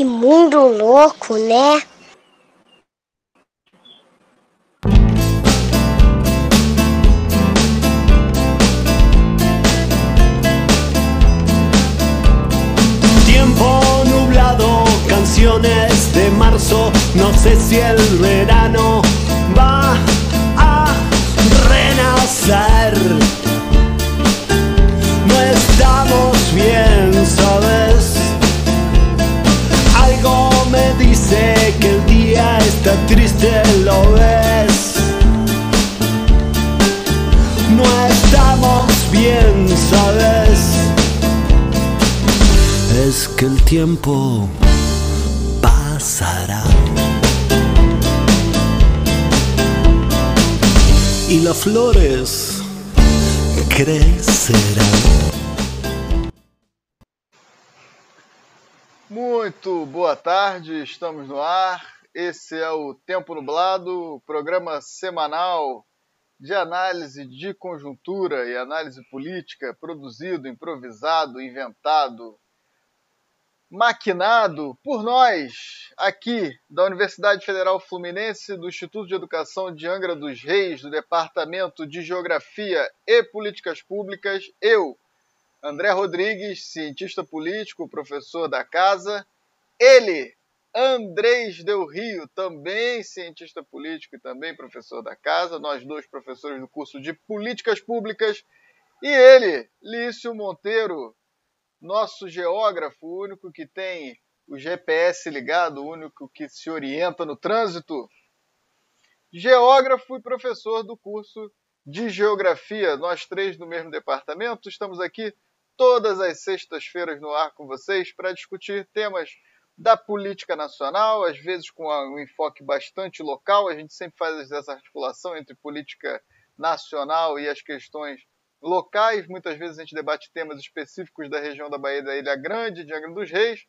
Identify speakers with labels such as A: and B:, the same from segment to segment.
A: Que mundo louco, né?
B: Flores crecerán.
C: Muito boa tarde, estamos no ar. Esse é o Tempo Nublado, programa semanal de análise de conjuntura e análise política, produzido, improvisado, inventado, maquinado por nós, aqui da Universidade Federal Fluminense, do Instituto de Educação de Angra dos Reis, do Departamento de Geografia e Políticas Públicas, eu, André Rodrigues, cientista político, professor da casa. Ele, Andrés Del Rio, também cientista político e também professor da casa. Nós dois professores do curso de Políticas Públicas. E ele, Lício Monteiro, nosso geógrafo, o único que tem o GPS ligado, o único que se orienta no trânsito. Geógrafo e professor do curso de Geografia. Nós três no mesmo departamento. Estamos aqui todas as sextas-feiras no ar com vocês para discutir temas da política nacional, às vezes com um enfoque bastante local. A gente sempre faz essa articulação entre política nacional e as questões locais. Muitas vezes a gente debate temas específicos da região da Bahia da Ilha Grande, de Angra dos Reis.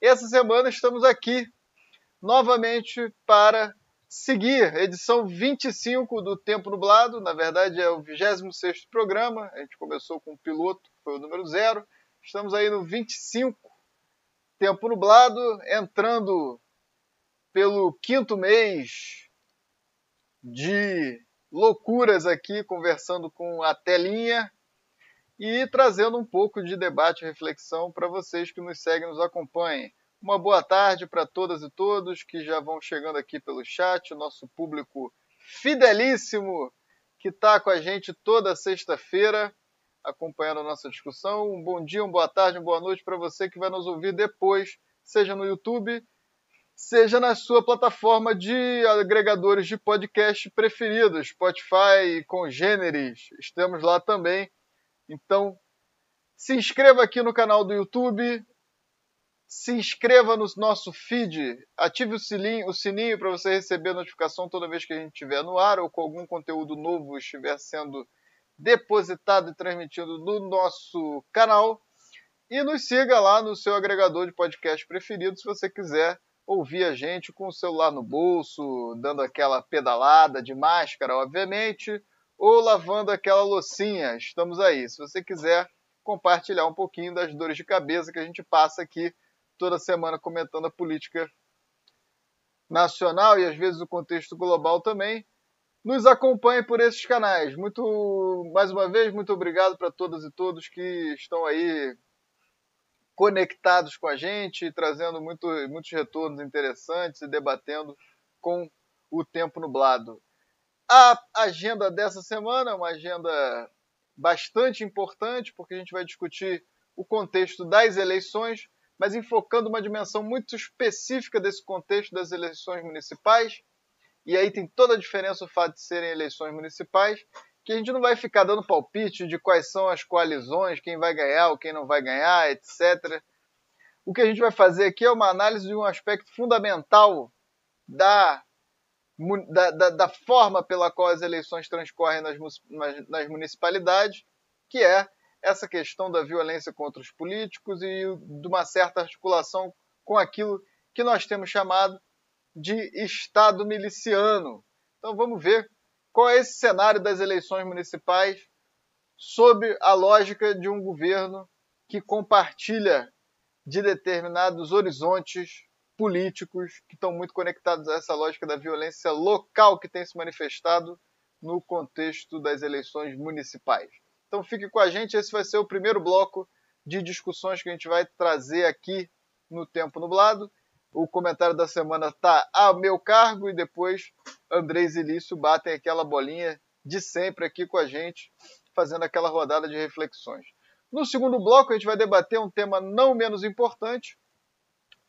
C: E essa semana estamos aqui novamente para seguir edição 25 do Tempo Nublado. Na verdade, é o 26 programa. A gente começou com o piloto, foi o número zero. Estamos aí no 25 Tempo Nublado, entrando pelo quinto mês de loucuras aqui, conversando com a telinha e trazendo um pouco de debate e reflexão para vocês que nos seguem e nos acompanhem. Uma boa tarde para todas e todos que já vão chegando aqui pelo chat, o nosso público fidelíssimo que está com a gente toda sexta-feira acompanhando a nossa discussão. Um bom dia, uma boa tarde, uma boa noite para você que vai nos ouvir depois, seja no YouTube, seja na sua plataforma de agregadores de podcast preferidos, Spotify, Congêneres. Estamos lá também. Então, se inscreva aqui no canal do YouTube, se inscreva no nosso feed, ative o sininho, o sininho para você receber notificação toda vez que a gente estiver no ar ou com algum conteúdo novo estiver sendo depositado e transmitido no nosso canal. E nos siga lá no seu agregador de podcast preferido se você quiser ouvir a gente com o celular no bolso, dando aquela pedalada de máscara, obviamente, ou lavando aquela loucinha. Estamos aí. Se você quiser compartilhar um pouquinho das dores de cabeça que a gente passa aqui toda semana comentando a política nacional e às vezes o contexto global também, nos acompanhe por esses canais. Muito, mais uma vez, muito obrigado para todas e todos que estão aí conectados com a gente, trazendo muito, muitos retornos interessantes e debatendo com o tempo nublado. A agenda dessa semana é uma agenda bastante importante, porque a gente vai discutir o contexto das eleições, mas enfocando uma dimensão muito específica desse contexto das eleições municipais. E aí tem toda a diferença o fato de serem eleições municipais, que a gente não vai ficar dando palpite de quais são as coalizões, quem vai ganhar ou quem não vai ganhar, etc. O que a gente vai fazer aqui é uma análise de um aspecto fundamental da, da, da, da forma pela qual as eleições transcorrem nas, nas, nas municipalidades, que é essa questão da violência contra os políticos e de uma certa articulação com aquilo que nós temos chamado de Estado miliciano. Então vamos ver qual é esse cenário das eleições municipais sob a lógica de um governo que compartilha de determinados horizontes políticos que estão muito conectados a essa lógica da violência local que tem se manifestado no contexto das eleições municipais. Então fique com a gente, esse vai ser o primeiro bloco de discussões que a gente vai trazer aqui no Tempo Nublado. O comentário da semana está a meu cargo e depois Andrés e Lício batem aquela bolinha de sempre aqui com a gente, fazendo aquela rodada de reflexões. No segundo bloco, a gente vai debater um tema não menos importante,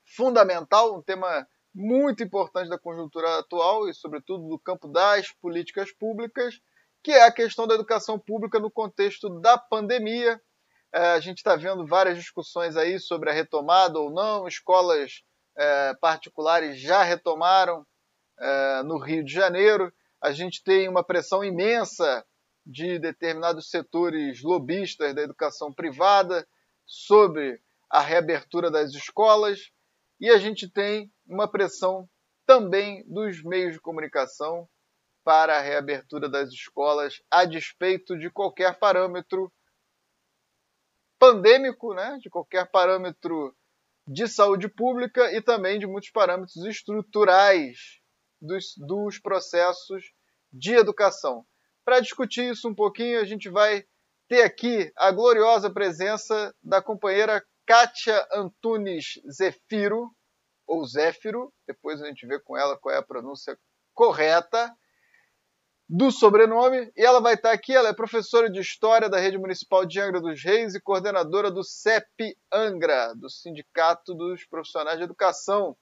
C: fundamental, um tema muito importante da conjuntura atual e, sobretudo, do campo das políticas públicas, que é a questão da educação pública no contexto da pandemia. É, a gente está vendo várias discussões aí sobre a retomada ou não, escolas é, particulares já retomaram é, no Rio de Janeiro. A gente tem uma pressão imensa de determinados setores lobistas da educação privada sobre a reabertura das escolas e a gente tem uma pressão também dos meios de comunicação para a reabertura das escolas, a despeito de qualquer parâmetro pandêmico, né, de qualquer parâmetro de saúde pública e também de muitos parâmetros estruturais dos, dos processos de educação. Para discutir isso um pouquinho, a gente vai ter aqui a gloriosa presença da companheira Kátia Antunes Zefiro, ou Zéfiro, depois a gente vê com ela qual é a pronúncia correta do sobrenome, e ela vai estar aqui, ela é professora de História da Rede Municipal de Angra dos Reis e coordenadora do CEP Angra, do Sindicato dos Profissionais de Educação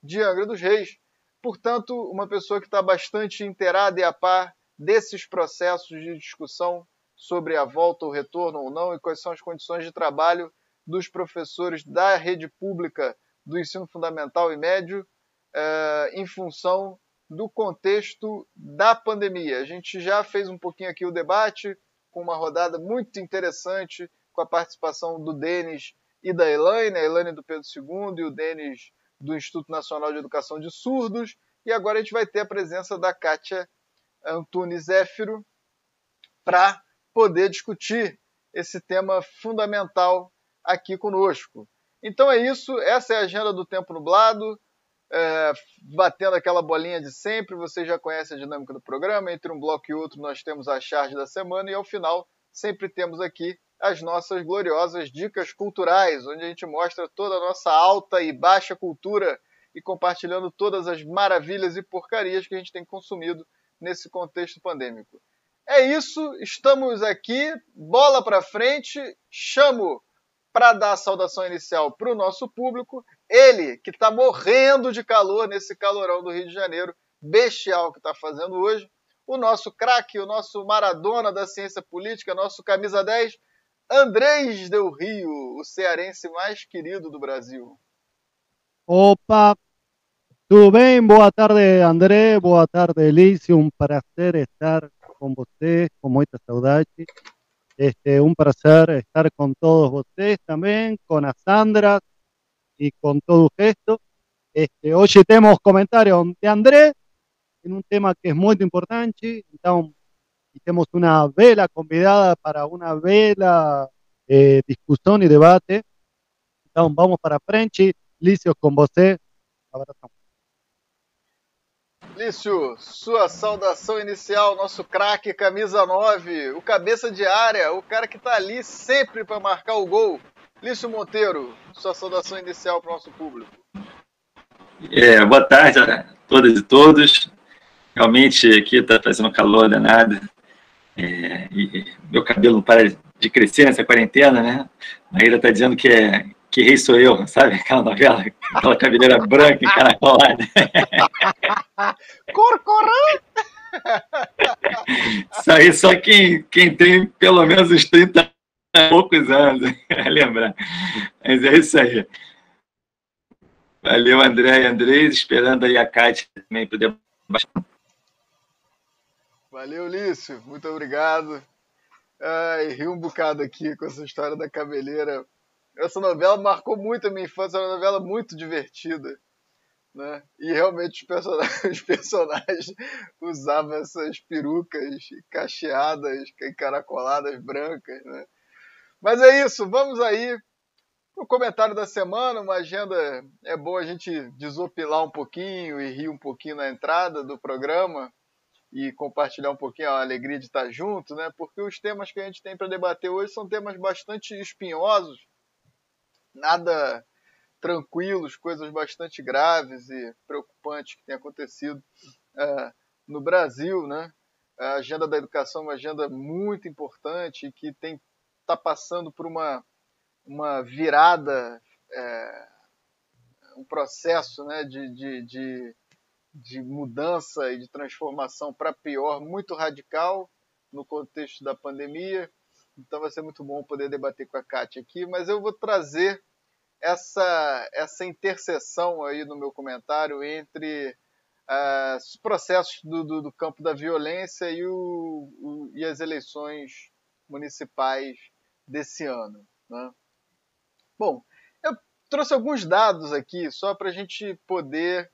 C: de Angra dos Reis. Portanto, uma pessoa que está bastante inteirada e a par desses processos de discussão sobre a volta ou retorno ou não e quais são as condições de trabalho dos professores da rede pública do ensino fundamental e médio eh, em função do contexto da pandemia. A gente já fez um pouquinho aqui o debate com uma rodada muito interessante com a participação do Denis e da Elaine, a Elaine do Pedro II e o Denis do Instituto Nacional de Educação de Surdos. E agora a gente vai ter a presença da Kátia Antunes Zéfiro para poder discutir esse tema fundamental aqui conosco. Então é isso, essa é a agenda do Tempo Nublado, é, batendo aquela bolinha de sempre, vocês já conhecem a dinâmica do programa, entre um bloco e outro nós temos a charge da semana e ao final sempre temos aqui as nossas gloriosas dicas culturais, onde a gente mostra toda a nossa alta e baixa cultura e compartilhando todas as maravilhas e porcarias que a gente tem consumido nesse contexto pandêmico. É isso, estamos aqui, bola para frente, chamo para dar a saudação inicial para o nosso público, ele que está morrendo de calor nesse calorão do Rio de Janeiro, bestial que está fazendo hoje, o nosso craque, o nosso Maradona da ciência política, nosso camisa 10, Andrés Del Rio, o cearense mais querido do Brasil.
D: Opa, tudo bem? Boa tarde, André. Boa tarde, Elício. Um prazer estar com você, com muita saudade. Este, un placer estar con todos ustedes también, con a Sandra y con todo esto. Este, hoy tenemos comentarios de André en un tema que es muy importante. Entonces, tenemos una vela convidada para una vela eh, discusión y debate. Entonces, vamos para frente. Lício, con você. Abração.
C: Lício, sua saudação inicial, nosso craque camisa 9, o cabeça de área, o cara que está ali sempre para marcar o gol. Lício Monteiro, sua saudação inicial para o nosso público.
E: É, boa tarde a todas e todos. Realmente aqui está fazendo calor danado. É, meu cabelo não para de crescer nessa quarentena, né? A Ira está dizendo que é, que rei sou eu, sabe? Aquela novela, aquela cabeleira branca encaracolada.
C: Corcorã!
E: Isso aí só quem, quem tem pelo menos uns 30 e poucos anos, lembrar. Mas é isso aí. Valeu, André e Andrés, esperando aí a Kátia também poder
C: Valeu, Lício, muito obrigado. Ai, ri um bocado aqui com essa história da cabeleira essa novela marcou muito a minha infância, é uma novela muito divertida. Né? E realmente os personagens, os personagens usavam essas perucas cacheadas, encaracoladas, brancas. Né? Mas é isso, vamos aí o comentário da semana, uma agenda. É bom a gente desopilar um pouquinho e rir um pouquinho na entrada do programa e compartilhar um pouquinho a alegria de estar junto, né? Porque os temas que a gente tem para debater hoje são temas bastante espinhosos, nada tranquilos, coisas bastante graves e preocupantes que têm acontecido uh, no Brasil, né? A agenda da educação é uma agenda muito importante que tem está passando por uma uma virada, é, um processo né, de, de, de, de mudança e de transformação para pior muito radical no contexto da pandemia. Então vai ser muito bom poder debater com a Kátia aqui, mas eu vou trazer essa, essa interseção aí no meu comentário entre uh, os processos do, do, do, campo da violência e, o, o, e as eleições municipais desse ano. Né? Bom, eu trouxe alguns dados aqui só para a gente poder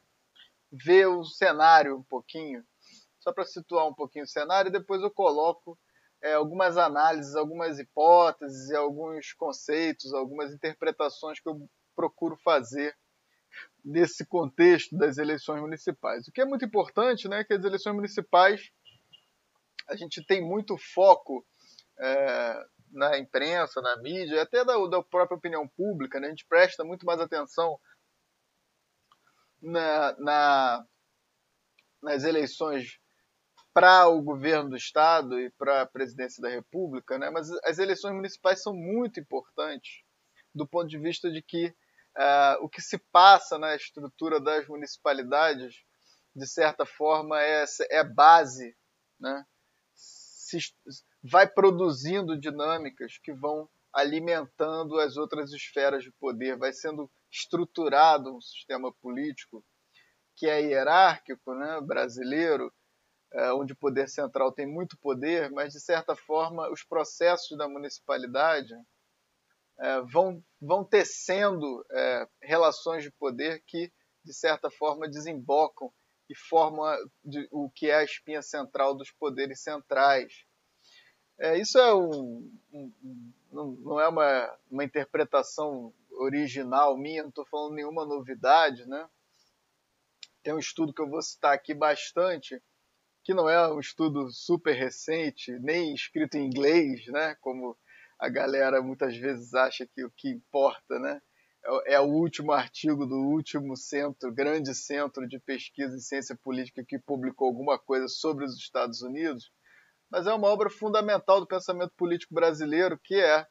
C: ver o cenário um pouquinho, só para situar um pouquinho o cenário, e depois eu coloco é, algumas análises, algumas hipóteses, alguns conceitos, algumas interpretações que eu procuro fazer nesse contexto das eleições municipais. O que é muito importante, né, é que as eleições municipais a gente tem muito foco é, na imprensa, na mídia, até da, da própria opinião pública, né? a gente presta muito mais atenção na, na nas eleições para o governo do estado e para a presidência da república, né? mas as eleições municipais são muito importantes do ponto de vista de que uh, o que se passa na estrutura das municipalidades, de certa forma, é, é base, né? Se, vai produzindo dinâmicas que vão alimentando as outras esferas de poder, vai sendo estruturado um sistema político que é hierárquico, né, brasileiro, onde o poder central tem muito poder, mas de certa forma os processos da municipalidade é, vão, vão tecendo é, relações de poder que de certa forma desembocam e formam o que é a espinha central dos poderes centrais é, isso é um, um, não, não é uma, uma interpretação original minha, não estou falando nenhuma novidade, né? Tem um estudo que eu vou citar aqui bastante, que não é um estudo super recente, nem escrito em inglês, né? Como a galera muitas vezes acha que o que importa, né? É, é o último artigo do último centro, grande centro de pesquisa em ciência política que publicou alguma coisa sobre os Estados Unidos mas é uma obra fundamental do pensamento político brasileiro, que é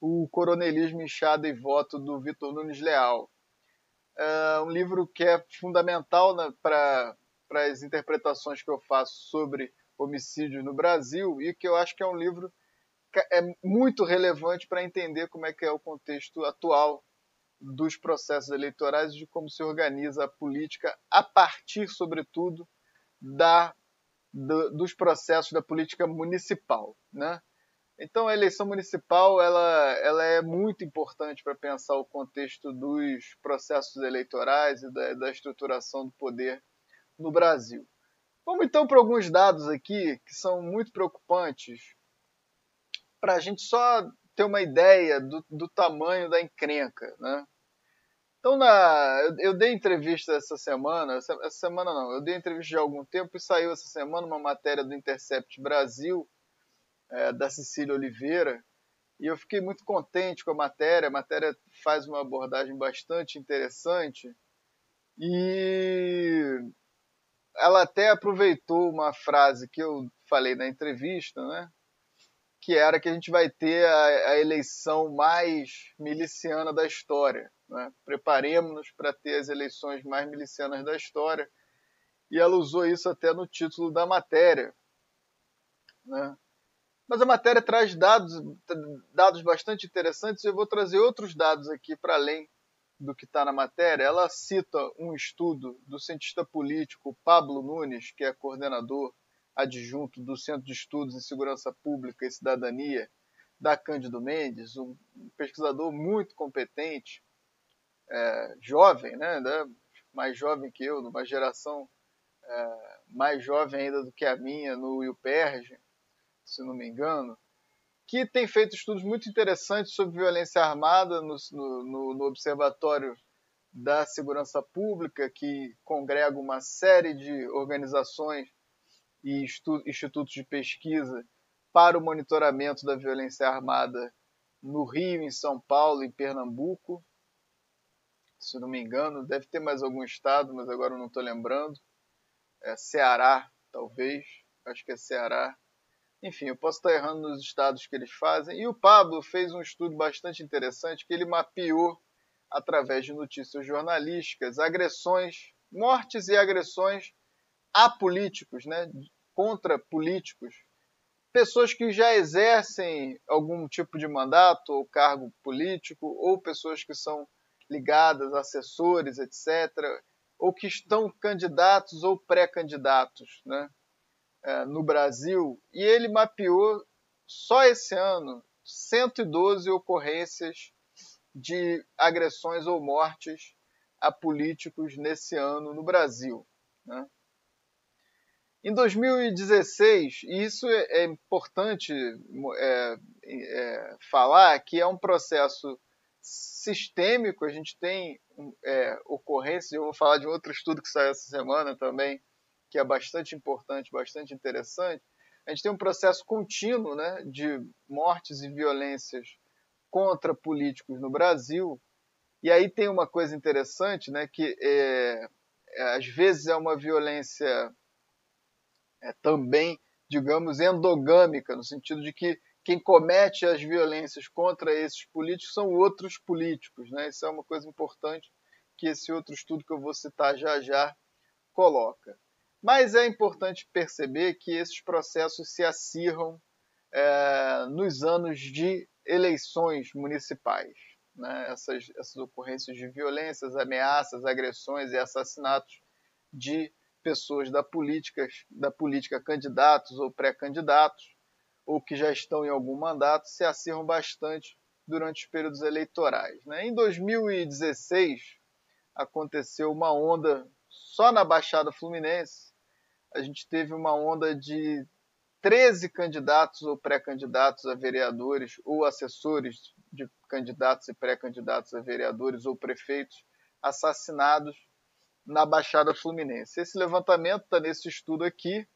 C: o Coronelismo, Inchada e Voto, do Vitor Nunes Leal. É um livro que é fundamental né, para as interpretações que eu faço sobre homicídios no Brasil e que eu acho que é um livro que é muito relevante para entender como é que é o contexto atual dos processos eleitorais e de como se organiza a política a partir, sobretudo, da do, dos processos da política municipal, né? Então a eleição municipal ela, ela é muito importante para pensar o contexto dos processos eleitorais e da, da estruturação do poder no Brasil. Vamos então para alguns dados aqui que são muito preocupantes para a gente só ter uma ideia do, do tamanho da encrenca, né? Então, na, eu, eu, dei entrevista essa semana, essa, essa, semana não, eu dei entrevista há algum tempo e saiu essa semana uma matéria do Intercept Brasil, é, da Cecília Oliveira, e eu fiquei muito contente com a matéria. A matéria faz uma abordagem bastante interessante e ela até aproveitou uma frase que eu falei na entrevista, né? que era que a gente vai ter a, a eleição mais miliciana da história. Né? Preparemos-nos para ter as eleições mais milicianas da história. E ela usou isso até no título da matéria. Né? Mas a matéria traz dados, dados bastante interessantes eu vou trazer outros dados aqui para além do que está na matéria. Ela cita um estudo do cientista político Pablo Nunes, que é coordenador adjunto do Centro de Estudos em Segurança Pública e Cidadania da Cândido Mendes, um pesquisador muito competente, é, jovem, né, né, mais jovem que eu, numa geração é, mais jovem ainda do que a minha no UPERJ, se não me engano, que tem feito estudos muito interessantes sobre violência armada no, no, no Observatório da Segurança Pública, que congrega uma série de organizações e institutos de pesquisa para o monitoramento da violência armada no Rio, em São Paulo, em Pernambuco. Se não me engano, deve ter mais algum estado, mas agora não estou lembrando. É Ceará, talvez. Acho que é Ceará. Enfim, eu posso estar errando nos estados que eles fazem. E o Pablo fez um estudo bastante interessante que ele mapeou, através de notícias jornalísticas, agressões, mortes e agressões a políticos, né? contra políticos pessoas que já exercem algum tipo de mandato ou cargo político, ou pessoas que são ligadas, assessores, etc., ou que estão candidatos ou pré-candidatos né, é, no Brasil. E ele mapeou só esse ano 112 ocorrências de agressões ou mortes a políticos nesse ano no Brasil. Né? Em 2016, e isso é, é importante é, é, falar, que é um processo sistêmico, a gente tem é, ocorrências, eu vou falar de outro estudo que saiu essa semana também, que é bastante importante, bastante interessante. A gente tem um processo contínuo né, de mortes e violências contra políticos no Brasil. E aí tem uma coisa interessante, né, que é, às vezes é uma violência é, também, digamos, endogâmica, no sentido de que quem comete as violências contra esses políticos são outros políticos. Né? Isso é uma coisa importante que esse outro estudo que eu vou citar já já coloca. Mas é importante perceber que esses processos se acirram é, nos anos de eleições municipais. Né? Essas, essas ocorrências de violências, ameaças, agressões e assassinatos de pessoas da política, da política candidatos ou pré-candidatos, ou que já estão em algum mandato, se acirram bastante durante os períodos eleitorais. Né? Em 2016, aconteceu uma onda só na Baixada Fluminense. A gente teve uma onda de 13 candidatos ou pré-candidatos a vereadores ou assessores de candidatos e pré-candidatos a vereadores ou prefeitos assassinados na Baixada Fluminense. Esse levantamento está nesse estudo aqui,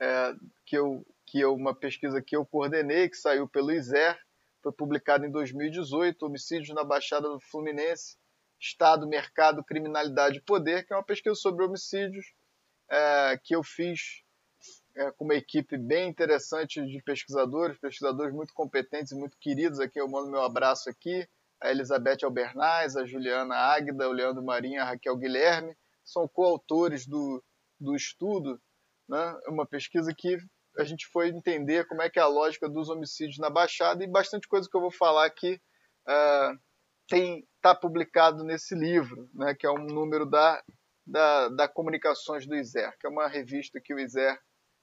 C: é, que, eu, que é uma pesquisa que eu coordenei, que saiu pelo ISER, foi publicado em 2018, Homicídios na Baixada Fluminense, Estado, Mercado, Criminalidade e Poder, que é uma pesquisa sobre homicídios é, que eu fiz é, com uma equipe bem interessante de pesquisadores, pesquisadores muito competentes e muito queridos. Aqui eu mando meu abraço aqui a Elizabeth Albernaz, a Juliana Águida, o Leandro Marinho, a Raquel Guilherme, são coautores do, do estudo, né? É uma pesquisa que a gente foi entender como é que é a lógica dos homicídios na Baixada e bastante coisa que eu vou falar aqui uh, tem está publicado nesse livro, né? que é um número da, da, da Comunicações do ISER, que é uma revista que o ISER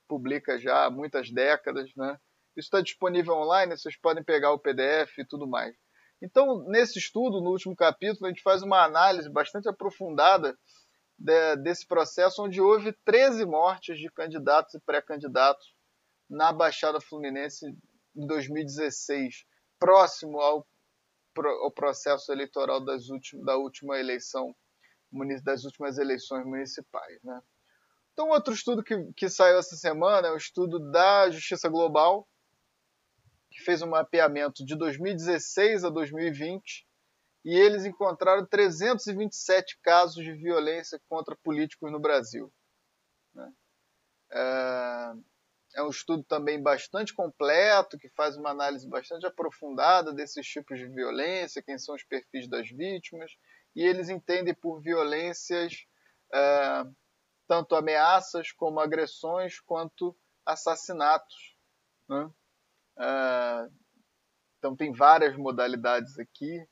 C: publica já há muitas décadas. Né? Isso está disponível online, vocês podem pegar o PDF e tudo mais. Então, nesse estudo, no último capítulo, a gente faz uma análise bastante aprofundada de, desse processo, onde houve 13 mortes de candidatos e pré-candidatos na Baixada Fluminense em 2016, próximo ao, ao processo eleitoral das últimas, da última eleição, das últimas eleições municipais. Né? Então, outro estudo que, que saiu essa semana é o estudo da Justiça Global, que fez um mapeamento de 2016 a 2020 e eles encontraram 327 casos de violência contra políticos no Brasil. Né? É, é um estudo também bastante completo, que faz uma análise bastante aprofundada desses tipos de violência, quem são os perfis das vítimas, e eles entendem por violências é, tanto ameaças como agressões, quanto assassinatos. Né? Uh, então, tem várias modalidades aqui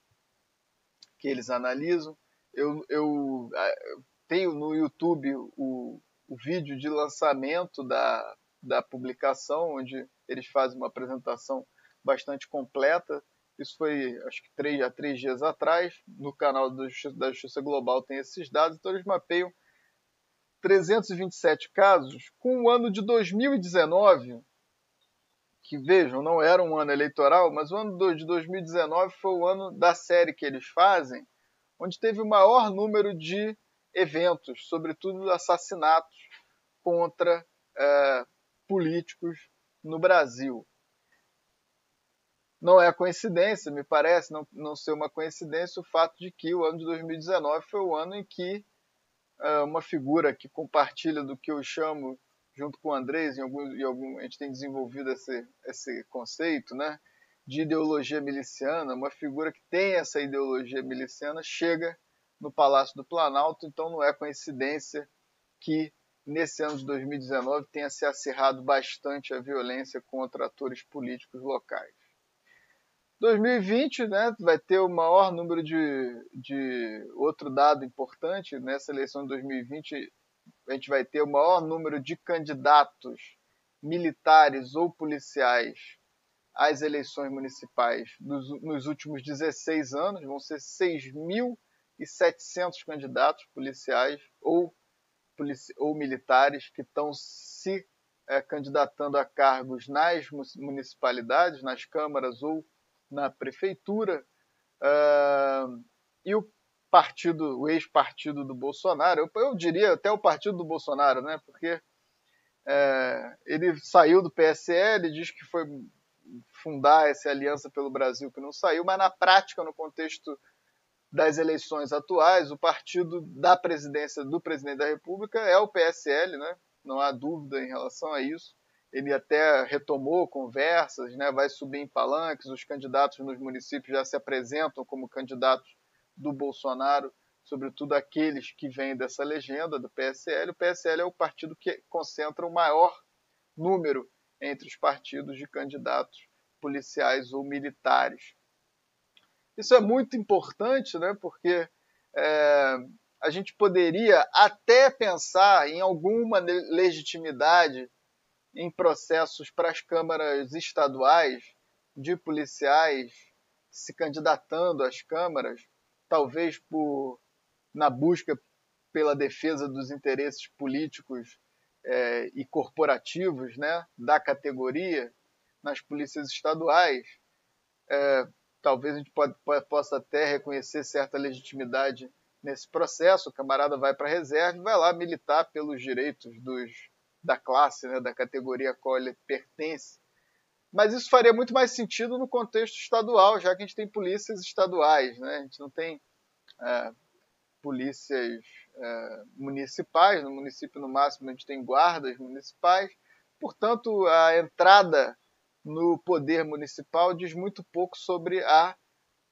C: que eles analisam. Eu, eu, eu tenho no YouTube o, o vídeo de lançamento da, da publicação, onde eles fazem uma apresentação bastante completa. Isso foi, acho que, três, há três dias atrás. No canal Justiça, da Justiça Global tem esses dados. Então, eles mapeiam 327 casos com o ano de 2019 que vejam, não era um ano eleitoral, mas o ano de 2019 foi o ano da série que eles fazem, onde teve o maior número de eventos, sobretudo assassinatos contra é, políticos no Brasil. Não é coincidência, me parece não, não ser uma coincidência o fato de que o ano de 2019 foi o ano em que é, uma figura que compartilha do que eu chamo, junto com o Andrés, em algum, em algum, a gente tem desenvolvido esse, esse conceito, né, de ideologia miliciana, uma figura que tem essa ideologia miliciana chega no Palácio do Planalto, então não é coincidência que nesse ano de 2019 tenha se acirrado bastante a violência contra atores políticos locais. 2020 né, vai ter o maior número de, de. Outro dado importante, nessa eleição de 2020, a gente vai ter o maior número de candidatos militares ou policiais às eleições municipais nos, nos últimos 16 anos. Vão ser 6.700 candidatos policiais ou, polici ou militares que estão se é, candidatando a cargos nas municipalidades, nas câmaras ou na prefeitura uh, e o partido, o ex-partido do Bolsonaro, eu, eu, diria até o partido do Bolsonaro, né? Porque é, ele saiu do PSL, diz que foi fundar essa aliança pelo Brasil que não saiu, mas na prática, no contexto das eleições atuais, o partido da presidência do presidente da República é o PSL, né? Não há dúvida em relação a isso ele até retomou conversas, né, vai subir em palanques, os candidatos nos municípios já se apresentam como candidatos do Bolsonaro, sobretudo aqueles que vêm dessa legenda do PSL. O PSL é o partido que concentra o maior número entre os partidos de candidatos policiais ou militares. Isso é muito importante, né, porque é, a gente poderia até pensar em alguma legitimidade em processos para as câmaras estaduais de policiais se candidatando às câmaras, talvez por na busca pela defesa dos interesses políticos é, e corporativos né, da categoria nas polícias estaduais. É, talvez a gente pode, possa até reconhecer certa legitimidade nesse processo. O camarada vai para a reserva e vai lá militar pelos direitos dos da classe, né, da categoria a qual ele pertence. Mas isso faria muito mais sentido no contexto estadual, já que a gente tem polícias estaduais, né? a gente não tem é, polícias é, municipais, no município no máximo a gente tem guardas municipais, portanto a entrada no poder municipal diz muito pouco sobre a,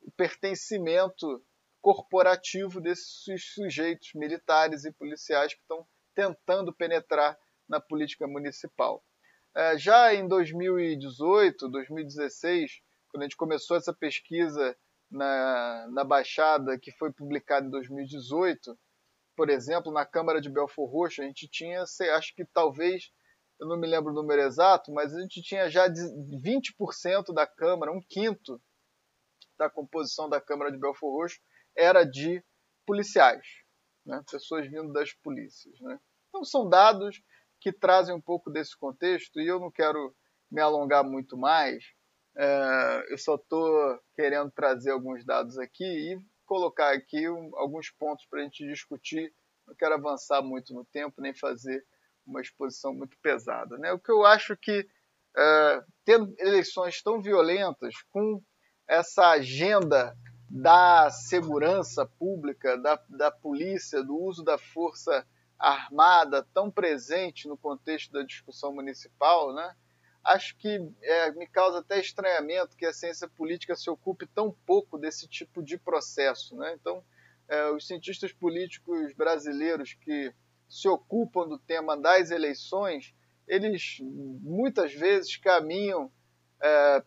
C: o pertencimento corporativo desses sujeitos militares e policiais que estão tentando penetrar na política municipal. É, já em 2018, 2016, quando a gente começou essa pesquisa na, na Baixada, que foi publicada em 2018, por exemplo, na Câmara de Belfor Roxo, a gente tinha, acho que talvez, eu não me lembro o número exato, mas a gente tinha já 20% da Câmara, um quinto da composição da Câmara de Belfor Roxo, era de policiais, né? pessoas vindo das polícias. Né? Então são dados que trazem um pouco desse contexto, e eu não quero me alongar muito mais, é, eu só estou querendo trazer alguns dados aqui e colocar aqui um, alguns pontos para a gente discutir. Não quero avançar muito no tempo, nem fazer uma exposição muito pesada. Né? O que eu acho que, é, tendo eleições tão violentas, com essa agenda da segurança pública, da, da polícia, do uso da força armada tão presente no contexto da discussão municipal, né? acho que é, me causa até estranhamento que a ciência política se ocupe tão pouco desse tipo de processo. Né? Então, é, os cientistas políticos brasileiros que se ocupam do tema das eleições, eles muitas vezes caminham é,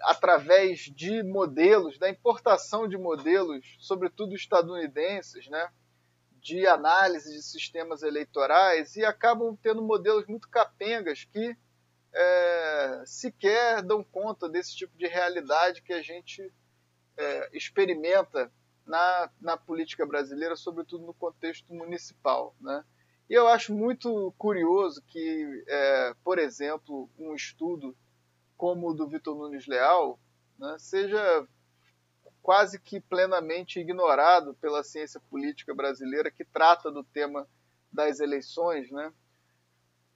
C: através de modelos, da importação de modelos, sobretudo estadunidenses, né? De análise de sistemas eleitorais e acabam tendo modelos muito capengas que é, sequer dão conta desse tipo de realidade que a gente é, experimenta na, na política brasileira, sobretudo no contexto municipal. Né? E eu acho muito curioso que, é, por exemplo, um estudo como o do Vitor Nunes Leal, né, seja quase que plenamente ignorado pela ciência política brasileira que trata do tema das eleições, né?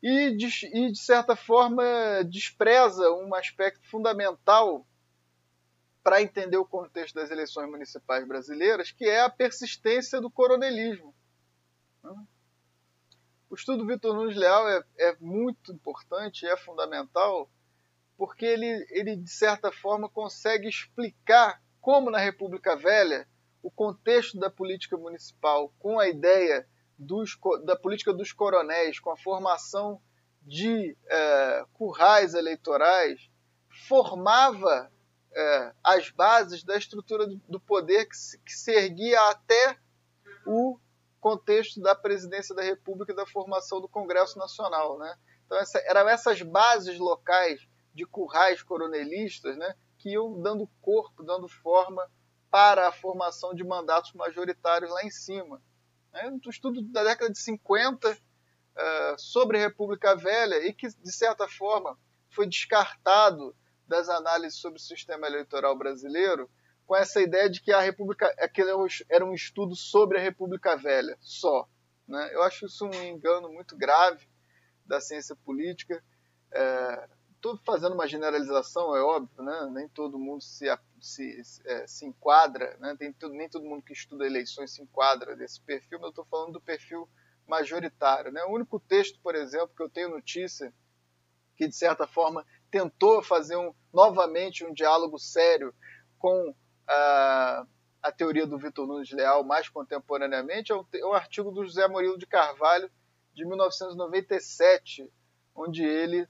C: E de, e, de certa forma, despreza um aspecto fundamental para entender o contexto das eleições municipais brasileiras, que é a persistência do coronelismo. Né. O estudo do Vitor Nunes Leal é, é muito importante, é fundamental, porque ele, ele, de certa forma, consegue explicar como na República Velha o contexto da política municipal, com a ideia dos, da política dos coronéis, com a formação de é, currais eleitorais, formava é, as bases da estrutura do poder que se, que se erguia até o contexto da presidência da República e da formação do Congresso Nacional. Né? Então, essa, eram essas bases locais de currais coronelistas né, que iam dando corpo, dando forma para a formação de mandatos majoritários lá em cima. É um estudo da década de 50 uh, eh, sobre a República Velha e que, de certa forma, foi descartado das análises sobre o sistema eleitoral brasileiro com essa ideia de que a República aquele era um estudo sobre a República Velha só. Né? Eu acho isso um engano muito grave da ciência política. Estou fazendo uma generalização, é óbvio, né? nem todo mundo se, se, é, se enquadra, né? Tem, nem todo mundo que estuda eleições se enquadra desse perfil, mas eu estou falando do perfil majoritário. Né? O único texto, por exemplo, que eu tenho notícia que, de certa forma, tentou fazer um, novamente um diálogo sério com a, a teoria do Vitor Nunes Leal mais contemporaneamente é um, é um artigo do José Murilo de Carvalho, de 1997, onde ele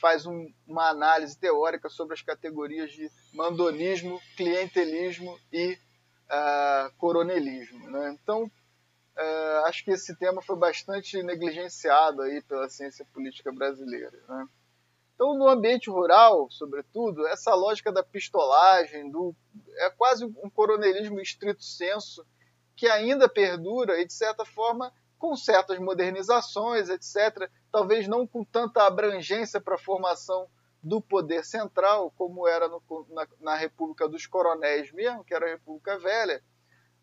C: faz um, uma análise teórica sobre as categorias de mandonismo, clientelismo e uh, coronelismo. Né? Então, uh, acho que esse tema foi bastante negligenciado aí pela ciência política brasileira. Né? Então, no ambiente rural, sobretudo, essa lógica da pistolagem, do, é quase um coronelismo estrito senso, que ainda perdura e, de certa forma, com certas modernizações, etc., talvez não com tanta abrangência para a formação do poder central, como era no, na, na, República dos Coronéis mesmo, que era a República Velha,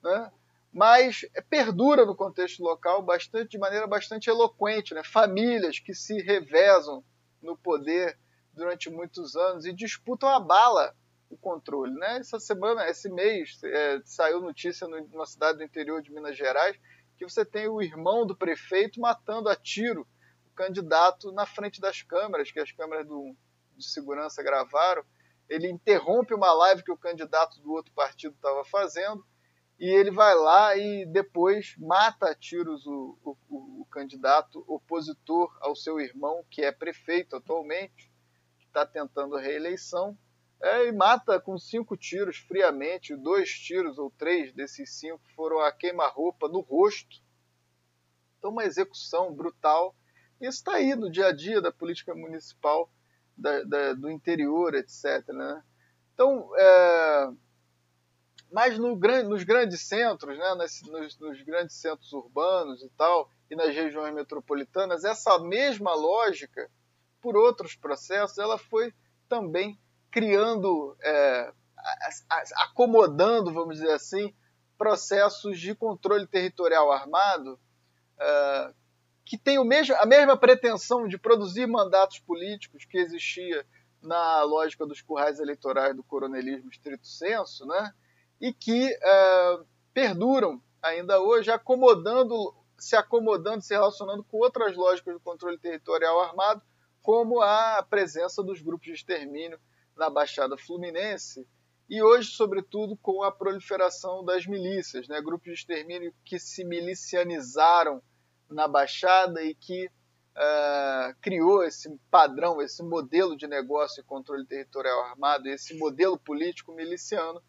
C: né? mas perdura no contexto local bastante, de maneira bastante eloquente. Né? Famílias que se revezam no poder durante muitos anos e disputam a bala o controle. Né? Essa semana, esse mês, é, saiu notícia no, numa cidade do interior de Minas Gerais que você tem o irmão do prefeito matando a tiro candidato na frente das câmeras, que as câmeras do, de segurança gravaram. Ele interrompe uma live que o candidato do outro partido estava fazendo e ele vai lá e depois mata a tiros o, o, o, candidato opositor ao seu irmão, que é prefeito atualmente, que está tentando reeleição, é, e mata com cinco tiros friamente, dois tiros ou três desses cinco foram a queima-roupa no rosto. Então, uma execução brutal. Isso está aí no dia a dia da política municipal da, da, do interior, etc. Né? Então, é, mas no, nos grandes centros, né, nos, nos, grandes centros urbanos e tal, e nas regiões metropolitanas, essa mesma lógica, por outros processos, ela foi também criando, é, acomodando, vamos dizer assim, processos de controle territorial armado é, que tem o mesmo, a mesma pretensão de produzir mandatos políticos que existia na lógica dos currais eleitorais do coronelismo estrito senso, né? e que uh, perduram ainda hoje, acomodando, se acomodando, se relacionando com outras lógicas do controle territorial armado, como a presença dos grupos de extermínio na Baixada Fluminense e hoje, sobretudo, com a proliferação das milícias, né? grupos de extermínio que se milicianizaram na Baixada e que uh, criou esse padrão, esse modelo de negócio e controle territorial armado, esse modelo político miliciano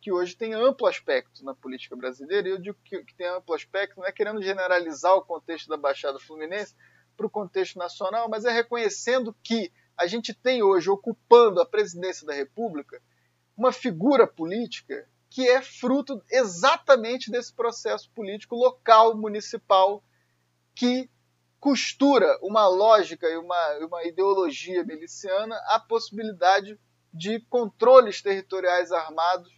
C: que hoje tem amplo aspecto na política brasileira, e eu digo que, que tem amplo aspecto, não é querendo generalizar o contexto da Baixada Fluminense para o contexto nacional, mas é reconhecendo que a gente tem hoje ocupando a presidência da República uma figura política que é fruto exatamente desse processo político local, municipal, que costura uma lógica e uma, uma ideologia miliciana à possibilidade de controles territoriais armados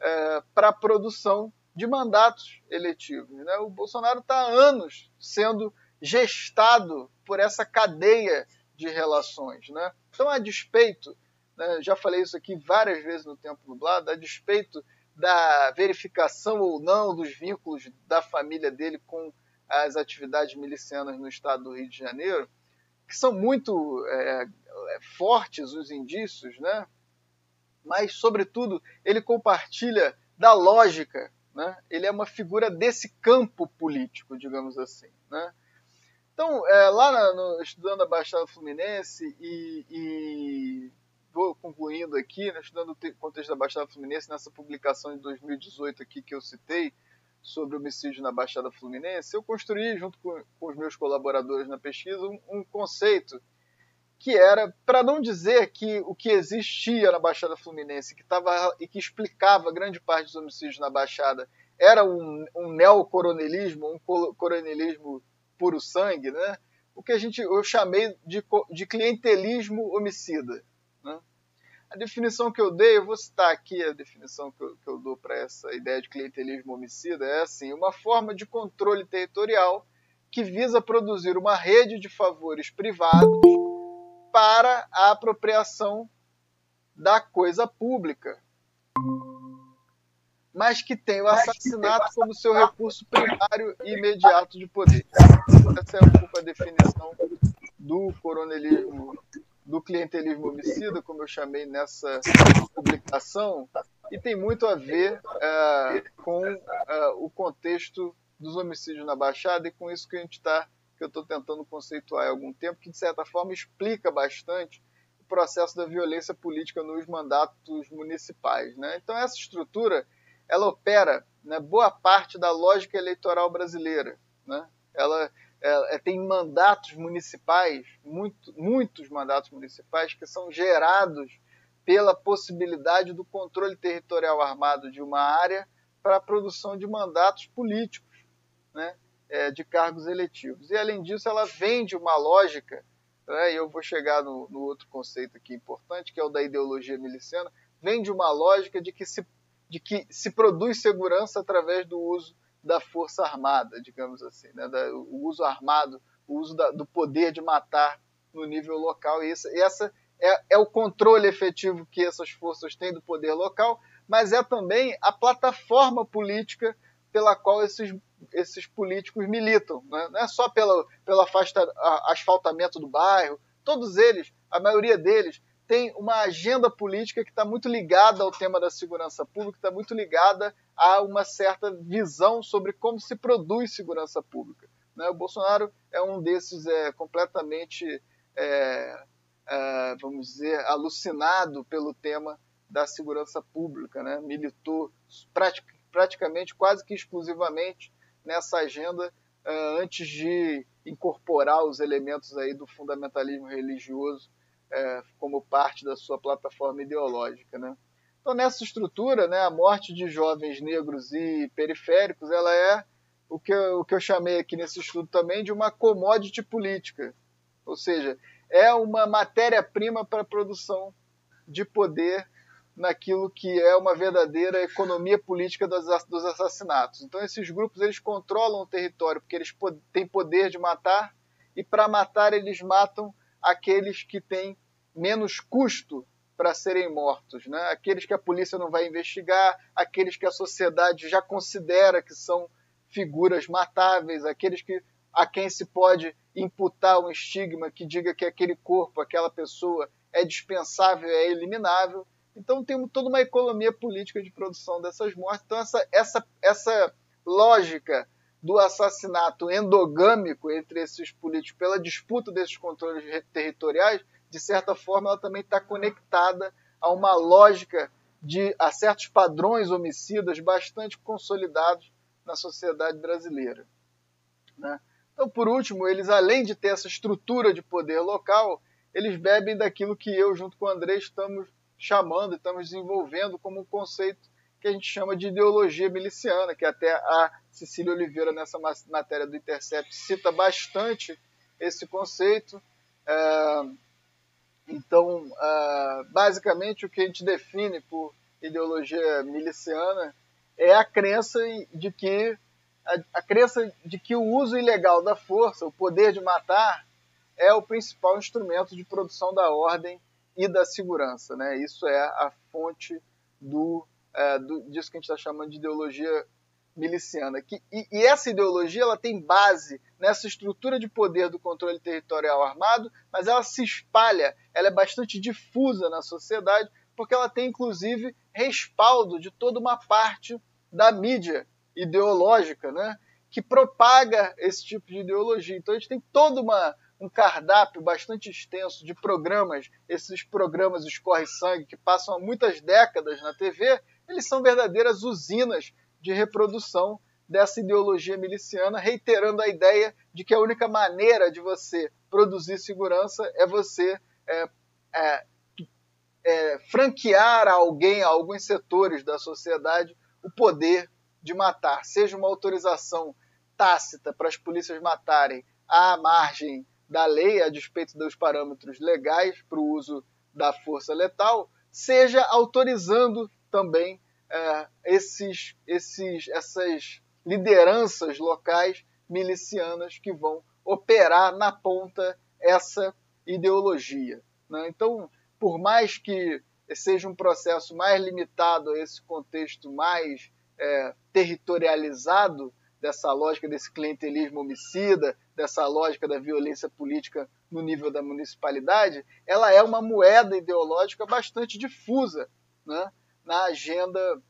C: é, para a produção de mandatos eletivos. Né? O Bolsonaro está há anos sendo gestado por essa cadeia de relações. Né? Então, a despeito, né, já falei isso aqui várias vezes no Tempo Nublado, a despeito da verificação ou não dos vínculos da família dele com as atividades milicianas no estado do Rio de Janeiro, que são muito é, fortes os indícios, né? mas, sobretudo, ele compartilha da lógica. Né? Ele é uma figura desse campo político, digamos assim. Né? Então, é, lá no, estudando a Baixada Fluminense e, e vou concluindo aqui, né, estudando o contexto da Baixada Fluminense, nessa publicação de 2018 aqui que eu citei, sobre homicídio na Baixada Fluminense, eu construí, junto com, com os meus colaboradores na pesquisa, um, um conceito que era, para não dizer que o que existia na Baixada Fluminense que tava, e que explicava grande parte dos homicídios na Baixada era um, um neocoronelismo, um coronelismo puro sangue, né? o que a gente, eu chamei de, de clientelismo homicida. A definição que eu dei, eu vou citar aqui a definição que eu, que eu dou para essa ideia de clientelismo homicida, é assim, uma forma de controle territorial que visa produzir uma rede de favores privados para a apropriação da coisa pública, mas que tem o assassinato como seu recurso primário e imediato de poder. Essa é um pouco a definição do coronelismo do clientelismo homicida, como eu chamei nessa publicação, e tem muito a ver uh, com uh, o contexto dos homicídios na Baixada e com isso que a gente está, que eu estou tentando conceituar há algum tempo, que de certa forma explica bastante o processo da violência política nos mandatos municipais. Né? Então essa estrutura ela opera né, boa parte da lógica eleitoral brasileira. Né? Ela é, é, tem mandatos municipais, muito, muitos mandatos municipais, que são gerados pela possibilidade do controle territorial armado de uma área para a produção de mandatos políticos, né, é, de cargos eletivos. E, além disso, ela vende uma lógica, né, e eu vou chegar no, no outro conceito aqui importante, que é o da ideologia miliciana, vende uma lógica de que se, de que se produz segurança através do uso da força armada, digamos assim, né? da, o uso armado, o uso da, do poder de matar no nível local. E essa, é, é, o controle efetivo que essas forças têm do poder local, mas é também a plataforma política pela qual esses, esses políticos militam. Né? Não é só pelo, pelo afasta, asfaltamento do bairro, todos eles, a maioria deles, tem uma agenda política que está muito ligada ao tema da segurança pública, está muito ligada a uma certa visão sobre como se produz segurança pública. Né? O Bolsonaro é um desses é, completamente, é, é, vamos dizer, alucinado pelo tema da segurança pública, né? militou pratic, praticamente, quase que exclusivamente nessa agenda é, antes de incorporar os elementos aí do fundamentalismo religioso é, como parte da sua plataforma ideológica. Né? Então, nessa estrutura, né, a morte de jovens negros e periféricos ela é o que, eu, o que eu chamei aqui nesse estudo também de uma commodity política, ou seja, é uma matéria-prima para a produção de poder naquilo que é uma verdadeira economia política dos, assassinatos. Então esses grupos eles controlam o território porque eles têm poder de matar e para matar eles matam aqueles que têm menos custo para serem mortos, né? Aqueles que a polícia não vai investigar, aqueles que a sociedade já considera que são figuras matáveis, aqueles que a quem se pode imputar um estigma que diga que aquele corpo, aquela pessoa é dispensável, é eliminável. Então tem toda uma economia política de produção dessas mortes. Então essa essa essa lógica do assassinato endogâmico entre esses políticos pela disputa desses controles territoriais de certa forma, ela também está conectada a uma lógica de a certos padrões homicidas bastante consolidados na sociedade brasileira. Né? Então, por último, eles, além de ter essa estrutura de poder local, eles bebem daquilo que eu, junto com o André, estamos chamando, estamos desenvolvendo como um conceito que a gente chama de ideologia miliciana, que até a Cecília Oliveira, nessa matéria do Intercept, cita bastante esse conceito. É, então, é, basicamente, o que a gente define por ideologia miliciana é a crença de que a, a crença de que o uso ilegal da força, o poder de matar, é o principal instrumento de produção da ordem e da segurança. Né? Isso é a fonte do, é, do disso que a gente está chamando de ideologia miliciana. Que, e, e, essa ideologia ela tem base nessa estrutura de poder do controle territorial armado, mas ela se espalha, ela é bastante difusa na sociedade, porque ela tem inclusive respaldo de toda uma parte da mídia ideológica, né, que propaga esse tipo de ideologia. Então a gente tem toda uma um cardápio bastante extenso de programas, esses programas escorre sangue que passam há muitas décadas na TV, eles são verdadeiras usinas de reprodução dessa ideologia miliciana, reiterando a ideia de que a única maneira de você produzir segurança é você é, é, é, franquear a alguém, a alguns setores da sociedade, o poder de matar, seja uma autorização tácita para as polícias matarem à margem da lei, a despeito dos parâmetros legais para o uso da força letal, seja autorizando também é, esses, esses, essas lideranças locais milicianas que vão operar na ponta essa ideologia. Né? Então, por mais que seja um processo mais limitado a esse contexto mais é, territorializado dessa lógica desse clientelismo homicida, dessa lógica da violência política no nível da municipalidade, ela é uma moeda ideológica bastante difusa né, na agenda,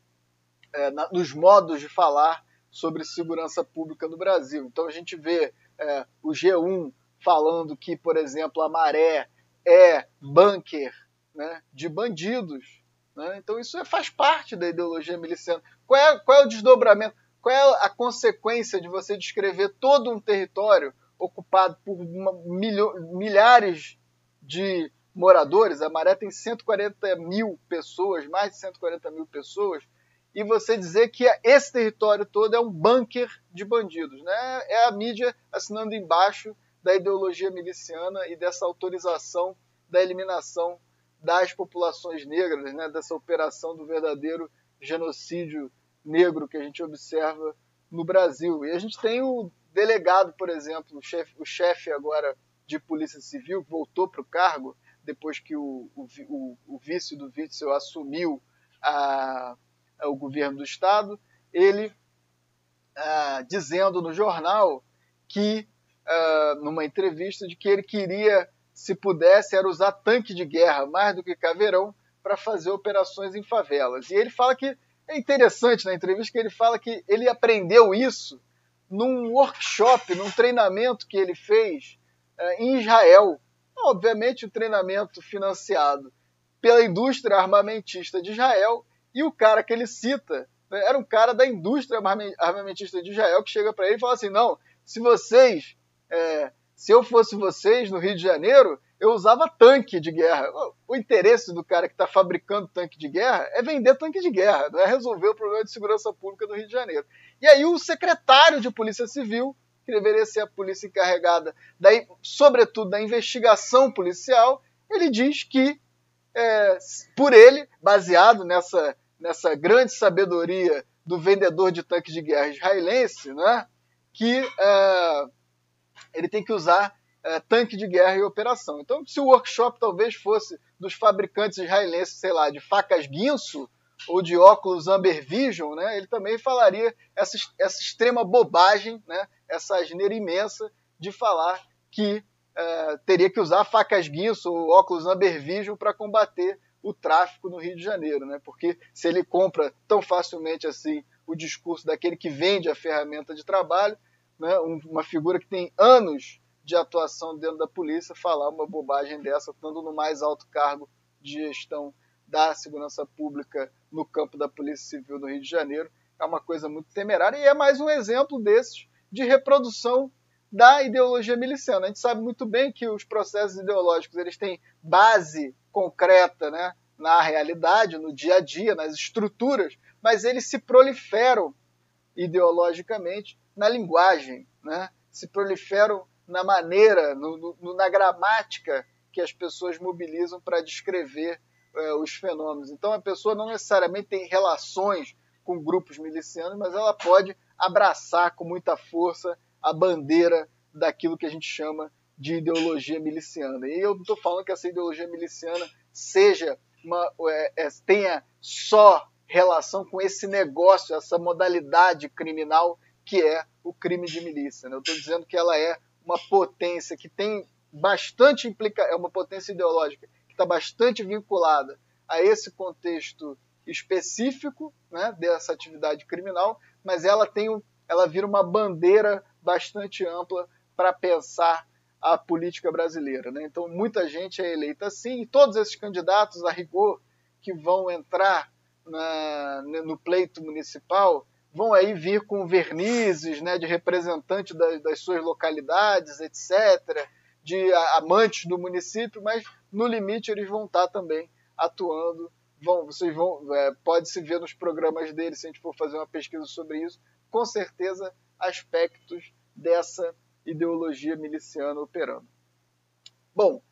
C: é, na, nos modos de falar sobre segurança pública no Brasil. Então a gente vê é, o G1 falando que, por exemplo, a maré é bunker né, de bandidos. Né? Então isso é, faz parte da ideologia miliciana. Qual é, qual é o desdobramento? Qual é a consequência de você descrever todo um território ocupado por uma, milho, milhares de moradores? A Maré tem 140 mil pessoas, mais de 140 mil pessoas, e você dizer que esse território todo é um bunker de bandidos. Né? É a mídia assinando embaixo da ideologia miliciana e dessa autorização da eliminação das populações negras, né? dessa operação do verdadeiro genocídio negro que a gente observa no Brasil. E a gente tem o delegado, por exemplo, o chefe, o chefe agora de Polícia Civil, voltou para o cargo depois que o, o, o vice do Witzel assumiu a, a, o governo do Estado, ele a, dizendo no jornal que, numa entrevista, de que ele queria, se pudesse, era usar tanque de guerra mais do que caveirão para fazer operações em favelas. E ele fala que é interessante na entrevista que ele fala que ele aprendeu isso num workshop, num treinamento que ele fez é, em Israel. Obviamente, o treinamento financiado pela indústria armamentista de Israel e o cara que ele cita né, era um cara da indústria armamentista de Israel que chega para ele e fala assim: não, se vocês, é, se eu fosse vocês no Rio de Janeiro, eu usava tanque de guerra. O interesse do cara que está fabricando tanque de guerra é vender tanque de guerra, não é resolver o problema de segurança pública do Rio de Janeiro. E aí o secretário de Polícia Civil, que deveria ser a polícia encarregada, daí, sobretudo da investigação policial, ele diz que, é, por ele, baseado nessa, nessa grande sabedoria do vendedor de tanque de guerra israelense, né, que é, ele tem que usar é, tanque de guerra e operação. Então, se o workshop talvez fosse dos fabricantes israelenses, sei lá, de facas guinso ou de óculos Amber Vision, né, ele também falaria essa, essa extrema bobagem, né, essa asneira imensa de falar que é, teria que usar facas guinso ou óculos Amber Vision para combater o tráfico no Rio de Janeiro, né? Porque se ele compra tão facilmente assim o discurso daquele que vende a ferramenta de trabalho, né, uma figura que tem anos de atuação dentro da polícia falar uma bobagem dessa, estando no mais alto cargo de gestão da segurança pública no campo da Polícia Civil do Rio de Janeiro. É uma coisa muito temerária e é mais um exemplo desses de reprodução da ideologia miliciana. A gente sabe muito bem que os processos ideológicos eles têm base concreta né, na realidade, no dia a dia, nas estruturas, mas eles se proliferam ideologicamente na linguagem, né? se proliferam na maneira, no, no, na gramática que as pessoas mobilizam para descrever é, os fenômenos. Então a pessoa não necessariamente tem relações com grupos milicianos, mas ela pode abraçar com muita força a bandeira daquilo que a gente chama de ideologia miliciana. E eu não estou falando que essa ideologia miliciana seja uma, é, é, tenha só relação com esse negócio, essa modalidade criminal que é o crime de milícia. Né? Eu estou dizendo que ela é uma potência que tem bastante implica é uma potência ideológica está bastante vinculada a esse contexto específico né, dessa atividade criminal, mas ela tem ela vira uma bandeira bastante ampla para pensar a política brasileira. Né? Então, muita gente é eleita assim, e todos esses candidatos, a rigor, que vão entrar na, no pleito municipal, vão aí vir com vernizes né, de representante das, das suas localidades, etc., de amantes do município, mas no limite eles vão estar também atuando. Vão, vocês vão, é, pode se ver nos programas deles, se a gente for fazer uma pesquisa sobre isso, com certeza aspectos dessa ideologia miliciana operando. Bom,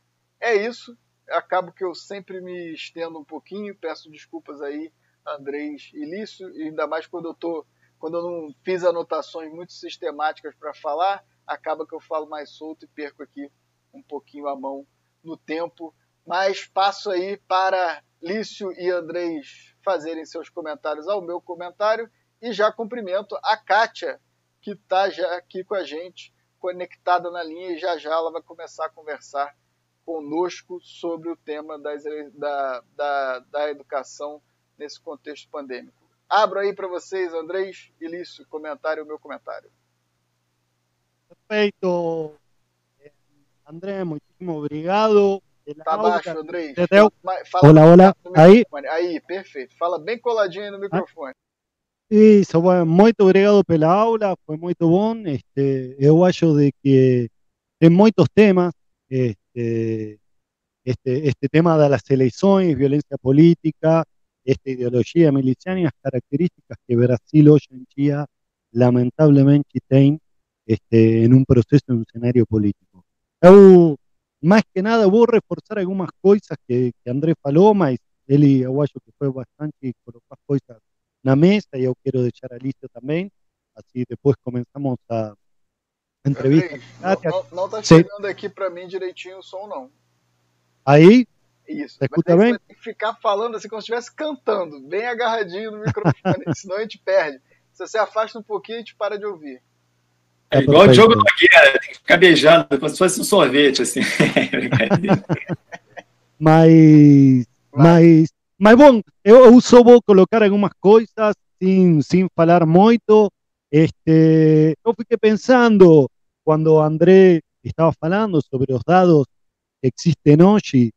C: é isso. Acabo que eu sempre me estendo um pouquinho, peço desculpas aí Andrés e ainda mais quando eu tô, quando eu não fiz anotações muito sistemáticas para falar, acaba que eu falo mais solto e perco aqui um pouquinho a mão no tempo. Mas passo aí para Lício e Andrés fazerem seus comentários ao meu comentário e já cumprimento a Kátia, que está já aqui com a gente, conectada na linha, e já já ela vai começar a conversar conosco sobre o tema das, da, da, da educação nesse contexto pandêmico. Abro aí para vocês, Andrés e Lício, comentário, meu comentário.
D: Perfeito. André, muitíssimo obrigado.
C: Tá baixo, Andrés.
D: Fala hola, hola. Aí?
C: Aí, perfeito. Fala bem coladinho no microfone.
D: Isso, bueno, muito obrigado pela aula, foi muito bom. Este, eu acho de que tem muitos temas, este, este, este tema das eleições, violência política, esta ideologia miliciana y las características que Brasil hoy en día lamentablemente tiene este, en un proceso, en un escenario político. Más que nada, voy a reforzar algunas cosas que, que Andrés Paloma y él Aguayo que fue bastante colocar cosas en la mesa y yo quiero dejar a Alicia también, así después comenzamos a entrevista.
C: No está chegando aqui para mim direitinho o som, não.
D: Aí?
C: Isso. Você escuta bem? Tem que ficar falando assim como se estivesse cantando, bem agarradinho no microfone, senão a gente perde. Se você afasta um pouquinho, a gente para de ouvir.
E: É igual o jogo Nogueira, tem que ficar beijando, como se fosse um sorvete, assim.
D: mas, mas, mas bom, eu, eu só vou colocar algumas coisas sem, sem falar muito. Este, eu fiquei pensando, quando André estava falando sobre os dados que existem hoje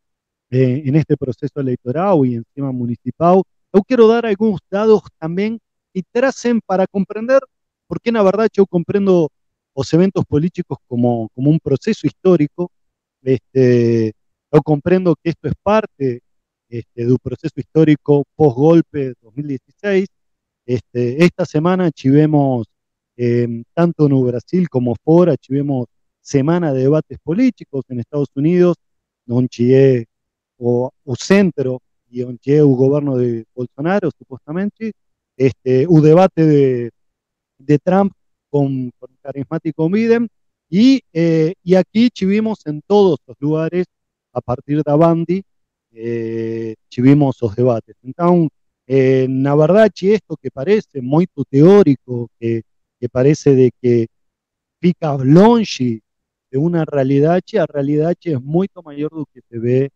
D: eh, en este proceso electoral y encima municipal. Yo quiero dar algunos datos también y tracen para comprender, porque la verdad yo comprendo los eventos políticos como, como un proceso histórico. Este, yo comprendo que esto es parte este, un proceso histórico post-golpe 2016. Este, esta semana chivemos, eh, tanto en Brasil como fuera, chivemos semana de debates políticos en Estados Unidos, donde o, o centro y onde o governo de Bolsonaro, supostamente, este, o debate de, de Trump con, con el carismático Biden, y, eh, y aquí chivimos en todos los lugares, a partir de Bandi, eh, chivimos los debates. Entonces, eh, na verdade, esto que parece muy teórico, que, que parece de que fica longe de una realidad, a realidad es mucho mayor de lo que se ve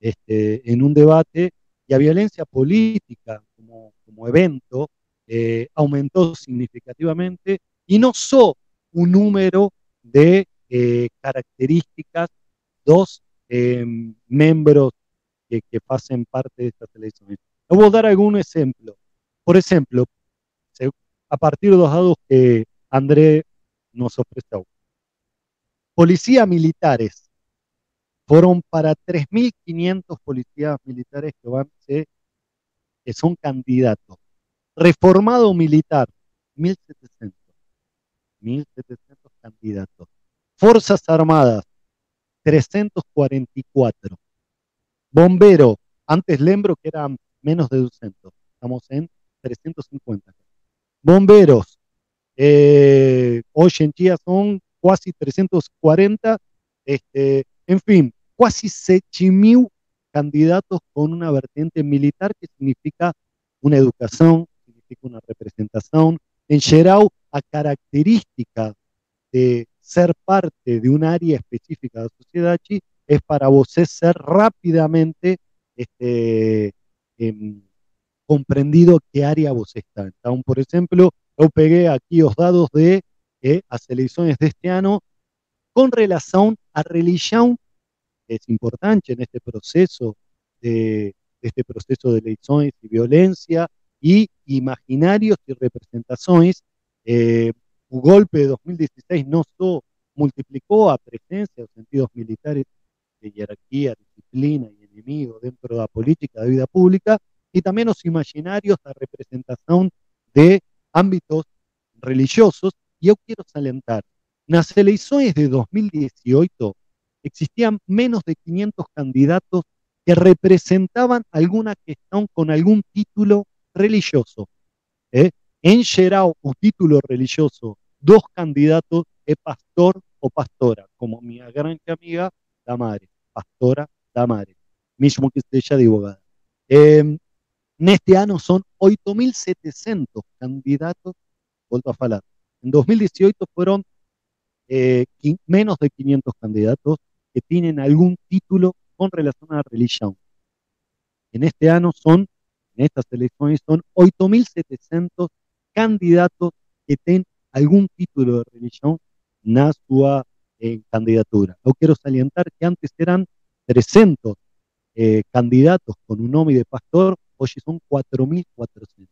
D: este, en un debate. Y la violencia política como, como evento eh, aumentó significativamente y no solo un número de eh, características, dos em, miembros que, que pasen parte de estas elecciones. voy a dar algún ejemplo. Por ejemplo, a partir de los datos que André nos ofreció. Policías militares fueron para 3.500 policías militares que, van, que son candidatos. Reformado militar, 1.700. 1.700 candidatos. Fuerzas Armadas, 344. Bombero, antes lembro que eran menos de 200, estamos en 350. Bomberos, eh, hoy en día son casi 340, este, en fin, casi 7.000 candidatos con una vertiente militar que significa una educación, significa una representación. En Xerau, a características de ser parte de un área específica de la sociedad es para vos ser rápidamente este, em, comprendido qué área vos está. Entonces, por ejemplo, yo pegué aquí los datos de eh, las elecciones de este año con relación a religión, que es importante en este proceso de, este proceso de elecciones y violencia, y imaginarios y representaciones. Eh, golpe de 2016 no solo multiplicó a presencia de sentidos militares de jerarquía, disciplina y enemigo dentro de la política de vida pública, y también los imaginarios de representación de ámbitos religiosos. Y yo quiero salientar, en las elecciones de 2018 existían menos de 500 candidatos que representaban alguna cuestión con algún título religioso. ¿eh? En Gerao, un título religioso, dos candidatos es pastor o pastora, como mi gran amiga Damare, pastora Damare, mismo que ella de abogada. Eh, en este año son 8.700 candidatos, vuelto a falar. En 2018 fueron eh, menos de 500 candidatos que tienen algún título con relación a la religión. En este año son, en estas elecciones, son 8.700 candidatos que tienen algún título de religión en su eh, candidatura. Yo quiero salientar que antes eran 300 eh, candidatos con un nombre de pastor, hoy son 4.400.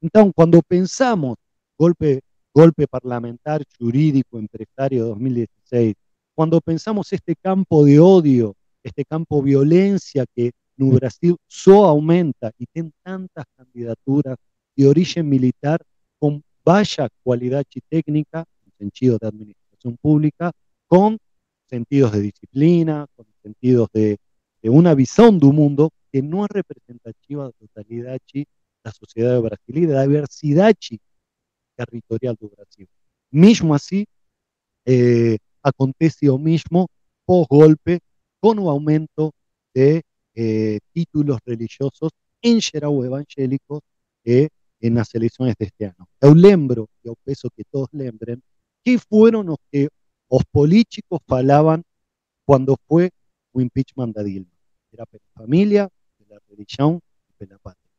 D: Entonces, cuando pensamos golpe, golpe parlamentar, jurídico, empresario 2016, cuando pensamos este campo de odio, este campo de violencia que en Brasil solo aumenta y tiene tantas candidaturas de origen militar con vaya cualidad técnica, en sentido de administración pública, con sentidos de disciplina, con sentidos de, una visión de un mundo que no es representativa de totalidad de la sociedad de Brasil y de la diversidad territorial de Brasil. Mismo así, eh, acontece lo mismo post golpe con un aumento de eh, títulos religiosos en geral evangélicos eh, nas eleições deste ano. Eu lembro, e eu peço que todos lembrem, que foram os que os políticos falavam quando foi o impeachment da Dilma. Era pela família, pela religião e pela pátria.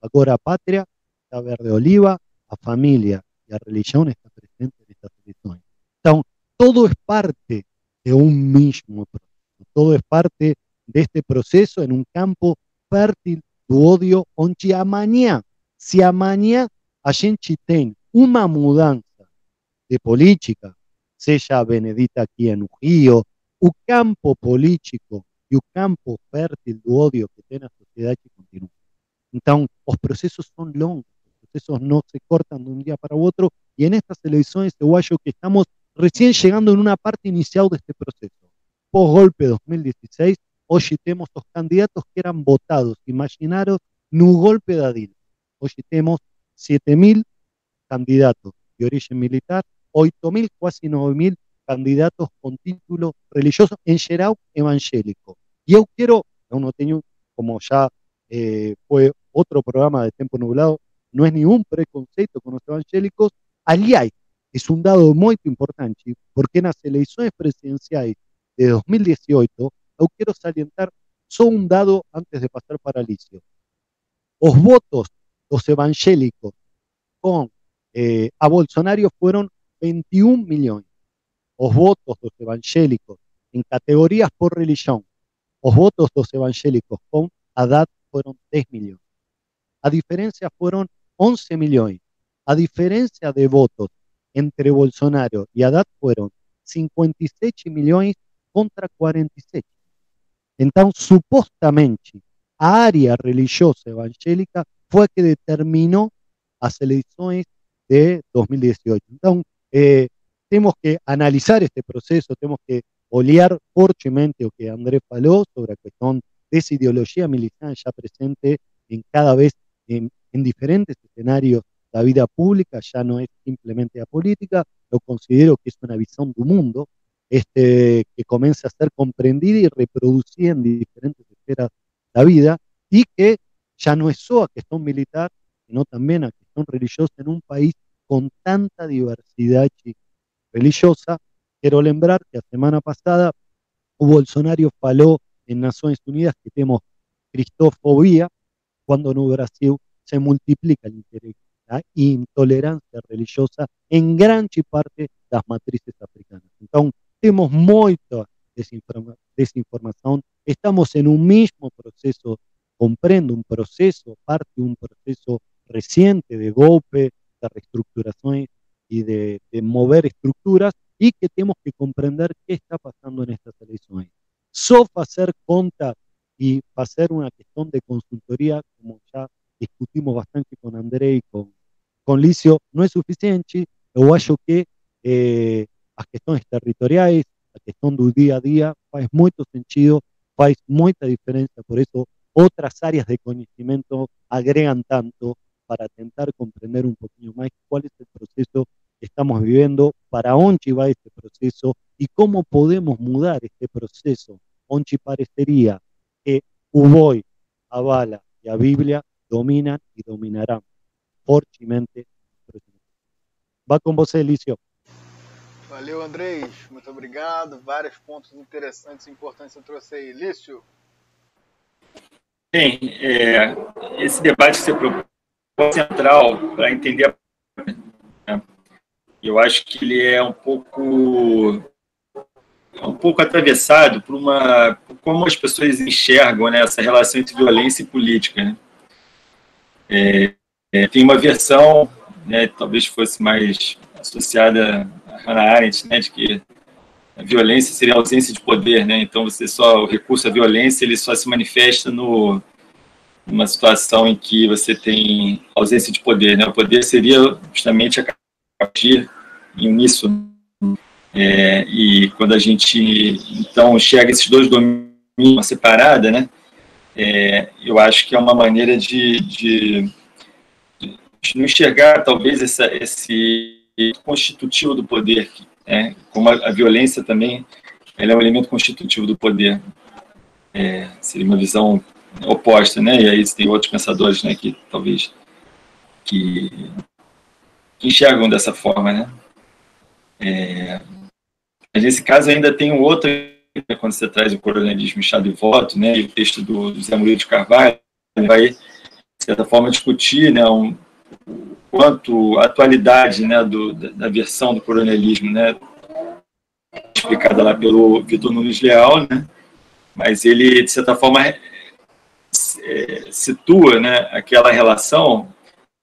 D: Agora a pátria está verde oliva, a família e a religião estão presentes nestas eleições. Então, todo é parte de um mesmo processo. Todo é parte deste processo em um campo fértil do ódio, onde amanhã si amanhã a gente tem una mudanza de política, sea Benedita aquí en Rio, un campo político y un campo fértil de odio que tiene la sociedad que continúa. Entonces, los procesos son longos, los procesos no se cortan de un día para otro, y en estas elecciones de Guayo que estamos recién llegando en una parte inicial de este proceso post-golpe 2016, hoy tenemos los candidatos que eran votados, imaginaros, un golpe de Adil. Hoy tenemos 7.000 candidatos de origen militar, 8.000, casi 9.000 candidatos con título religioso en Gerau evangélico. Y yo quiero, uno tengo, como ya eh, fue otro programa de Tiempo Nublado, no es ningún preconcepto con los evangélicos, hay, es un dado muy importante, porque las elecciones presidenciales de 2018, yo quiero salientar solo un dado antes de pasar para Alicio. Los votos, los evangélicos con eh, a Bolsonaro fueron 21 millones. Los votos los evangélicos en categorías por religión, los votos los evangélicos con Haddad fueron 3 millones. A diferencia fueron 11 millones. A diferencia de votos entre Bolsonaro y Haddad fueron 56 millones contra 46. Entonces, supuestamente, a área religiosa evangélica fue que determinó las elecciones de 2018. Entonces, eh, temos que analizar este proceso, temos que olhar fortemente o que André falou sobre a questão dessa ideologia militante já presente em cada vez em, em diferentes cenários da vida pública, já não é simplesmente a política, eu considero que é uma visão do mundo este, que comienza a ser comprendida y reproducida en diferentes esferas da vida y que ya no es solo cuestión militar, sino también a cuestión religiosa en un país con tanta diversidad religiosa. Quiero lembrar que la semana pasada Bolsonaro falou en Naciones Unidas que tenemos cristofobia cuando no Brasil se multiplica la intolerancia religiosa en gran parte de las matrices africanas. Entonces, temos muita desinforma desinformação, estamos em um mesmo processo, compreendo um processo, parte de um processo recente de golpe, de reestruturações e de, de mover estruturas e que temos que compreender o que está passando nestas eleições. Só fazer conta e fazer uma questão de consultoria, como já discutimos bastante com André e com, com Lício, não é suficiente. Eu acho que eh, as questões territoriais, a questão do dia a dia, faz muito sentido, faz muita diferença, por isso outras áreas de conhecimento agregam tanto para tentar compreender um pouquinho mais qual é o processo que estamos vivendo, para onde vai esse processo e como podemos mudar este processo, onde pareceria que o boi, a bala e a Bíblia dominam e dominarão fortemente. Vai com você, Lício.
C: Valeu, Andrés. Muito obrigado. Vários pontos interessantes e importantes você trouxe aí. Lício?
E: Bem, é, esse debate que você é central para entender a eu acho que ele é um pouco é um pouco atravessado por uma por como as pessoas enxergam né, essa relação entre violência e política. Né? É, é, tem uma versão, né, talvez fosse mais associada Hannah Arendt, né, de que a violência seria a ausência de poder, né? Então você só o recurso à violência ele só se manifesta no numa situação em que você tem ausência de poder, né? O poder seria justamente agir em uníssono. É, e quando a gente então enxerga esses dois domínios uma separada, né? É, eu acho que é uma maneira de, de, de não enxergar talvez essa, esse constitutivo do poder, né? como a, a, violência também ela é um elemento constitutivo do poder. É, seria uma visão oposta, né? E aí tem outros pensadores, né, que talvez que, que enxergam dessa forma, né? É, mas nesse caso ainda tem um outro, né, quando você traz o coronelismo estado e voto, né, e o texto do, Zé Murilo de Carvalho, vai, de certa forma, discutir né, um, quanto a atualidade né, do, da versão do coronelismo, né, explicada lá pelo Vitor Nunes Leal, né, mas ele, de certa forma, é, situa né, aquela relação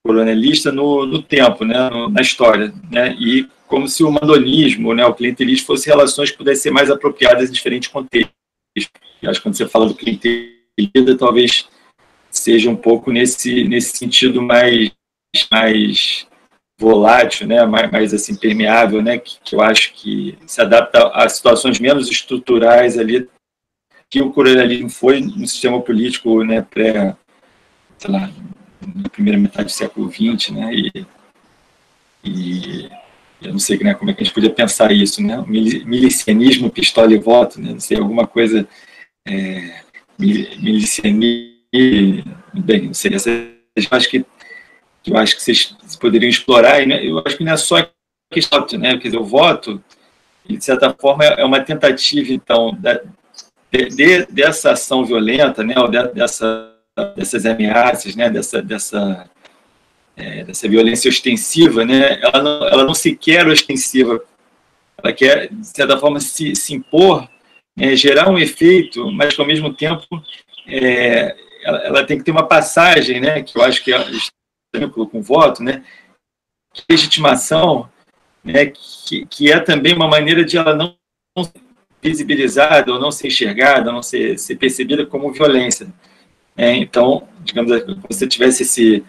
E: coronelista no, no tempo, né, no, na história, né, e como se o mandonismo, né, o clientelismo, fossem relações que pudessem ser mais apropriadas em diferentes contextos. Eu acho que quando você fala do clientelismo, talvez seja um pouco nesse, nesse sentido mais mais volátil, né, mais, mais assim permeável, né, que, que, eu acho que se adapta a situações menos estruturais ali que o colonialismo foi no sistema político, né, pré, sei lá, na primeira metade do século XX, né, e, e eu não sei né, como é que a gente podia pensar isso, né, milicianismo, pistola e voto, né, não sei, alguma coisa é, milicianismo, bem, não sei, essa, acho que que eu acho que vocês poderiam explorar, e né, eu acho que não é só questão, né, dizer, o voto, de certa forma, é uma tentativa, então, da, de, dessa ação violenta, né, ou de, dessa, dessas ameaças, né, dessa, dessa, é, dessa violência ostensiva, né, ela não, ela não se quer ostensiva, ela quer, de certa forma, se, se impor, é, gerar um efeito, mas que, ao mesmo tempo, é, ela, ela, tem que ter uma passagem, né, que eu acho que é com voto, né, legitimação, né, que, que é também uma maneira de ela não ser visibilizada ou não ser enxergada, não ser, ser percebida como violência. É, então, digamos, se você tivesse esse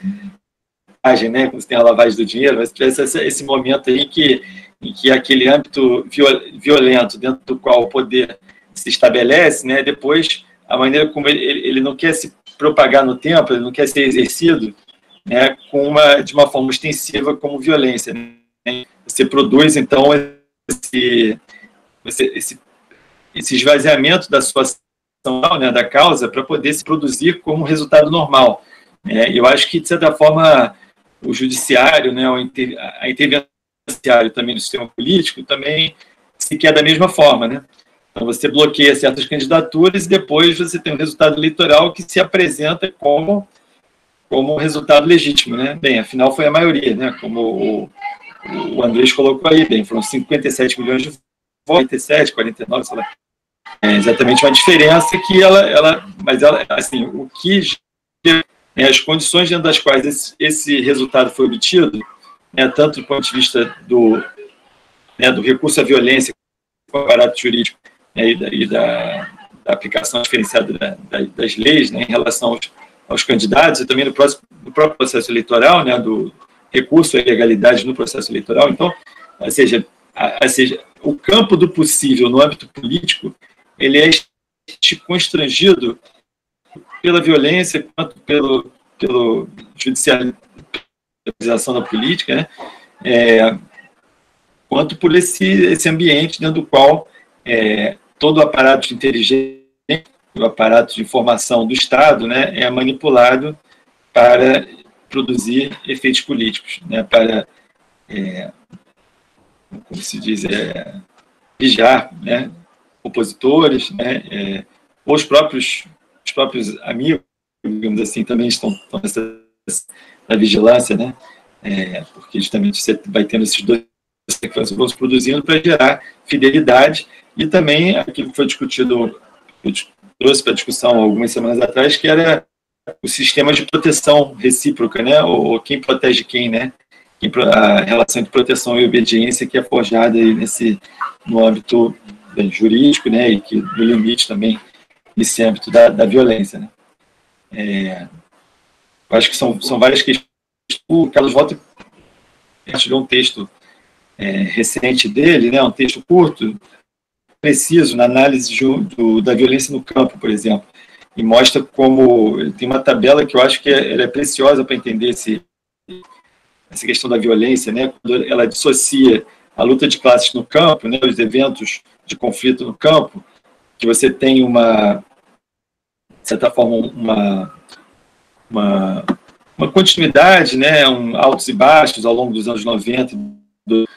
E: né, quando você tem a lavagem do dinheiro, mas tivesse esse, esse momento aí que, em que aquele âmbito violento dentro do qual o poder se estabelece, né, depois a maneira como ele, ele não quer se propagar no tempo, ele não quer ser exercido né, com uma, de uma forma extensiva como violência. Né? Você produz, então, esse, esse, esse esvaziamento da sua ação, né, da causa, para poder se produzir como resultado normal. Né? Eu acho que, de certa forma, o judiciário, né, a intervenção também no sistema político, também se quer da mesma forma, né? Então você bloqueia certas candidaturas e depois você tem um resultado eleitoral que se apresenta como como resultado legítimo, né? Bem, afinal foi a maioria, né? Como o, o Andrés colocou aí, bem, foram 57 milhões de votos, 47, 49, sei lá. É exatamente uma diferença que ela, ela mas ela, assim, o que né, as condições dentro das quais esse, esse resultado foi obtido, né, tanto do ponto de vista do, né, do recurso à violência, com o aparato jurídico né, e, da, e da, da, aplicação diferenciada da, das leis né, em relação aos, aos, candidatos e também no, próximo, no próprio processo eleitoral, né, do recurso à ilegalidade no processo eleitoral. Então, ou seja, a, ou seja, o campo do possível no âmbito político ele é constrangido pela violência quanto pelo, pelo judicialização da política, né? É, quanto por esse, esse ambiente dentro do qual é, todo o aparato de inteligência, o aparato de informação do Estado, né, é manipulado para produzir efeitos políticos, né, para, é, como se diz, é, vigiar né, opositores, né, é, ou os próprios, os próprios amigos, digamos assim, também estão, estão nessa, na vigilância, né, é, porque justamente você vai tendo esses dois sequências produzindo para gerar fidelidade e também aquilo que foi discutido, trouxe para discussão algumas semanas atrás, que era o sistema de proteção recíproca, né, ou quem protege quem, né, a relação de proteção e obediência que é forjada aí nesse, no âmbito bem, jurídico, né, e que no limite também nesse âmbito da, da violência, né. É, eu acho que são, são várias questões. O Carlos Volta partilhou um texto é, recente dele, né, um texto curto, preciso na análise do, da violência no campo, por exemplo, e mostra como tem uma tabela que eu acho que é, é preciosa para entender esse, essa questão da violência, né, quando ela dissocia a luta de classes no campo, né, os eventos de conflito no campo, que você tem uma, de certa forma, uma, uma, uma continuidade, né, um, altos e baixos ao longo dos anos 90 do,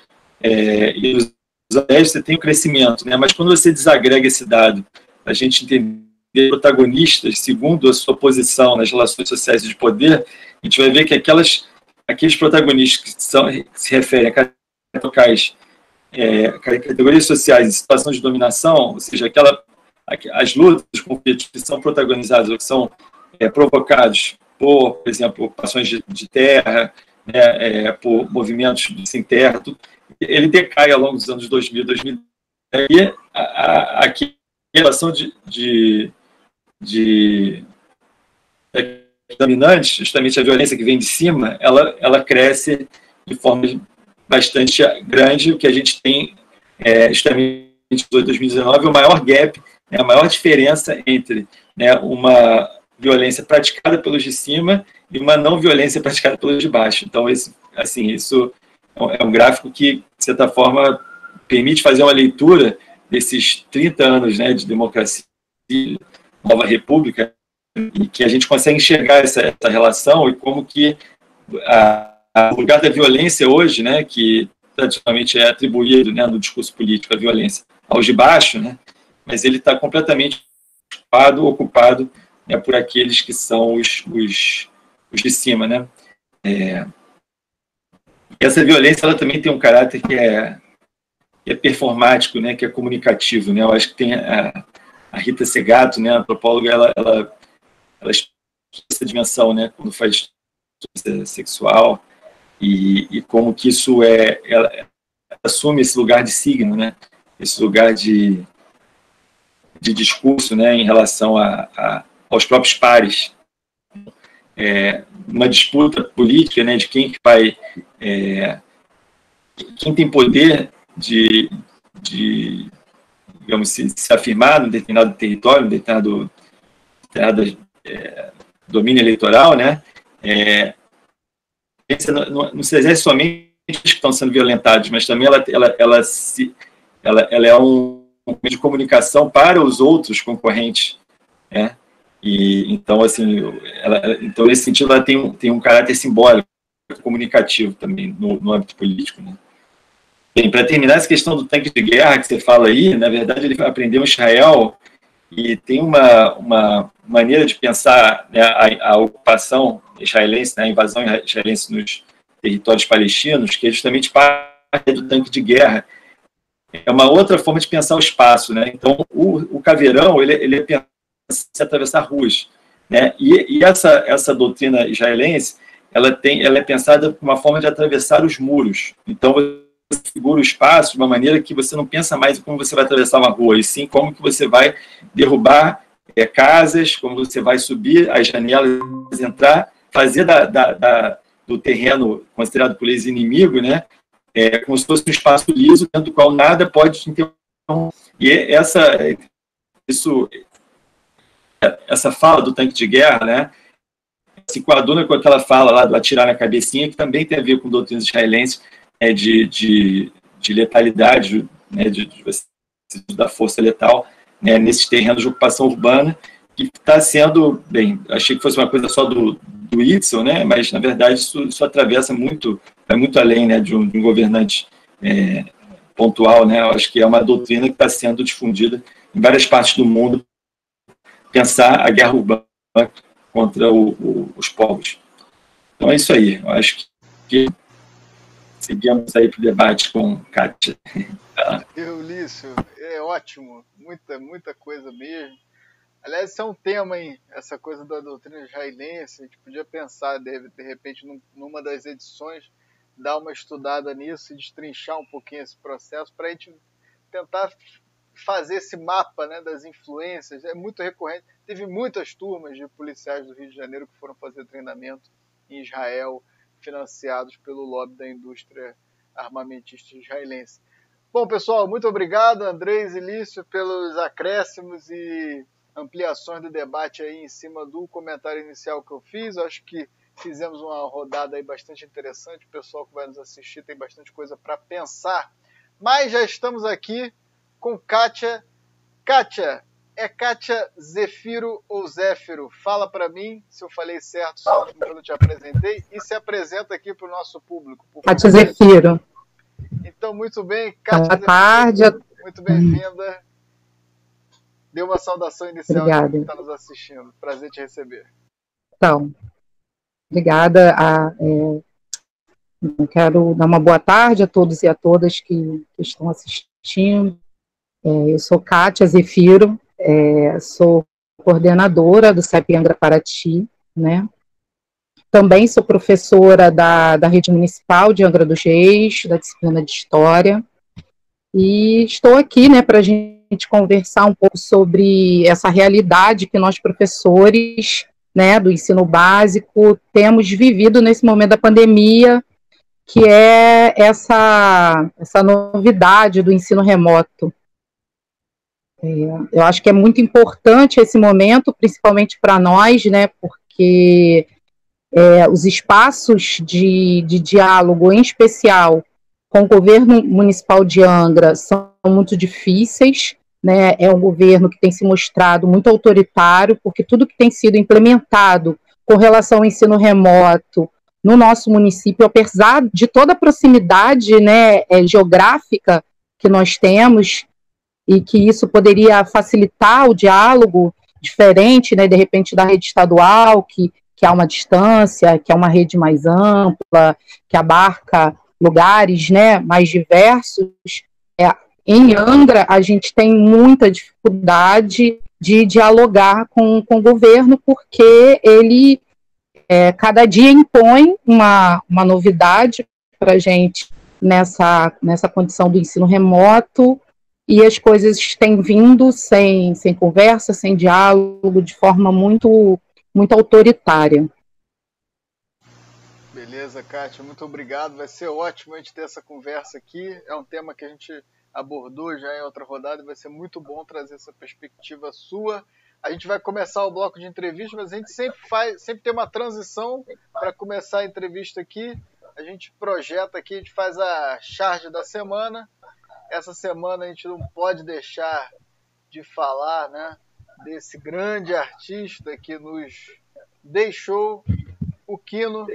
E: é, e os anos você tem o crescimento, né, mas quando você desagrega esse dado, a gente entender protagonistas segundo a sua posição nas relações sociais de poder, a gente vai ver que aquelas, aqueles protagonistas que, são, que se referem a locais é, categorias sociais em situação de dominação, ou seja, aquela, as lutas, os conflitos que são protagonizados ou que são é, provocados por, por exemplo, ocupações de, de terra, né, é, por movimentos sem terra, tudo, ele decai ao longo dos anos 2000, 2010. E a, a, a relação de, de, de dominante, justamente a violência que vem de cima, ela, ela cresce de forma bastante grande, o que a gente tem é, justamente em 2019, o maior gap, né, a maior diferença entre né, uma violência praticada pelos de cima e uma não violência praticada pelos de baixo. Então, esse, assim, isso é um gráfico que, de certa forma, permite fazer uma leitura desses 30 anos né, de democracia, nova república, e que a gente consegue enxergar essa, essa relação e como que a, o lugar da violência hoje, né, que tradicionalmente é atribuído né, no discurso político a violência aos de baixo, né, mas ele está completamente ocupado, ocupado né, por aqueles que são os, os, os de cima, né. É, essa violência ela também tem um caráter que é, que é performático, né, que é comunicativo, né. Eu acho que tem a, a Rita Segato, né, a antropóloga, ela, ela, ela essa dimensão, né, quando faz sexual, e, e como que isso é, ela, ela assume esse lugar de signo, né? Esse lugar de, de discurso, né? Em relação a, a aos próprios pares, é, uma disputa política, né? De quem que vai é, quem tem poder de, de digamos, se, se afirmar num determinado território, num determinado, determinado é, domínio eleitoral, né, é, não, não se exerce somente que estão sendo violentados, mas também ela, ela, ela, se, ela, ela é um meio de comunicação para os outros concorrentes, né? E então assim, ela, então nesse sentido ela tem um, tem um caráter simbólico, comunicativo também no, no âmbito político, né? Bem, para terminar essa questão do tanque de guerra que você fala aí, na verdade ele aprendeu Israel e tem uma, uma maneira de pensar né, a, a, ocupação israelense, né, a invasão israelense nos territórios palestinos, que é justamente parte do tanque de guerra. É uma outra forma de pensar o espaço. Né? Então, o, o caveirão ele, ele é em atravessar ruas. Né? E, e essa, essa doutrina israelense ela, tem, ela é pensada como uma forma de atravessar os muros. Então, segura o espaço de uma maneira que você não pensa mais como você vai atravessar uma rua, e sim como que você vai derrubar é, casas, como você vai subir as janelas, entrar, fazer da, da, da, do terreno considerado por eles inimigo, né, é, como se fosse um espaço liso, dentro do qual nada pode interromper. E essa, isso, essa fala do tanque de guerra, né, se coaduna com aquela fala lá do atirar na cabecinha, que também tem a ver com doutrinas israelenses, é, de, de, de, letalidade, né, de, de, da força letal né, nesses terrenos de ocupação urbana, que está sendo, bem, achei que fosse uma coisa só do, do Itzel, né, mas na verdade isso, isso atravessa muito, vai muito além né, de, um, de um governante é, pontual, né, eu acho que é uma doutrina que está sendo difundida em várias partes do mundo, pensar a guerra urbana contra o, o, os povos. Então é isso aí, eu acho que seguimos aí para o debate com Kátia.
C: Eulício, é ótimo, muita, muita coisa mesmo. Aliás, isso é um tema, hein? Essa coisa da doutrina israelense. A gente podia pensar, de, de repente, num, numa das edições, dar uma estudada nisso e destrinchar um pouquinho esse processo para a gente tentar fazer esse mapa né, das influências. É muito recorrente. Teve muitas turmas de policiais do Rio de Janeiro que foram fazer treinamento em Israel financiados pelo lobby da indústria armamentista israelense. Bom, pessoal, muito obrigado, Andrés e Lício, pelos acréscimos e ampliações do debate aí em cima do comentário inicial que eu fiz. Eu acho que fizemos uma rodada aí bastante interessante. O pessoal que vai nos assistir tem bastante coisa para pensar. Mas já estamos aqui com Kátia. Kátia, é Kátia Zefiro ou Zéfiro? Fala para mim se eu falei certo só quando eu te apresentei e se apresenta aqui para o nosso público.
F: Kátia Zefiro.
C: Então, muito bem, Kátia
F: Boa tarde.
C: Muito bem-vinda. Dê uma saudação inicial para quem está nos assistindo. Prazer te receber.
F: Então, obrigada. A, é, quero dar uma boa tarde a todos e a todas que, que estão assistindo. É, eu sou Kátia Zefiro, é, sou coordenadora do CEP Angra Paraty, né? Também sou professora da, da Rede Municipal de Angra dos Reis, da disciplina de História. E estou aqui, né, para a gente conversar um pouco sobre essa realidade que nós, professores, né, do ensino básico, temos vivido nesse momento da pandemia, que é essa, essa novidade do ensino remoto. É, eu acho que é muito importante esse momento, principalmente para nós, né, porque é, os espaços de, de diálogo, em especial com o governo municipal de Angra, são muito difíceis. Né, é um governo que tem se mostrado muito autoritário, porque tudo que tem sido implementado com relação ao ensino remoto no nosso município, apesar de toda a proximidade né, é, geográfica que nós temos, e que isso poderia facilitar o diálogo diferente, né, de repente da rede estadual, que, que há uma distância, que é uma rede mais ampla, que abarca lugares né, mais diversos. É, em Angra, a gente tem muita dificuldade de dialogar com, com o governo, porque ele é, cada dia impõe uma, uma novidade para a gente nessa, nessa condição do ensino remoto, e as coisas têm vindo sem, sem conversa, sem diálogo, de forma muito, muito autoritária.
C: Beleza, Kátia, muito obrigado. Vai ser ótimo a gente ter essa conversa aqui. É um tema que a gente abordou já em outra rodada vai ser muito bom trazer essa perspectiva sua. A gente vai começar o bloco de entrevista, mas a gente sempre faz, sempre tem uma transição para começar a entrevista aqui. A gente projeta aqui, a gente faz a charge da semana. Essa semana a gente não pode deixar de falar, né, desse grande artista que nos deixou, o Kino,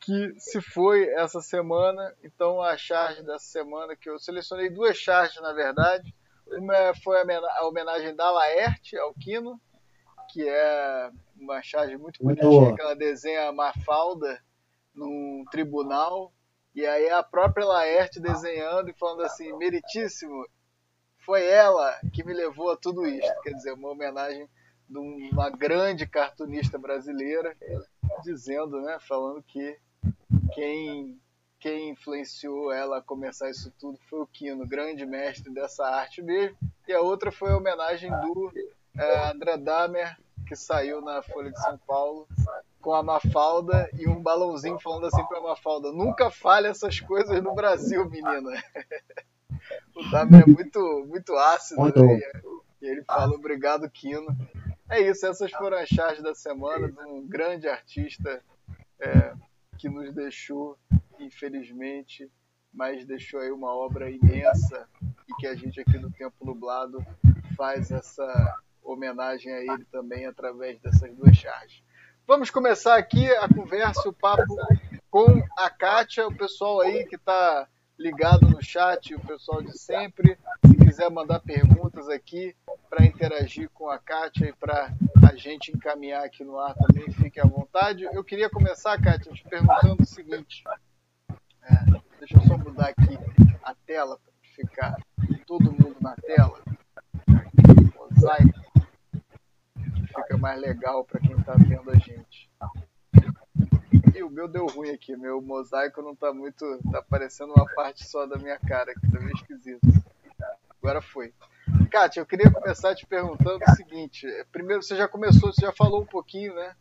C: que se foi essa semana. Então a charge dessa semana, que eu selecionei duas charges na verdade. Uma foi a homenagem da Laerte ao Quino, que é uma charge muito bonitinha, que ela desenha a Mafalda num tribunal. E aí a própria Laerte desenhando e falando assim, meritíssimo, foi ela que me levou a tudo isso. Quer dizer, uma homenagem de uma grande cartunista brasileira, dizendo, né, falando que quem, quem influenciou ela a começar isso tudo foi o Quino, grande mestre dessa arte mesmo. E a outra foi a homenagem do é, André Damer, que saiu na Folha de São Paulo com a Mafalda e um balãozinho falando assim para a Mafalda: nunca fale essas coisas no Brasil, menina. o Damer é muito, muito ácido. Né? E ele fala: obrigado, Quino. É isso, essas foram as charges da semana de um grande artista é, que nos deixou, infelizmente, mas deixou aí uma obra imensa e que a gente aqui do Tempo Nublado faz essa homenagem a ele também através dessas duas charges. Vamos começar aqui a conversa, o papo com a Kátia, o pessoal aí que está ligado no chat, o pessoal de sempre. Se quiser mandar perguntas aqui para interagir com a Kátia e para a gente encaminhar aqui no ar também, fique à vontade. Eu queria começar, Kátia, te perguntando o seguinte. É, deixa eu só mudar aqui a tela para ficar todo mundo na tela. Mosaico. Fica mais legal para quem está vendo a gente. E o meu deu ruim aqui, meu mosaico não tá muito. tá aparecendo uma parte só da minha cara, que tá meio esquisito. Agora foi. Kátia, eu queria começar te perguntando o seguinte. Primeiro, você já começou, você já falou um pouquinho, né,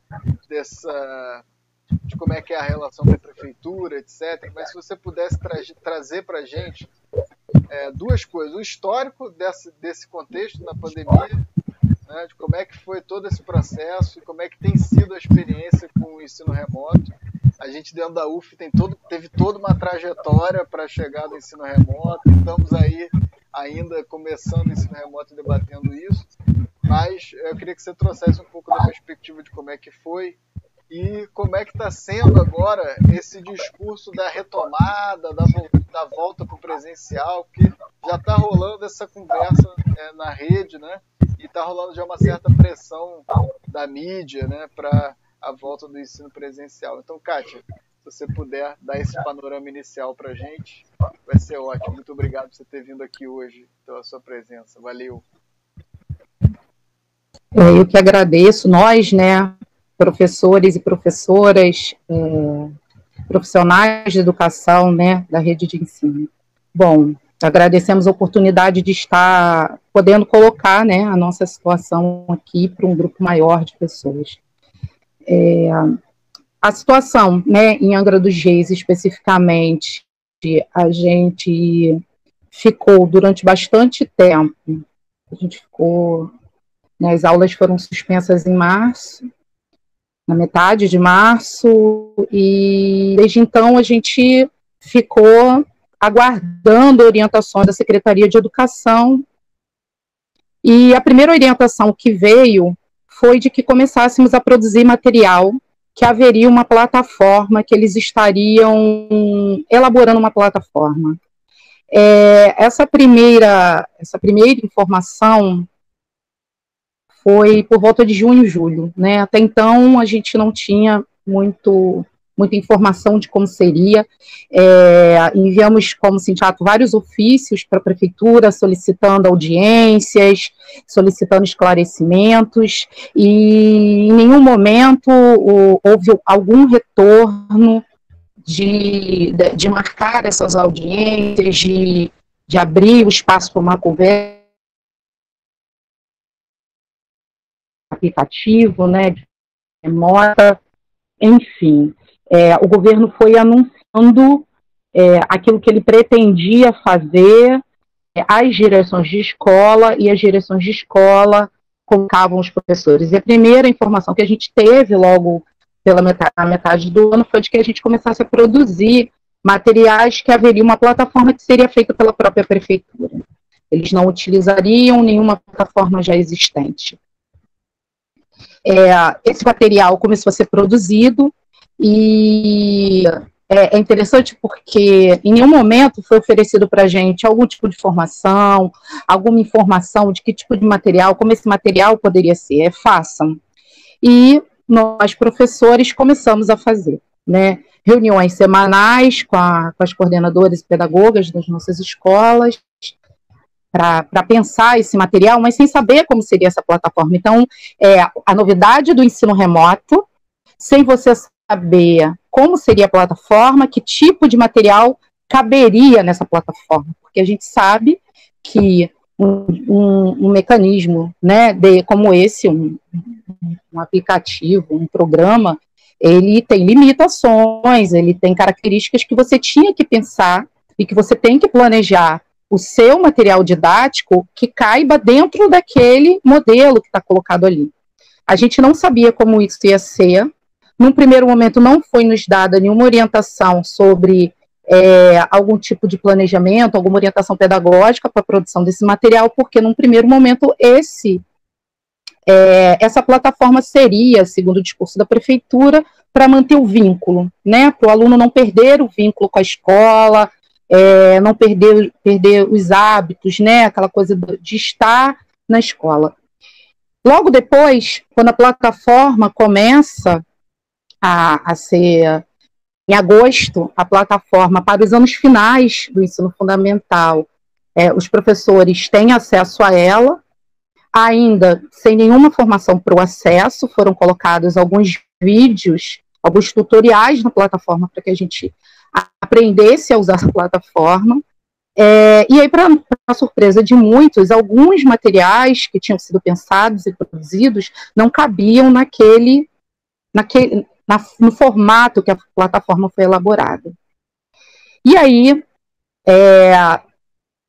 C: dessa de como é que é a relação com a prefeitura, etc. Mas se você pudesse tra trazer para a gente é, duas coisas: o histórico desse, desse contexto na pandemia né, de como é que foi todo esse processo e como é que tem sido a experiência com o ensino remoto. A gente dentro da UF tem todo, teve toda uma trajetória para chegar no ensino remoto, estamos aí ainda começando o ensino remoto e debatendo isso, mas eu queria que você trouxesse um pouco da perspectiva de como é que foi e como é que está sendo agora esse discurso da retomada, da, da volta para o presencial, que já está rolando essa conversa é, na rede, né? E está rolando já uma certa pressão da mídia, né, para a volta do ensino presencial. Então, Kátia, se você puder dar esse panorama inicial para a gente, vai ser ótimo. Muito obrigado por você ter vindo aqui hoje, pela sua presença. Valeu.
F: É, eu que agradeço, nós, né, professores e professoras, é, profissionais de educação, né, da rede de ensino. Bom, agradecemos a oportunidade de estar podendo colocar, né, a nossa situação aqui para um grupo maior de pessoas. É, a situação, né, em Angra dos Reis especificamente, a gente ficou durante bastante tempo, a gente ficou, né, as aulas foram suspensas em março, na metade de março, e desde então a gente ficou aguardando orientações da Secretaria de Educação. E a primeira orientação que veio foi de que começássemos a produzir material, que haveria uma plataforma, que eles estariam elaborando uma plataforma. É, essa primeira essa primeira informação foi por volta de junho, julho, né? Até então a gente não tinha muito muita informação de como seria. É, enviamos, como sindicato, vários ofícios para a prefeitura solicitando audiências, solicitando esclarecimentos, e em nenhum momento houve algum retorno de, de, de marcar essas audiências, de, de abrir o espaço para uma conversa aplicativo, né, de remota, enfim. É, o governo foi anunciando é, aquilo que ele pretendia fazer, é, as direções de escola e as direções de escola colocavam os professores. E a primeira informação que a gente teve logo pela metade, metade do ano foi de que a gente começasse a produzir materiais que haveria uma plataforma que seria feita pela própria prefeitura. Eles não utilizariam nenhuma plataforma já existente. É, esse material começou a ser produzido e é, é interessante porque em nenhum momento foi oferecido para a gente algum tipo de formação, alguma informação de que tipo de material, como esse material poderia ser. É, façam. E nós, professores, começamos a fazer, né? Reuniões semanais com, a, com as coordenadoras e pedagogas das nossas escolas, para pensar esse material, mas sem saber como seria essa plataforma. Então, é, a novidade do ensino remoto, sem você saber como seria a plataforma, que tipo de material caberia nessa plataforma, porque a gente sabe que um, um, um mecanismo né, de, como esse, um, um aplicativo, um programa, ele tem limitações, ele tem características que você tinha que pensar e que você tem que planejar o seu material didático que caiba dentro daquele modelo que está colocado ali. A gente não sabia como isso ia ser. Num primeiro momento, não foi nos dada nenhuma orientação sobre é, algum tipo de planejamento, alguma orientação pedagógica para a produção desse material, porque num primeiro momento esse é, essa plataforma seria, segundo o discurso da prefeitura, para manter o vínculo, né, para o aluno não perder o vínculo com a escola, é, não perder, perder os hábitos, né, aquela coisa de estar na escola. Logo depois, quando a plataforma começa a, a ser, em agosto, a plataforma para os anos finais do ensino fundamental, é, os professores têm acesso a ela, ainda sem nenhuma formação para o acesso, foram colocados alguns vídeos, alguns tutoriais na plataforma para que a gente aprendesse a usar essa plataforma. É, e aí, para surpresa de muitos, alguns materiais que tinham sido pensados e produzidos não cabiam naquele, naquele na, no formato que a plataforma foi elaborada. E aí, é,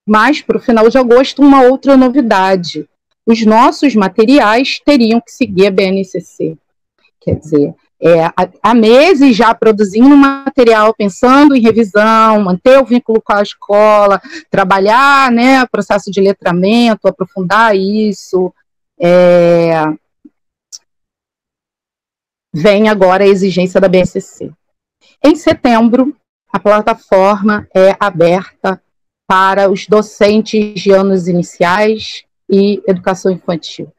F: mais para o final de agosto, uma outra novidade. Os nossos materiais teriam que seguir a BNCC. Quer dizer, é, há meses já produzindo material, pensando em revisão, manter o vínculo com a escola, trabalhar né, processo de letramento, aprofundar isso. É, vem agora a exigência da BSC. Em setembro, a plataforma é aberta para os docentes de anos iniciais e educação infantil.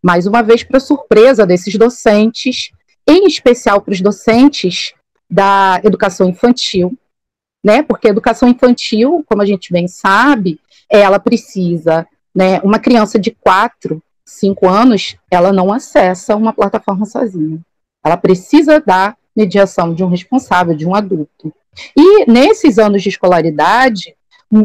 F: Mais uma vez, para surpresa desses docentes, em especial para os docentes da educação infantil, né? Porque a educação infantil, como a gente bem sabe, ela precisa, né? Uma criança de 4, 5 anos, ela não acessa uma plataforma sozinha. Ela precisa da mediação de um responsável, de um adulto. E nesses anos de escolaridade,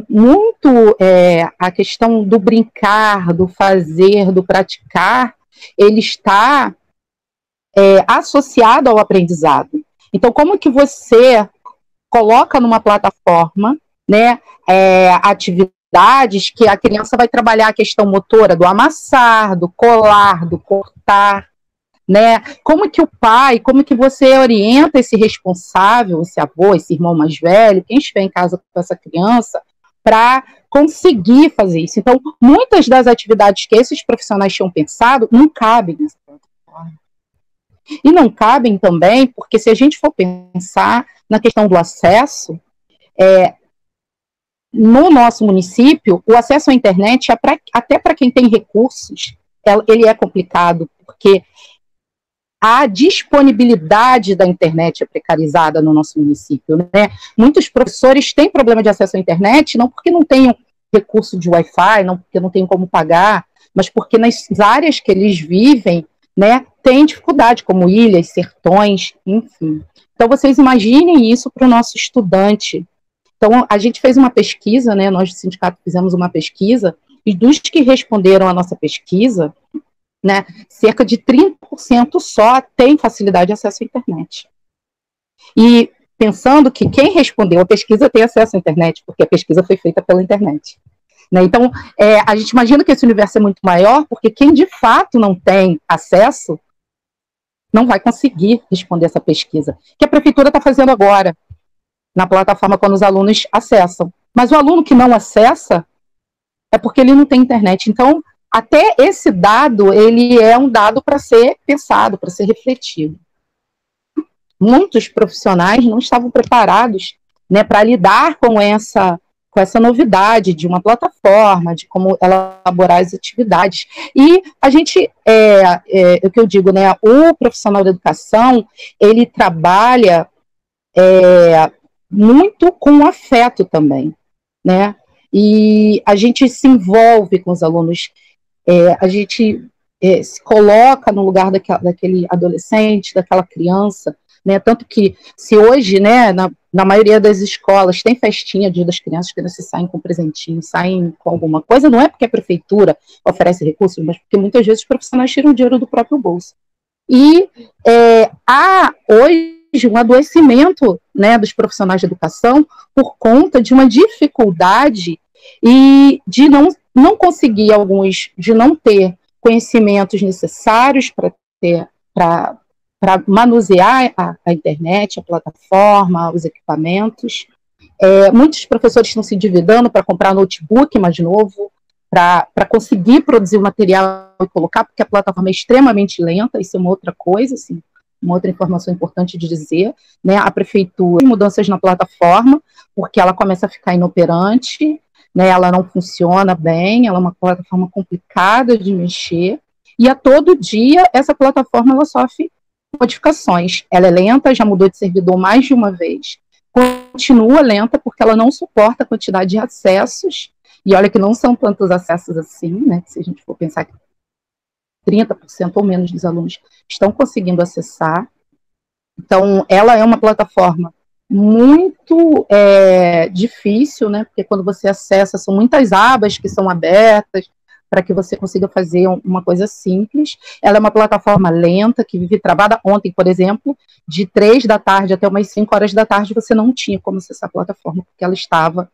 F: muito é, a questão do brincar, do fazer, do praticar, ele está é, associado ao aprendizado. Então, como que você coloca numa plataforma, né, é, atividades que a criança vai trabalhar a questão motora do amassar, do colar, do cortar, né? Como que o pai, como que você orienta esse responsável, esse avô, esse irmão mais velho, quem estiver em casa com essa criança, para conseguir fazer isso. Então, muitas das atividades que esses profissionais tinham pensado não cabem nessa plataforma. E não cabem também, porque se a gente for pensar na questão do acesso, é, no nosso município, o acesso à internet, é pra, até para quem tem recursos, ele é complicado, porque a disponibilidade da internet é precarizada no nosso município. Né? Muitos professores têm problema de acesso à internet, não porque não tenham recurso de Wi-Fi, não porque não tenham como pagar, mas porque nas áreas que eles vivem, né, tem dificuldade, como ilhas, sertões, enfim. Então, vocês imaginem isso para o nosso estudante. Então, a gente fez uma pesquisa, né, nós do sindicato fizemos uma pesquisa, e dos que responderam à nossa pesquisa, né, cerca de 30% só tem facilidade de acesso à internet. E pensando que quem respondeu a pesquisa tem acesso à internet, porque a pesquisa foi feita pela internet. Né? Então, é, a gente imagina que esse universo é muito maior, porque quem de fato não tem acesso não vai conseguir responder essa pesquisa, que a prefeitura está fazendo agora, na plataforma quando os alunos acessam. Mas o aluno que não acessa é porque ele não tem internet. Então, até esse dado, ele é um dado para ser pensado, para ser refletido. Muitos profissionais não estavam preparados né, para lidar com essa com essa novidade de uma plataforma, de como elaborar as atividades. E a gente, é, é, é o que eu digo, né, o profissional da educação, ele trabalha é, muito com afeto também, né, e a gente se envolve com os alunos, é, a gente é, se coloca no lugar daquela, daquele adolescente, daquela criança, né, tanto que se hoje, né, na, na maioria das escolas tem festinha dia das crianças, as crianças saem com presentinho, saem com alguma coisa, não é porque a prefeitura oferece recursos, mas porque muitas vezes os profissionais tiram dinheiro do próprio bolso. E é, há hoje um adoecimento né, dos profissionais de educação por conta de uma dificuldade e de não, não conseguir alguns, de não ter conhecimentos necessários para ter para manusear a, a, internet, a plataforma, os equipamentos. É, muitos professores estão se endividando para comprar notebook, mais novo, para conseguir produzir o material e colocar, porque a plataforma é extremamente lenta, isso é uma outra coisa, assim, uma outra informação importante de dizer, né, a prefeitura, mudanças na plataforma, porque ela começa a ficar inoperante, né, ela não funciona bem, ela é uma plataforma complicada de mexer, e a todo dia essa plataforma ela sofre modificações. Ela é lenta, já mudou de servidor mais de uma vez. Continua lenta porque ela não suporta a quantidade de acessos. E olha que não são tantos acessos assim, né? Se a gente for pensar que 30% ou menos dos alunos estão conseguindo acessar. Então, ela é uma plataforma muito é, difícil, né? Porque quando você acessa, são muitas abas que são abertas, para que você consiga fazer uma coisa simples. Ela é uma plataforma lenta, que vive travada. Ontem, por exemplo, de três da tarde até umas 5 horas da tarde, você não tinha como acessar a plataforma, porque ela estava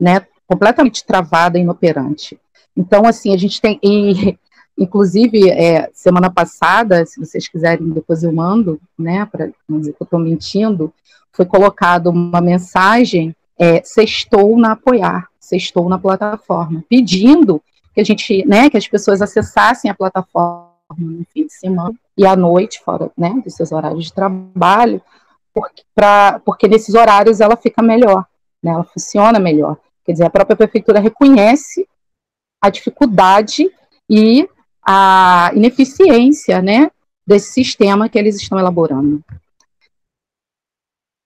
F: né, completamente travada inoperante. Então, assim, a gente tem. E, inclusive, é, semana passada, se vocês quiserem, depois eu mando, né, para não dizer que eu estou mentindo, foi colocado uma mensagem é, sextou na apoiar, sextou na plataforma, pedindo que a gente, né, que as pessoas acessassem a plataforma no fim de semana e à noite, fora, né, dos seus horários de trabalho, porque, pra, porque nesses horários ela fica melhor, né, ela funciona melhor. Quer dizer, a própria prefeitura reconhece a dificuldade e a ineficiência, né, desse sistema que eles estão elaborando.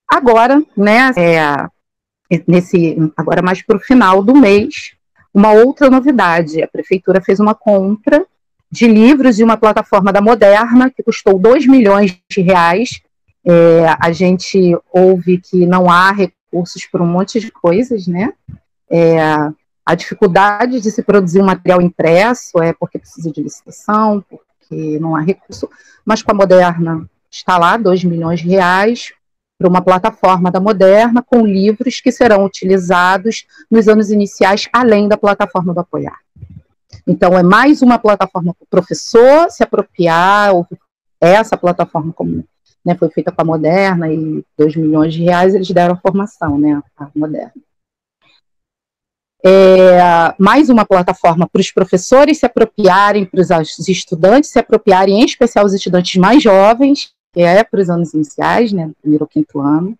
F: Agora, né, é, nesse, agora mais para o final do mês, uma outra novidade: a prefeitura fez uma compra de livros de uma plataforma da Moderna, que custou 2 milhões de reais. É, a gente ouve que não há recursos para um monte de coisas, né? É, a dificuldade de se produzir um material impresso é porque precisa de licitação, porque não há recurso, mas com a Moderna está lá 2 milhões de reais, para uma plataforma da Moderna com livros que serão utilizados nos anos iniciais, além da plataforma do Apoiar. Então, é mais uma plataforma para o professor se apropriar, ou essa plataforma como né, foi feita com a Moderna e 2 milhões de reais eles deram a formação, né, a Moderna. É, mais uma plataforma para os professores se apropriarem, para os estudantes se apropriarem, em especial os estudantes mais jovens, que é para os anos iniciais, né, primeiro ou quinto ano,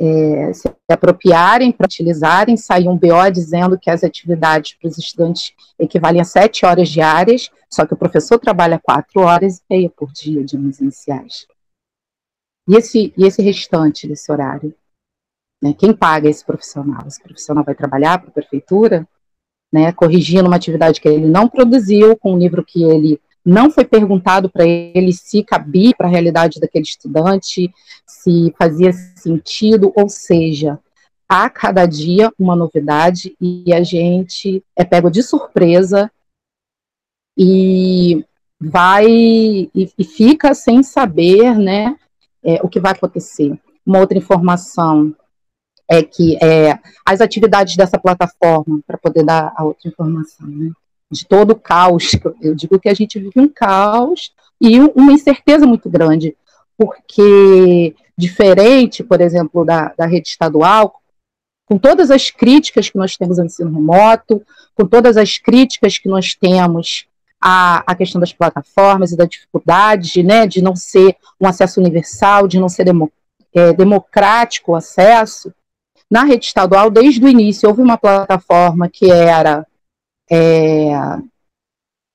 F: é, se apropriarem para utilizarem, saiu um BO dizendo que as atividades para os estudantes equivalem a sete horas diárias, só que o professor trabalha quatro horas e meia por dia de anos iniciais. E esse, e esse restante desse horário? Né, quem paga esse profissional? Esse profissional vai trabalhar para a prefeitura, né, corrigindo uma atividade que ele não produziu, com um livro que ele não foi perguntado para ele se cabia para a realidade daquele estudante, se fazia sentido, ou seja, a cada dia uma novidade e a gente é pego de surpresa e vai e, e fica sem saber, né, é, o que vai acontecer. uma outra informação é que é, as atividades dessa plataforma, para poder dar a outra informação, né, de todo o caos, eu digo que a gente vive um caos e uma incerteza muito grande, porque diferente, por exemplo, da, da rede estadual, com todas as críticas que nós temos ao ensino remoto, com todas as críticas que nós temos à, à questão das plataformas e da dificuldade né, de não ser um acesso universal, de não ser é, democrático o acesso, na rede estadual, desde o início, houve uma plataforma que era. É,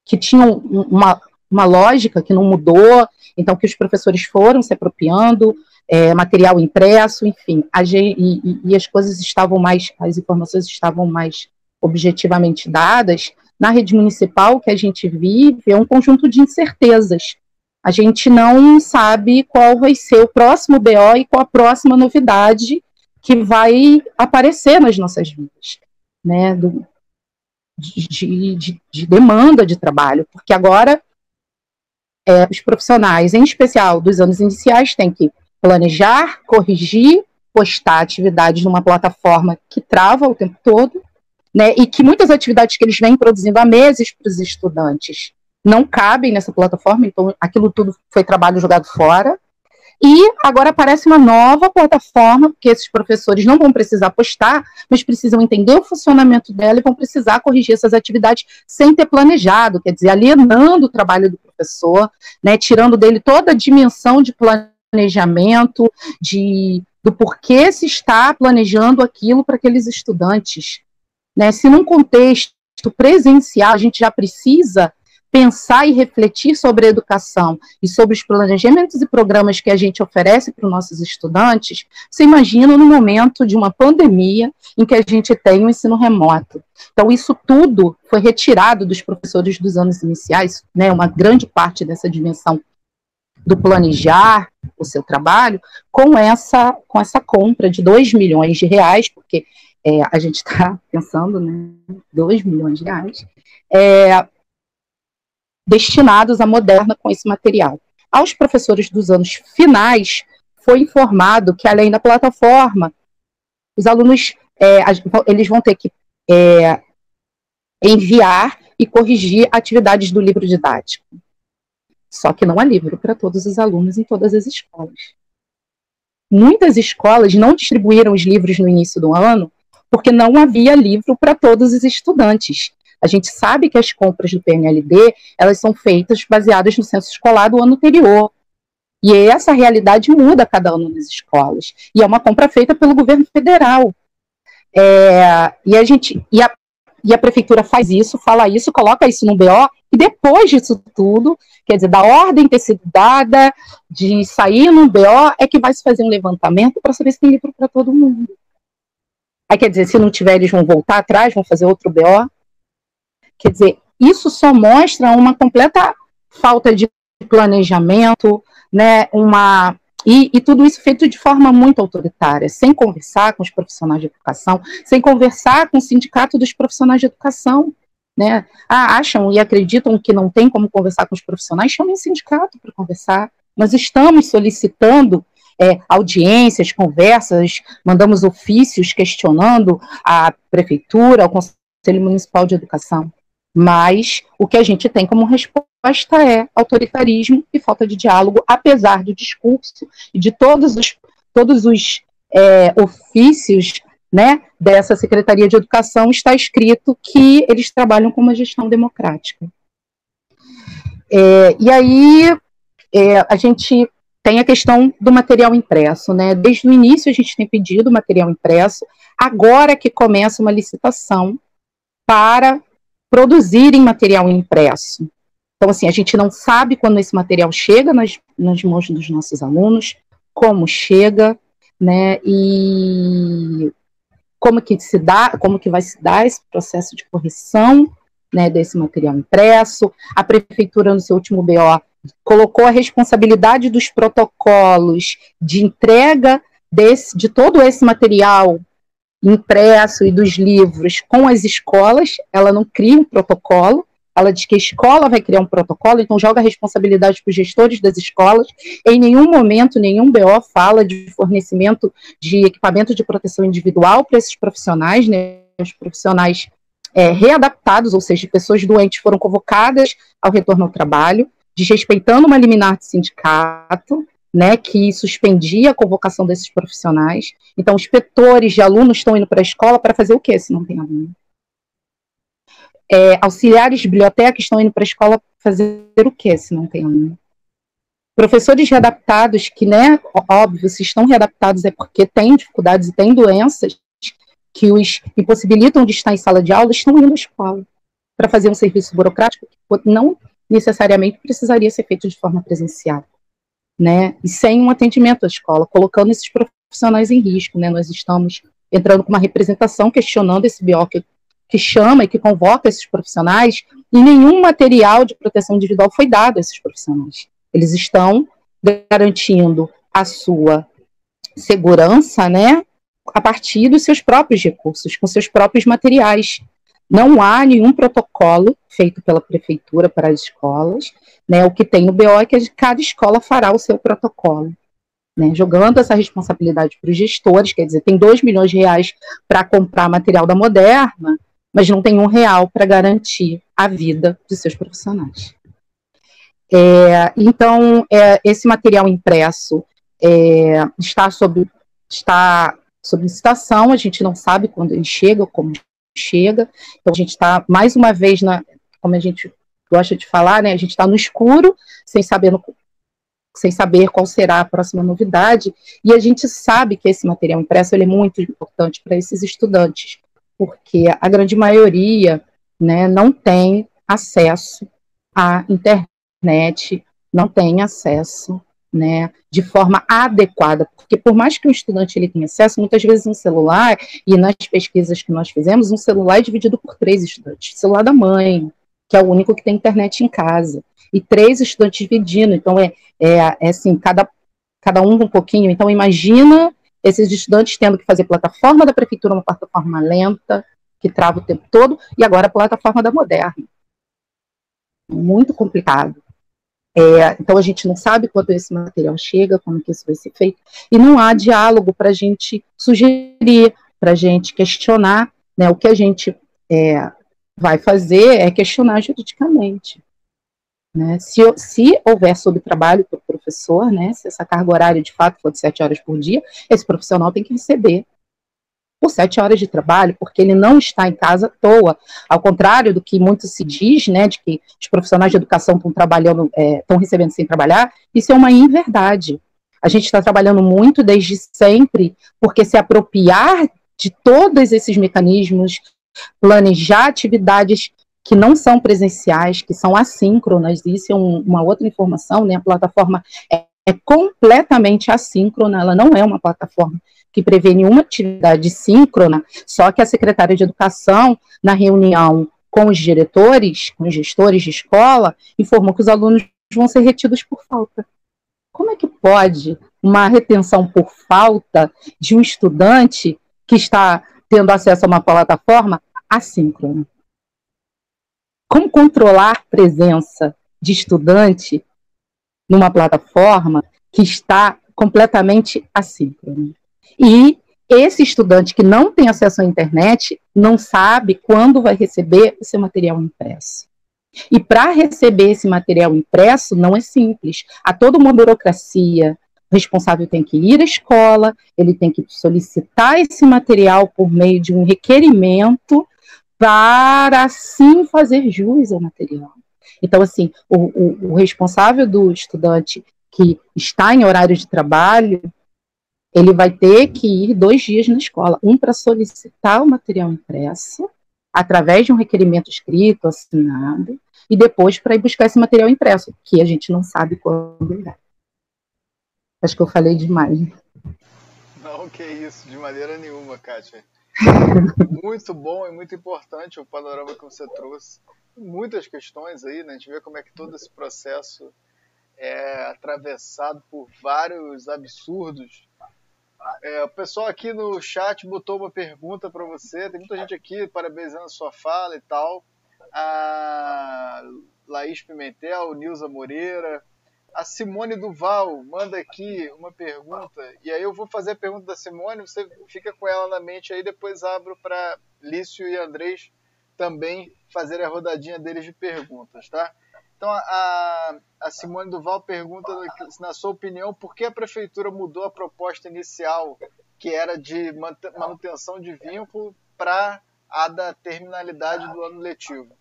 F: que tinha uma, uma lógica que não mudou, então que os professores foram se apropriando, é, material impresso, enfim, a, e, e, as coisas estavam mais, as informações estavam mais objetivamente dadas. Na rede municipal, que a gente vive é um conjunto de incertezas. A gente não sabe qual vai ser o próximo BO e qual a próxima novidade que vai aparecer nas nossas vidas, né, do, de, de, de demanda de trabalho, porque agora é, os profissionais, em especial dos anos iniciais, têm que planejar, corrigir, postar atividades numa plataforma que trava o tempo todo, né, e que muitas atividades que eles vêm produzindo há meses para os estudantes não cabem nessa plataforma, então aquilo tudo foi trabalho jogado fora, e agora aparece uma nova plataforma, que esses professores não vão precisar postar, mas precisam entender o funcionamento dela e vão precisar corrigir essas atividades sem ter planejado, quer dizer, alienando o trabalho do professor, né, tirando dele toda a dimensão de planejamento, de, do porquê se está planejando aquilo para aqueles estudantes. Né? Se num contexto presencial a gente já precisa pensar e refletir sobre a educação e sobre os planejamentos e programas que a gente oferece para os nossos estudantes, você imagina no momento de uma pandemia em que a gente tem o um ensino remoto. Então, isso tudo foi retirado dos professores dos anos iniciais, né, uma grande parte dessa dimensão do planejar o seu trabalho, com essa, com essa compra de 2 milhões de reais, porque é, a gente está pensando, né, 2 milhões de reais, é, destinados à moderna com esse material. Aos professores dos anos finais, foi informado que, além da plataforma, os alunos é, eles vão ter que é, enviar e corrigir atividades do livro didático. Só que não há livro para todos os alunos em todas as escolas. Muitas escolas não distribuíram os livros no início do ano porque não havia livro para todos os estudantes. A gente sabe que as compras do PNLD, elas são feitas baseadas no censo escolar do ano anterior. E essa realidade muda cada ano nas escolas. E é uma compra feita pelo governo federal. É, e a gente e a, e a prefeitura faz isso, fala isso, coloca isso no BO, e depois disso tudo, quer dizer, da ordem ter sido dada, de sair no BO, é que vai se fazer um levantamento para saber se tem livro para todo mundo. Aí quer dizer, se não tiver, eles vão voltar atrás, vão fazer outro BO. Quer dizer, isso só mostra uma completa falta de planejamento, né, uma e, e, tudo isso feito de forma muito autoritária, sem conversar com os profissionais de educação, sem conversar com o sindicato dos profissionais de educação. Né? Ah, acham e acreditam que não tem como conversar com os profissionais, chamem o sindicato para conversar. Nós estamos solicitando é, audiências, conversas, mandamos ofícios questionando a prefeitura, o Conselho Municipal de Educação. Mas o que a gente tem como resposta é autoritarismo e falta de diálogo, apesar do discurso e de todos os, todos os é, ofícios né, dessa Secretaria de Educação, está escrito que eles trabalham com uma gestão democrática. É, e aí é, a gente tem a questão do material impresso, né? Desde o início a gente tem pedido material impresso, agora que começa uma licitação para produzirem material impresso. Então, assim, a gente não sabe quando esse material chega nas, nas mãos dos nossos alunos, como chega, né, e como que se dá, como que vai se dar esse processo de correção, né, desse material impresso. A prefeitura, no seu último BO, colocou a responsabilidade dos protocolos de entrega desse, de todo esse material impresso e dos livros com as escolas, ela não cria um protocolo, ela diz que a escola vai criar um protocolo, então joga a responsabilidade para os gestores das escolas. Em nenhum momento, nenhum BO fala de fornecimento de equipamento de proteção individual para esses profissionais, né? Os profissionais é, readaptados, ou seja, pessoas doentes foram convocadas ao retorno ao trabalho, desrespeitando uma liminar de sindicato, né, que suspendia a convocação desses profissionais. Então, os petores de alunos estão indo para a escola para fazer o quê se não tem aluno? É, auxiliares de biblioteca estão indo para a escola fazer o quê se não tem aluno? Professores readaptados, que, né, óbvio, se estão readaptados é porque têm dificuldades e têm doenças que os impossibilitam de estar em sala de aula, estão indo à escola para fazer um serviço burocrático que não necessariamente precisaria ser feito de forma presencial, né? E sem um atendimento à escola, colocando esses profissionais em risco, né? Nós estamos entrando com uma representação questionando esse BO que que chama e que convoca esses profissionais, e nenhum material de proteção individual foi dado a esses profissionais. Eles estão garantindo a sua segurança, né, a partir dos seus próprios recursos, com seus próprios materiais. Não há nenhum protocolo feito pela prefeitura para as escolas, né, o que tem no BO é que cada escola fará o seu protocolo. Né, jogando essa responsabilidade para os gestores, quer dizer, tem 2 milhões de reais para comprar material da Moderna, mas não tem um real para garantir a vida de seus profissionais. É, então, é, esse material impresso é, está sob está sob licitação, a gente não sabe quando ele chega, como chega, então a gente está, mais uma vez, na, como a gente gosta de falar, né, a gente está no escuro, sem saber, no, sem saber qual será a próxima novidade, e a gente sabe que esse material impresso é muito importante para esses estudantes, porque a grande maioria né, não tem acesso à internet, não tem acesso né, de forma adequada, porque por mais que o estudante ele tenha acesso, muitas vezes um celular, e nas pesquisas que nós fizemos, um celular é dividido por três estudantes, o celular da mãe, que é o único que tem internet em casa, e três estudantes dividindo, então é, é, é assim, cada, cada um um pouquinho, então imagina esses estudantes tendo que fazer plataforma da prefeitura, uma plataforma lenta, que trava o tempo todo, e agora a plataforma da Moderna. Muito complicado. É, então a gente não sabe quando esse material chega, como que isso vai ser feito, e não há diálogo para a gente sugerir, para a gente questionar, né, o que a gente é, vai fazer é questionar juridicamente. Né? Se, se houver sobretrabalho para o professor, né, se essa carga horária de fato for de sete horas por dia, esse profissional tem que receber por sete horas de trabalho, porque ele não está em casa à toa. Ao contrário do que muito se diz, né, de que os profissionais de educação estão trabalhando, é, estão recebendo sem trabalhar, isso é uma inverdade. A gente está trabalhando muito desde sempre, porque se apropriar de todos esses mecanismos, planejar atividades que não são presenciais, que são assíncronas, isso é um, uma outra informação, né? A plataforma é, é, completamente assíncrona, ela não é uma plataforma que prevê nenhuma atividade síncrona, só que a secretária de Educação, na reunião com os diretores, com os gestores de escola, informou que os alunos vão ser retidos por falta. Como é que pode uma retenção por falta de um estudante que está tendo acesso a uma plataforma assíncrona? como controlar a presença de estudante numa plataforma que está completamente assíncrona. E esse estudante que não tem acesso à internet não sabe quando vai receber o seu material impresso. E para receber esse material impresso não é simples. Há toda uma burocracia. O responsável tem que ir à escola, ele tem que solicitar esse material por meio de um requerimento para sim fazer jus ao material. Então, assim, o, o, o responsável do estudante que está em horário de trabalho, ele vai ter que ir dois dias na escola, um para solicitar o material impresso, através de um requerimento escrito, assinado, e depois para ir buscar esse material impresso, que a gente não sabe quando irá. Acho que eu falei demais.
C: Não, que isso, de maneira nenhuma, Kátia muito bom e muito importante o panorama que você trouxe. Muitas questões aí, né? A gente vê como é que todo esse processo é atravessado por vários absurdos. É, o pessoal aqui no chat botou uma pergunta para você. Tem muita gente aqui parabenizando a sua fala e tal. a Laís Pimentel, Nilza Moreira, a Simone Duval manda aqui uma pergunta, e aí eu vou fazer a pergunta da Simone, você fica com ela na mente aí, depois abro para Lício e Andrés também fazerem a rodadinha deles de perguntas, tá? Então a, a Simone Duval pergunta, na sua opinião, por que a prefeitura mudou a proposta inicial, que era de manutenção de vínculo, para a da terminalidade do ano letivo?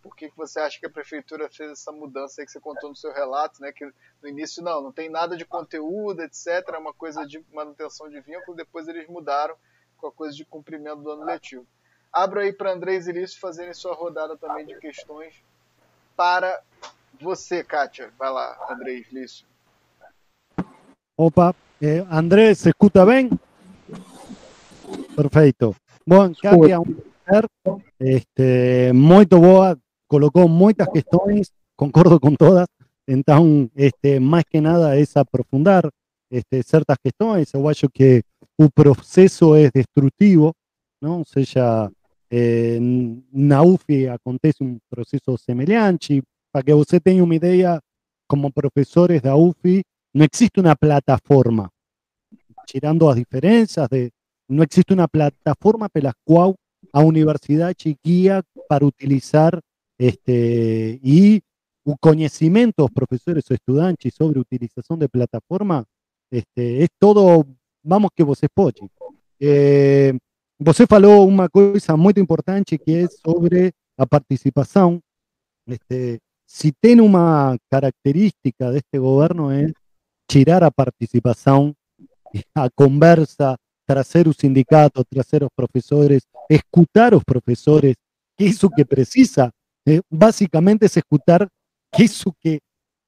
C: por que, você acha que a prefeitura fez essa mudança que você contou no seu relato, né? Que no início não, não tem nada de conteúdo, etc. É uma coisa de manutenção de vínculo, depois eles mudaram com a coisa de cumprimento do ano letivo. Abro aí para Andrés e Lício fazerem sua rodada também de questões para você, Kátia. Vai lá, Andrés, Lício.
D: Opa, eh, Andrés, ¿se escuta bem? Perfeito. Bom, Kátia, um Este, muito boa, colocou muitas questões, concordo com todas, então, este, mais que nada, es aprofundar este, certas questões. Eu acho que o processo é destrutivo, não? ou seja, eh, na UF acontece um processo semelhante. Para que você tenha uma ideia, como professores da UF, não existe uma plataforma, tirando as diferenças, de, não existe uma plataforma pela qual a universidad chiquilla para utilizar este, y conocimientos profesores o estudiantes sobre utilización de plataforma, este, es todo, vamos que você pode. Eh, você falou uma coisa muito importante que é sobre a participação. Este, se tem uma característica deste governo é tirar a participação, a conversa, trazer o sindicato, trazer os professores, escutar os professores, que é isso que precisa, eh, basicamente é escutar que é isso que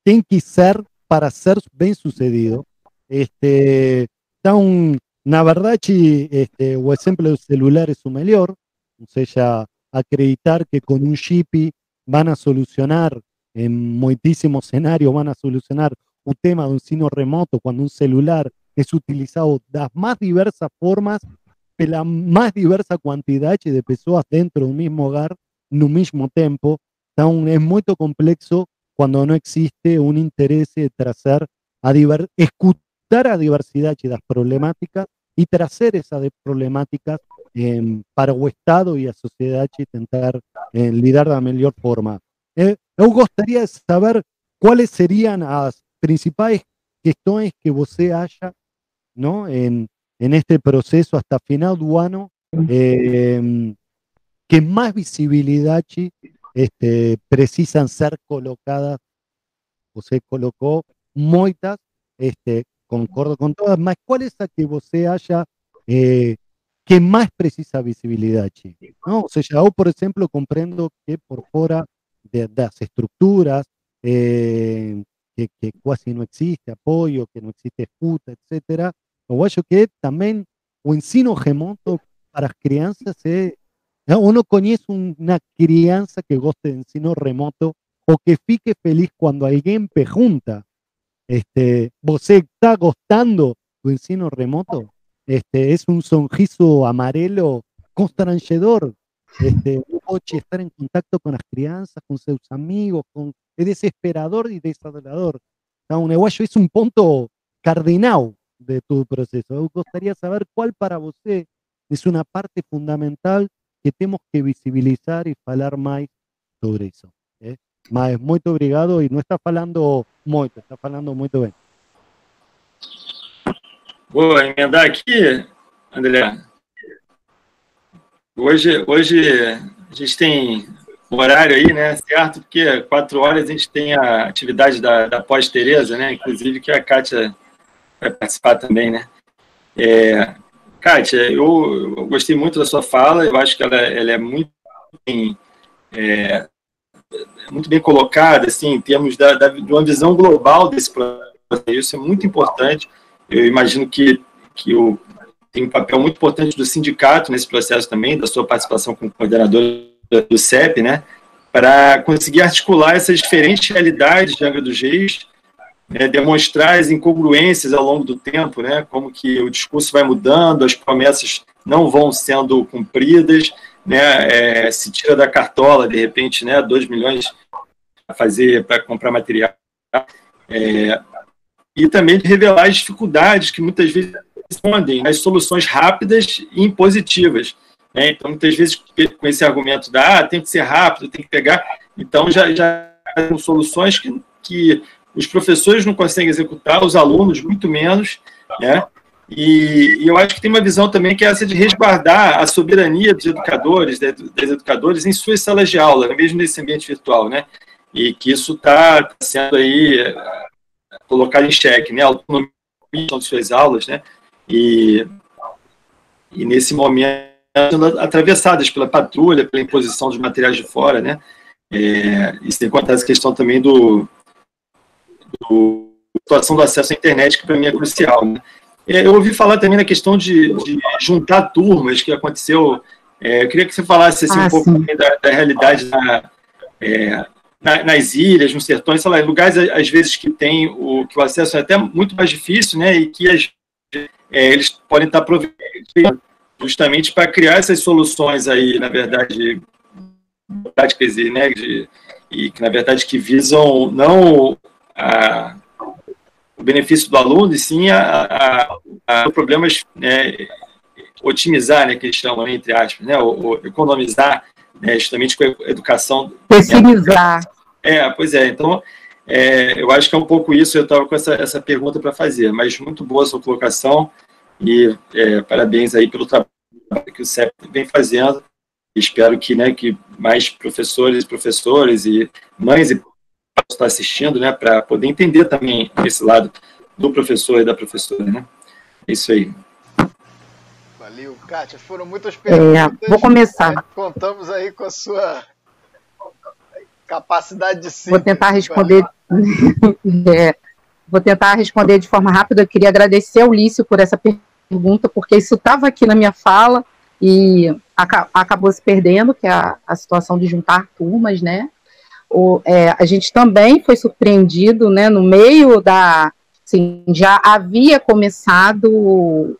D: tem que ser para ser bem sucedido. Este, então, na verdade, este, o exemplo do celular é o melhor, ou seja, acreditar que com um chip van a solucionar em muitíssimos cenários, van a solucionar o tema do ensino remoto quando um celular es utilizado de más diversas formas, de la más diversa cantidad de personas dentro de un mismo hogar, en un mismo tiempo. Es muy complejo cuando no existe un interés de trazer a escuchar a diversidad de las problemáticas y trazer esas problemáticas eh, para el Estado y la sociedad y intentar eh, lidar de la mejor forma. Eh, eu gostaria de saber cuáles serían las principales cuestiones que você acha ¿no? En, en este proceso hasta final do ano, eh, que más visibilidad este, precisan ser colocadas, você colocó muchas, este, concordo con todas, mas ¿cuál es la que você haya eh, que más precisa visibilidad? ¿no? O sea, yo, por ejemplo, comprendo que por fuera de, las estructuras, eh, que, que, casi no existe apoyo, que no existe escuta, etcétera, eu acho que também o ensino remoto para as crianças é. Eu não conheço uma criança que goste de ensino remoto ou que fique feliz quando alguém pergunta: este, ¿Você está gostando do ensino remoto? Este, é um sorriso amarelo constrangedor. Este, estar em contato com as crianças, com seus amigos, com, é desesperador e desadorador. Então, eu acho isso um ponto cardinal de tu proceso. Me gustaría saber cuál para você es una parte fundamental que tenemos que visibilizar y hablar más sobre eso. ¿eh? Mas muito obrigado e não está falando muito, está falando muito bem.
E: Vou emendar aqui, André. Hoje, hoje a gente tem horário aí, né, certo? Porque quatro horas a gente tem a atividade da, da pós-Tereza, né? Inclusive que a Kátia vai participar também, né? É, Kátia, eu, eu, gostei muito da sua fala, eu acho que ela, ela é muito bem, é, muito bem colocada, assim, em termos da, da, de uma visão global desse processo, isso é muito importante, eu imagino que, que o, tem um papel muito importante do sindicato nesse processo também, da sua participação como coordenador do CEP, né, para conseguir articular essas diferentes realidades de Angra dos Reis é, demonstrar as incongruências ao longo do tempo, né, como que o discurso vai mudando, as promessas não vão sendo cumpridas, né, é, se tira da cartola, de repente, né, 2 milhões para fazer, para comprar material, é, e também revelar as dificuldades que muitas vezes respondem as soluções rápidas e impositivas. Né? Então, muitas vezes, com esse argumento da ah, tem que ser rápido, tem que pegar, então já, já são soluções que, que os professores não conseguem executar, os alunos muito menos, né? E, e, eu acho que tem uma visão também que é essa de resguardar a soberania dos educadores, das educadores em suas salas de aula, mesmo nesse ambiente virtual, né? E que isso está sendo aí é, colocado em xeque, né? A autonomia de suas aulas, né? E, e nesse momento atravessadas pela patrulha, pela imposição dos materiais de fora, né? É, e sem contar essa questão também do, do situação do acesso à internet, que para mim é crucial, né? É, eu ouvi falar também na questão de, de juntar turmas que aconteceu. É, eu queria que você falasse assim, ah, um pouco da, da, realidade na, é, na, nas ilhas, nos sertões, sei lá, em lugares às vezes que tem o que o acesso é até muito mais difícil, né? E que as, é, eles podem estar aproveitando justamente para criar essas soluções aí, na verdade, práticas e, né, de, e que na verdade que visam não a o benefício do aluno, e sim a, a, a problemas né, otimizar, né, que eles chamam, entre aspas, né, ou, ou economizar, né, justamente com a educação.
F: Pessimizar.
E: É, pois é, então, é, eu acho que é um pouco isso, eu estava com essa, essa pergunta para fazer, mas muito boa a sua colocação, e é, parabéns aí pelo trabalho que o CEP vem fazendo, espero que, né, que mais professores, professores e mães e está assistindo, né, para poder entender também esse lado do professor e da professora, né? É isso aí.
C: Valeu, Kátia. Foram muitas perguntas.
F: É, vou começar.
C: Né? Contamos aí com a sua capacidade de
F: síntese. Vou tentar responder. é, vou tentar responder de forma rápida. Eu queria agradecer ao Lício por essa pergunta, porque isso estava aqui na minha fala e acabou se perdendo, que é a, a situação de juntar turmas, né? O, é, a gente também foi surpreendido, né, no meio da, assim, já havia começado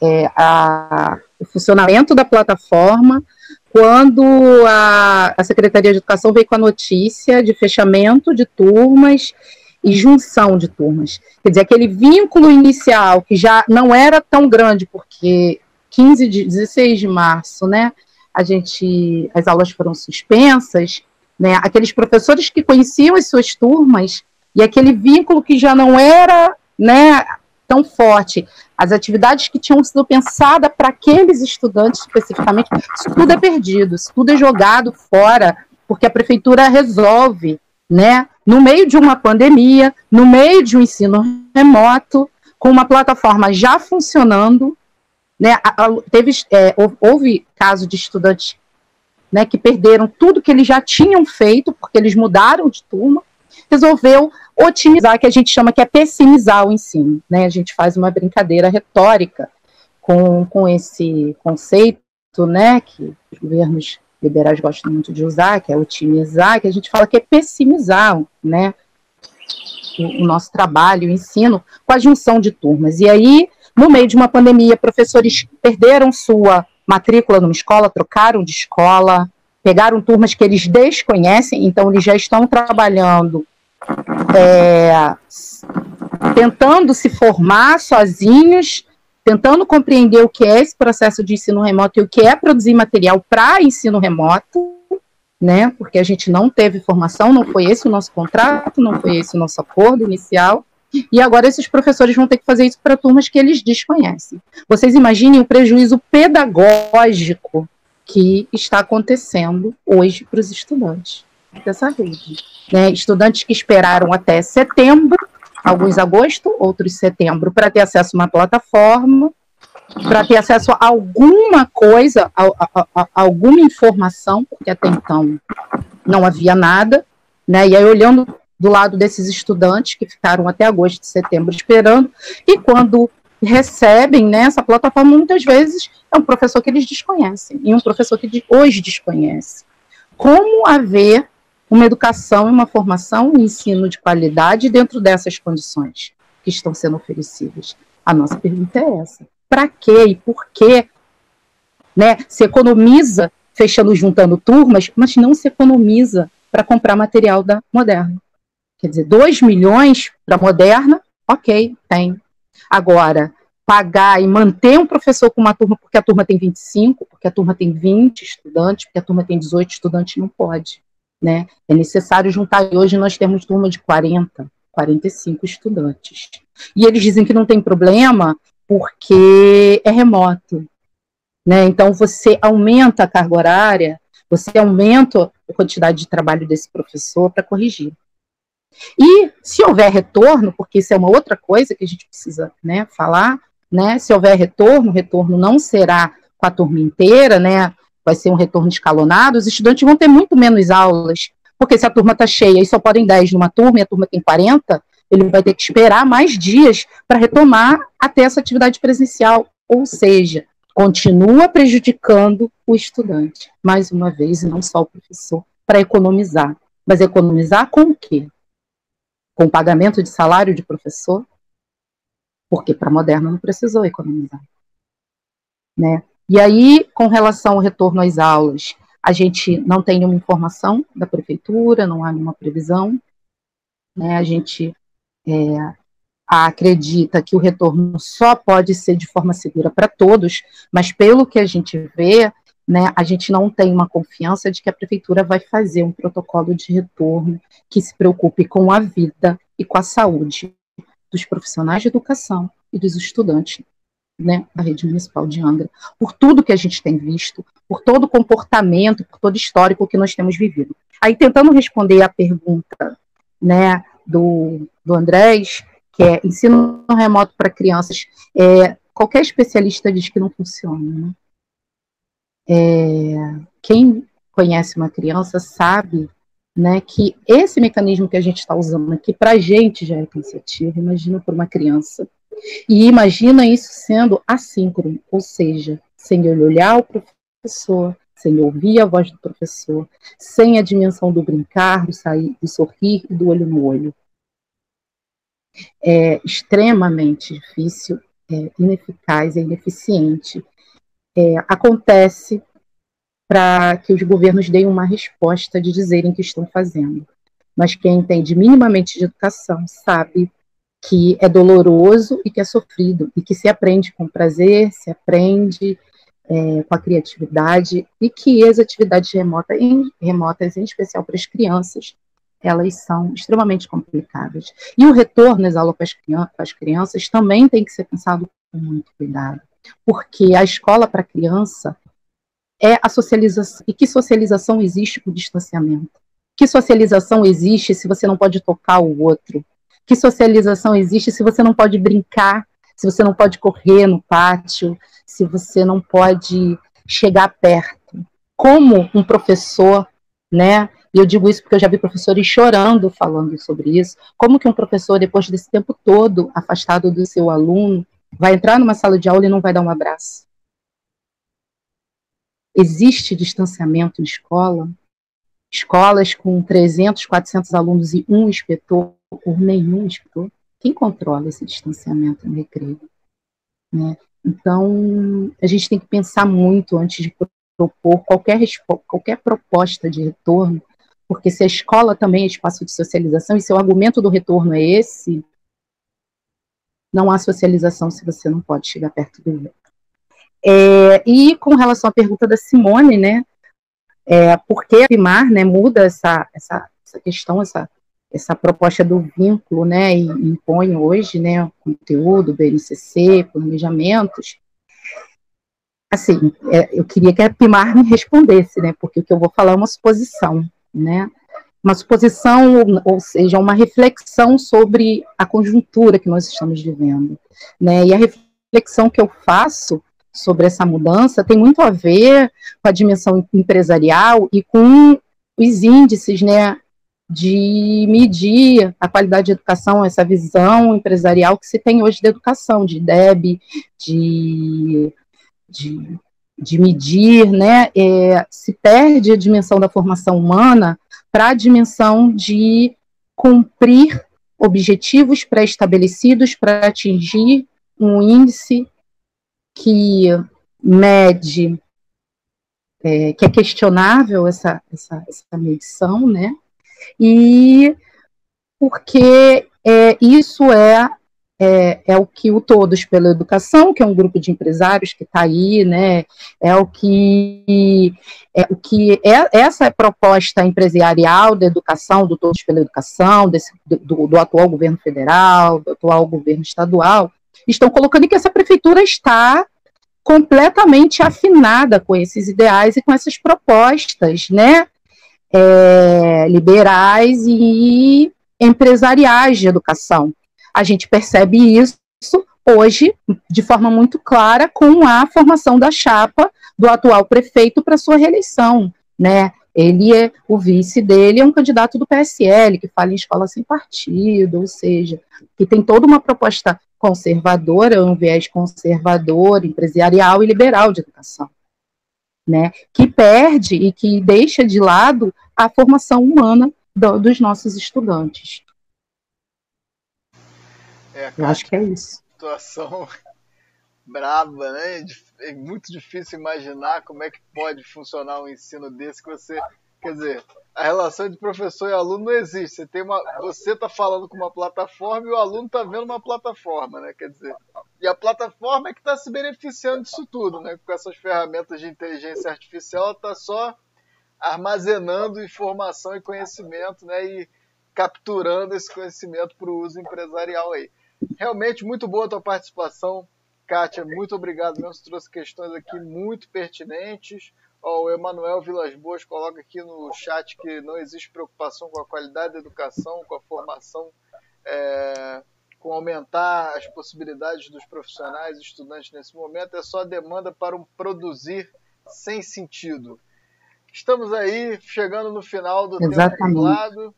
F: é, a, o funcionamento da plataforma quando a, a Secretaria de Educação veio com a notícia de fechamento de turmas e junção de turmas. Quer dizer, aquele vínculo inicial, que já não era tão grande, porque 15 de 16 de março, né, a gente, as aulas foram suspensas, né? Aqueles professores que conheciam as suas turmas e aquele vínculo que já não era né, tão forte, as atividades que tinham sido pensadas para aqueles estudantes especificamente, isso tudo é perdido, isso tudo é jogado fora, porque a prefeitura resolve, né, no meio de uma pandemia, no meio de um ensino remoto, com uma plataforma já funcionando, né, teve, é, houve caso de estudantes né, que perderam tudo que eles já tinham feito, porque eles mudaram de turma, resolveu otimizar, que a gente chama que é pessimizar o ensino. Né? A gente faz uma brincadeira retórica com, com esse conceito, né, que os governos liberais gostam muito de usar, que é otimizar, que a gente fala que é pessimizar, né, o, o nosso trabalho, o ensino, com a junção de turmas. E aí, no meio de uma pandemia, professores perderam sua matrícula numa escola, trocaram de escola, pegaram turmas que eles desconhecem, então eles já estão trabalhando, é, tentando se formar sozinhos, tentando compreender o que é esse processo de ensino remoto e o que é produzir material para ensino remoto, né? Porque a gente não teve formação, não foi esse o nosso contrato, não foi esse o nosso acordo inicial. E agora esses professores vão ter que fazer isso para turmas que eles desconhecem. Vocês imaginem o prejuízo pedagógico que está acontecendo hoje para os estudantes dessa rede. Né? Estudantes que esperaram até setembro, alguns agosto, outros setembro, para ter acesso a uma plataforma, para ter acesso a alguma coisa, a, a, a, alguma informação, porque até então não havia nada, né? E aí olhando do lado desses estudantes que ficaram até agosto setembro esperando, e quando recebem né, plataforma, muitas vezes é um professor que eles desconhecem, e um professor que hoje desconhece. Como haver uma educação e uma formação, um ensino de qualidade dentro dessas condições que estão sendo oferecidas? A nossa pergunta é essa. Para quê e por quê né, se economiza fechando, juntando turmas, mas não se economiza para comprar material da Moderna. Quer dizer, 2 milhões para Moderna, ok, tem. Agora, pagar e manter um professor com uma turma, porque a turma tem 25, porque a turma tem 20 estudantes, porque a turma tem 18 estudantes, não pode. Né? É necessário juntar, e hoje nós temos turma de 40, 45 estudantes. E eles dizem que não tem problema porque é remoto. Né? Então, você aumenta a carga horária, você aumenta a quantidade de trabalho desse professor para corrigir. E se houver retorno, porque isso é uma outra coisa que a gente precisa né, falar, né? Se houver retorno, o retorno não será com a turma inteira, né? Vai ser um retorno escalonado, os estudantes vão ter muito menos aulas, porque se a turma está cheia e só podem 10 numa turma e a turma tem 40, ele vai ter que esperar mais dias para retomar até essa atividade presencial. Ou seja, continua prejudicando o estudante, mais uma vez, e não só o professor, para economizar. Mas economizar com o quê? Com pagamento de salário de professor? Porque para a Moderna não precisou economizar. Né? E aí, com relação ao retorno às aulas, a gente não tem nenhuma informação da prefeitura, não há nenhuma previsão. Né? A gente é, acredita que o retorno só pode ser de forma segura para todos, mas pelo que a gente vê, né, a gente não tem uma confiança de que a prefeitura vai fazer um protocolo de retorno que se preocupe com a vida e com a saúde dos profissionais de educação e dos estudantes né, da rede municipal de Angra, por tudo que a gente tem visto, por todo o comportamento, por todo o histórico que nós temos vivido. Aí, tentando responder a pergunta né, do, do Andrés, que é ensino remoto para crianças, é, qualquer especialista diz que não funciona. Né? É, quem conhece uma criança sabe né, que esse mecanismo que a gente está usando aqui, para a gente já é cansativo, imagina para uma criança. E imagina isso sendo assíncrono, ou seja, sem olhar o professor, sem ouvir a voz do professor, sem a dimensão do brincar, do sair, do sorrir e do olho no olho é extremamente difícil, é, ineficaz, é ineficiente. É, acontece para que os governos deem uma resposta de dizerem que estão fazendo. Mas quem entende minimamente de educação sabe que é doloroso e que é sofrido, e que se aprende com prazer, se aprende é, com a criatividade, e que as atividades remotas, em, remotas, em especial para as crianças, elas são extremamente complicadas. E o retorno às aulas para as crianças também tem que ser pensado com muito cuidado, porque a escola para criança é a socialização. E que socialização existe com distanciamento? Que socialização existe se você não pode tocar o outro? Que socialização existe se você não pode brincar, se você não pode correr no pátio, se você não pode chegar perto? Como um professor, né, e eu digo isso porque eu já vi professores chorando falando sobre isso. Como que um professor, depois desse tempo todo afastado do seu aluno, vai entrar numa sala de aula e não vai dar um abraço? Existe distanciamento de escola? Escolas com 300, 400 alunos e um inspetor, ou nenhum inspetor? Quem controla esse distanciamento no recreio? Né? Então, a gente tem que pensar muito antes de propor qualquer, qualquer proposta de retorno, porque se a escola também é espaço de socialização, e se o argumento do retorno é esse, não há socialização se você não pode chegar perto do outro. É, e com relação à pergunta da Simone, né, é, por que a PIMAR né, muda essa, essa, essa questão, essa, essa proposta do vínculo, né, e impõe hoje, né, conteúdo, BNCC, planejamentos, assim, é, eu queria que a Pimar me respondesse, né, porque o que eu vou falar é uma suposição né? Uma suposição, ou seja, uma reflexão sobre a conjuntura que nós estamos vivendo, né? E a reflexão que eu faço sobre essa mudança tem muito a ver com a dimensão empresarial e com os índices, né, de medir a qualidade de educação, essa visão empresarial que se tem hoje da educação, de DEB, de, de de medir, né, é, se perde a dimensão da formação humana para a dimensão de cumprir objetivos pré-estabelecidos para atingir um índice que mede é, que é questionável essa, essa, essa medição, né? E porque é, isso é, é, é, o que o Todos pela Educação, que é um grupo de empresários que está aí, né, é o que é o que é essa é proposta empresarial da educação, do Todos pela Educação, desse, do, do atual governo federal, do atual governo estadual, estão colocando que essa prefeitura está completamente afinada com esses ideais e com essas propostas, né, é, liberais e empresariais de educação. A gente percebe isso hoje de forma muito clara com a formação da chapa do atual prefeito para sua reeleição, né? Ele é o vice dele é um candidato do PSL que fala em escola sem partido, ou seja, que tem toda uma proposta conservadora, um viés conservador, empresarial e liberal de educação, né? Que perde e que deixa de lado a formação humana do, dos nossos estudantes.
C: É,
F: Eu acho que é isso.
C: Situação braba, né? É muito difícil imaginar como é que pode funcionar um ensino desse que você, quer dizer, a relação de professor e aluno não existe. Você tem uma, você está falando com uma plataforma e o aluno está vendo uma plataforma, né? Quer dizer, e a plataforma é que está se beneficiando disso tudo, né? Com essas ferramentas de inteligência artificial, ela está só armazenando informação e conhecimento, né? E capturando esse conhecimento para o uso empresarial aí. Realmente muito boa a tua participação, Kátia. Muito obrigado mesmo. Você trouxe questões aqui muito pertinentes. Ó, o Emanuel Vilas Boas coloca aqui no chat que não existe preocupação com a qualidade da educação, com a formação, é, com aumentar as possibilidades dos profissionais e estudantes nesse momento. É só demanda para um produzir sem sentido. Estamos aí, chegando no final do
F: Exatamente.
C: tempo.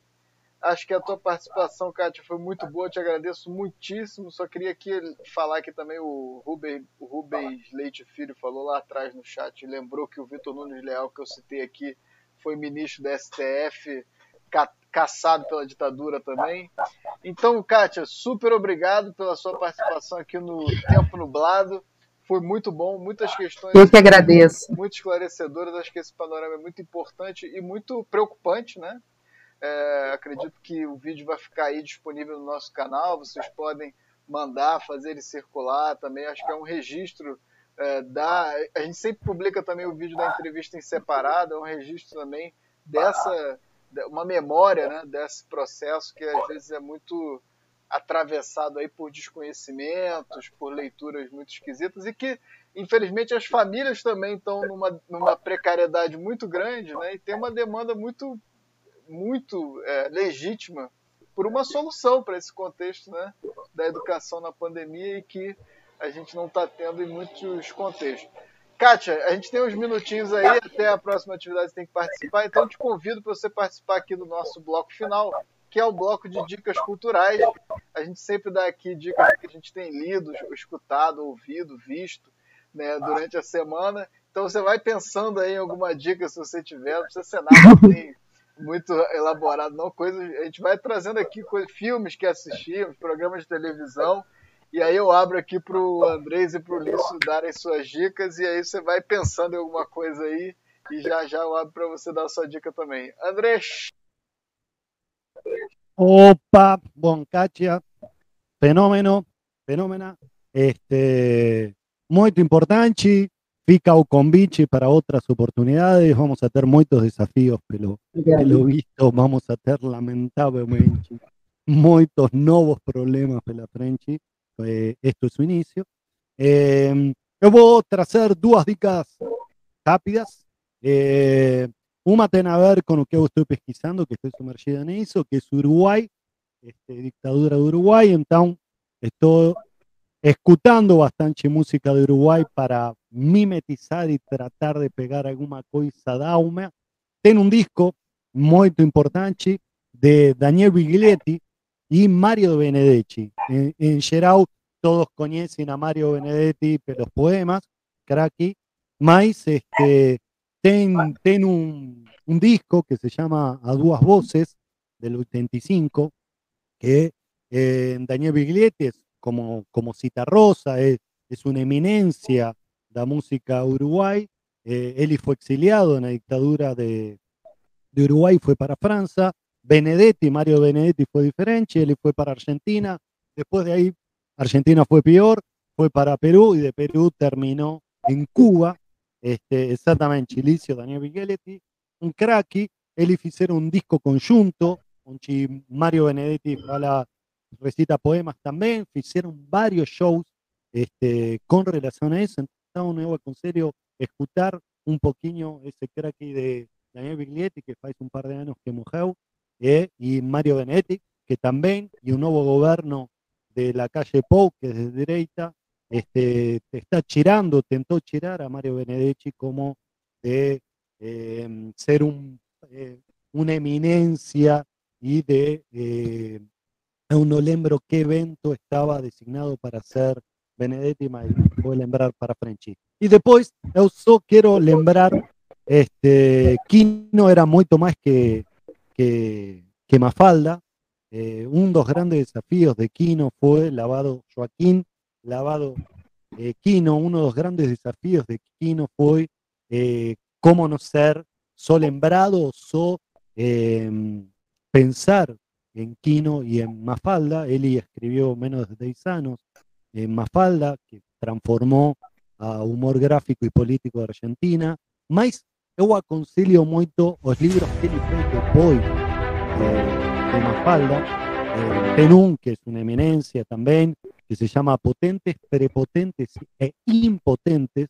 C: Acho que a tua participação, Kátia, foi muito boa. Te agradeço muitíssimo. Só queria aqui falar que também o Rubens, o Rubens Leite Filho falou lá atrás no chat, lembrou que o Vitor Nunes Leal, que eu citei aqui, foi ministro da STF, ca caçado pela ditadura também. Então, Kátia, super obrigado pela sua participação aqui no Tempo Nublado. Foi muito bom, muitas questões.
F: Eu que agradeço.
C: Muito esclarecedoras. Acho que esse panorama é muito importante e muito preocupante, né? É, acredito que o vídeo vai ficar aí disponível no nosso canal. Vocês podem mandar, fazer ele circular também. Acho que é um registro é, da. A gente sempre publica também o vídeo da entrevista em separado, é um registro também dessa. uma memória né, desse processo que às vezes é muito atravessado aí por desconhecimentos, por leituras muito esquisitas e que, infelizmente, as famílias também estão numa, numa precariedade muito grande né, e tem uma demanda muito, muito é, legítima por uma solução para esse contexto né, da educação na pandemia e que a gente não está tendo em muitos contextos. Kátia, a gente tem uns minutinhos aí, até a próxima atividade você tem que participar, então te convido para você participar aqui do nosso bloco final, que é o bloco de dicas culturais. A gente sempre dá aqui dicas que a gente tem lido, escutado, ouvido, visto né, durante a semana. Então você vai pensando aí em alguma dica se você tiver, não precisa ser nada muito elaborado, não. Coisa, a gente vai trazendo aqui filmes que assistimos, programas de televisão. E aí eu abro aqui para o Andrés e para o Lício darem suas dicas, e aí você vai pensando em alguma coisa aí, e já já eu abro para você dar a sua dica também. Andrés!
D: Opa, Boncacha, fenómeno, fenómena, este, muy importante, fica o convite para otras oportunidades, vamos a tener muchos desafíos, pero pelo visto vamos a tener lamentavelmente muchos nuevos problemas pela frente, eh, esto es su inicio. Eh, eu vou trazer duas dicas rápidas. Eh, una tiene a ver con lo que yo estoy pesquisando, que estoy sumergida en eso, que es Uruguay, este, dictadura de Uruguay. Entonces, estoy escuchando bastante música de Uruguay para mimetizar y tratar de pegar alguna cosa daume. Tiene un disco muy importante de Daniel Biglietti y Mario Benedetti. En, geral, todos conocen a Mario Benedetti pelos poemas, cracky, mas este, ten, ten un, un, disco que se llama A Duas Voces, del 85, que eh, Daniel Biglietti es como, como Cita Rosa, es, es una eminencia la música uruguay, eh, Eli fue exiliado en la dictadura de, de Uruguay, fue para Francia. Benedetti, Mario Benedetti fue diferente, Eli fue para Argentina. Después de ahí, Argentina fue peor, fue para Perú y de Perú terminó en Cuba. Este, exactamente, Chilicio, Daniel Vigeletti, un cracky. Eli hicieron un disco conjunto, un Mario Benedetti la recita poemas también, hicieron varios shows este, con relación a eso. Entonces, me aconselho escuchar un poquito ese cracky de Daniel Biglietti, que hace un par de años que morreu, eh, y Mario Benedetti, que también, y un nuevo gobierno de la calle Pou, que es de derecha, este, está chirando, tentó chirar a Mario Benedetti como de eh, ser un, eh, una eminencia y de eh, no lembro qué evento estaba designado para ser Benedetti, lembrar para frente. E depois, eu só lembrar, este, Quino era muito mais que, que, que Mafalda. Eh, un dos grandes desafíos de Quino fue lavado Joaquín, lavado eh. Uno de los grandes desafíos de Quino fue eh, cómo no ser solembrado o em, pensar en Quino y en Mafalda. Eli escribió menos de 10 años en Mafalda, que transformó a humor gráfico y político de Argentina, mas eu aconselho muito os livros que ele fez depois eh, de Mafalda, eh, tem que é uma eminência também, que se chama Potentes, Prepotentes e Impotentes,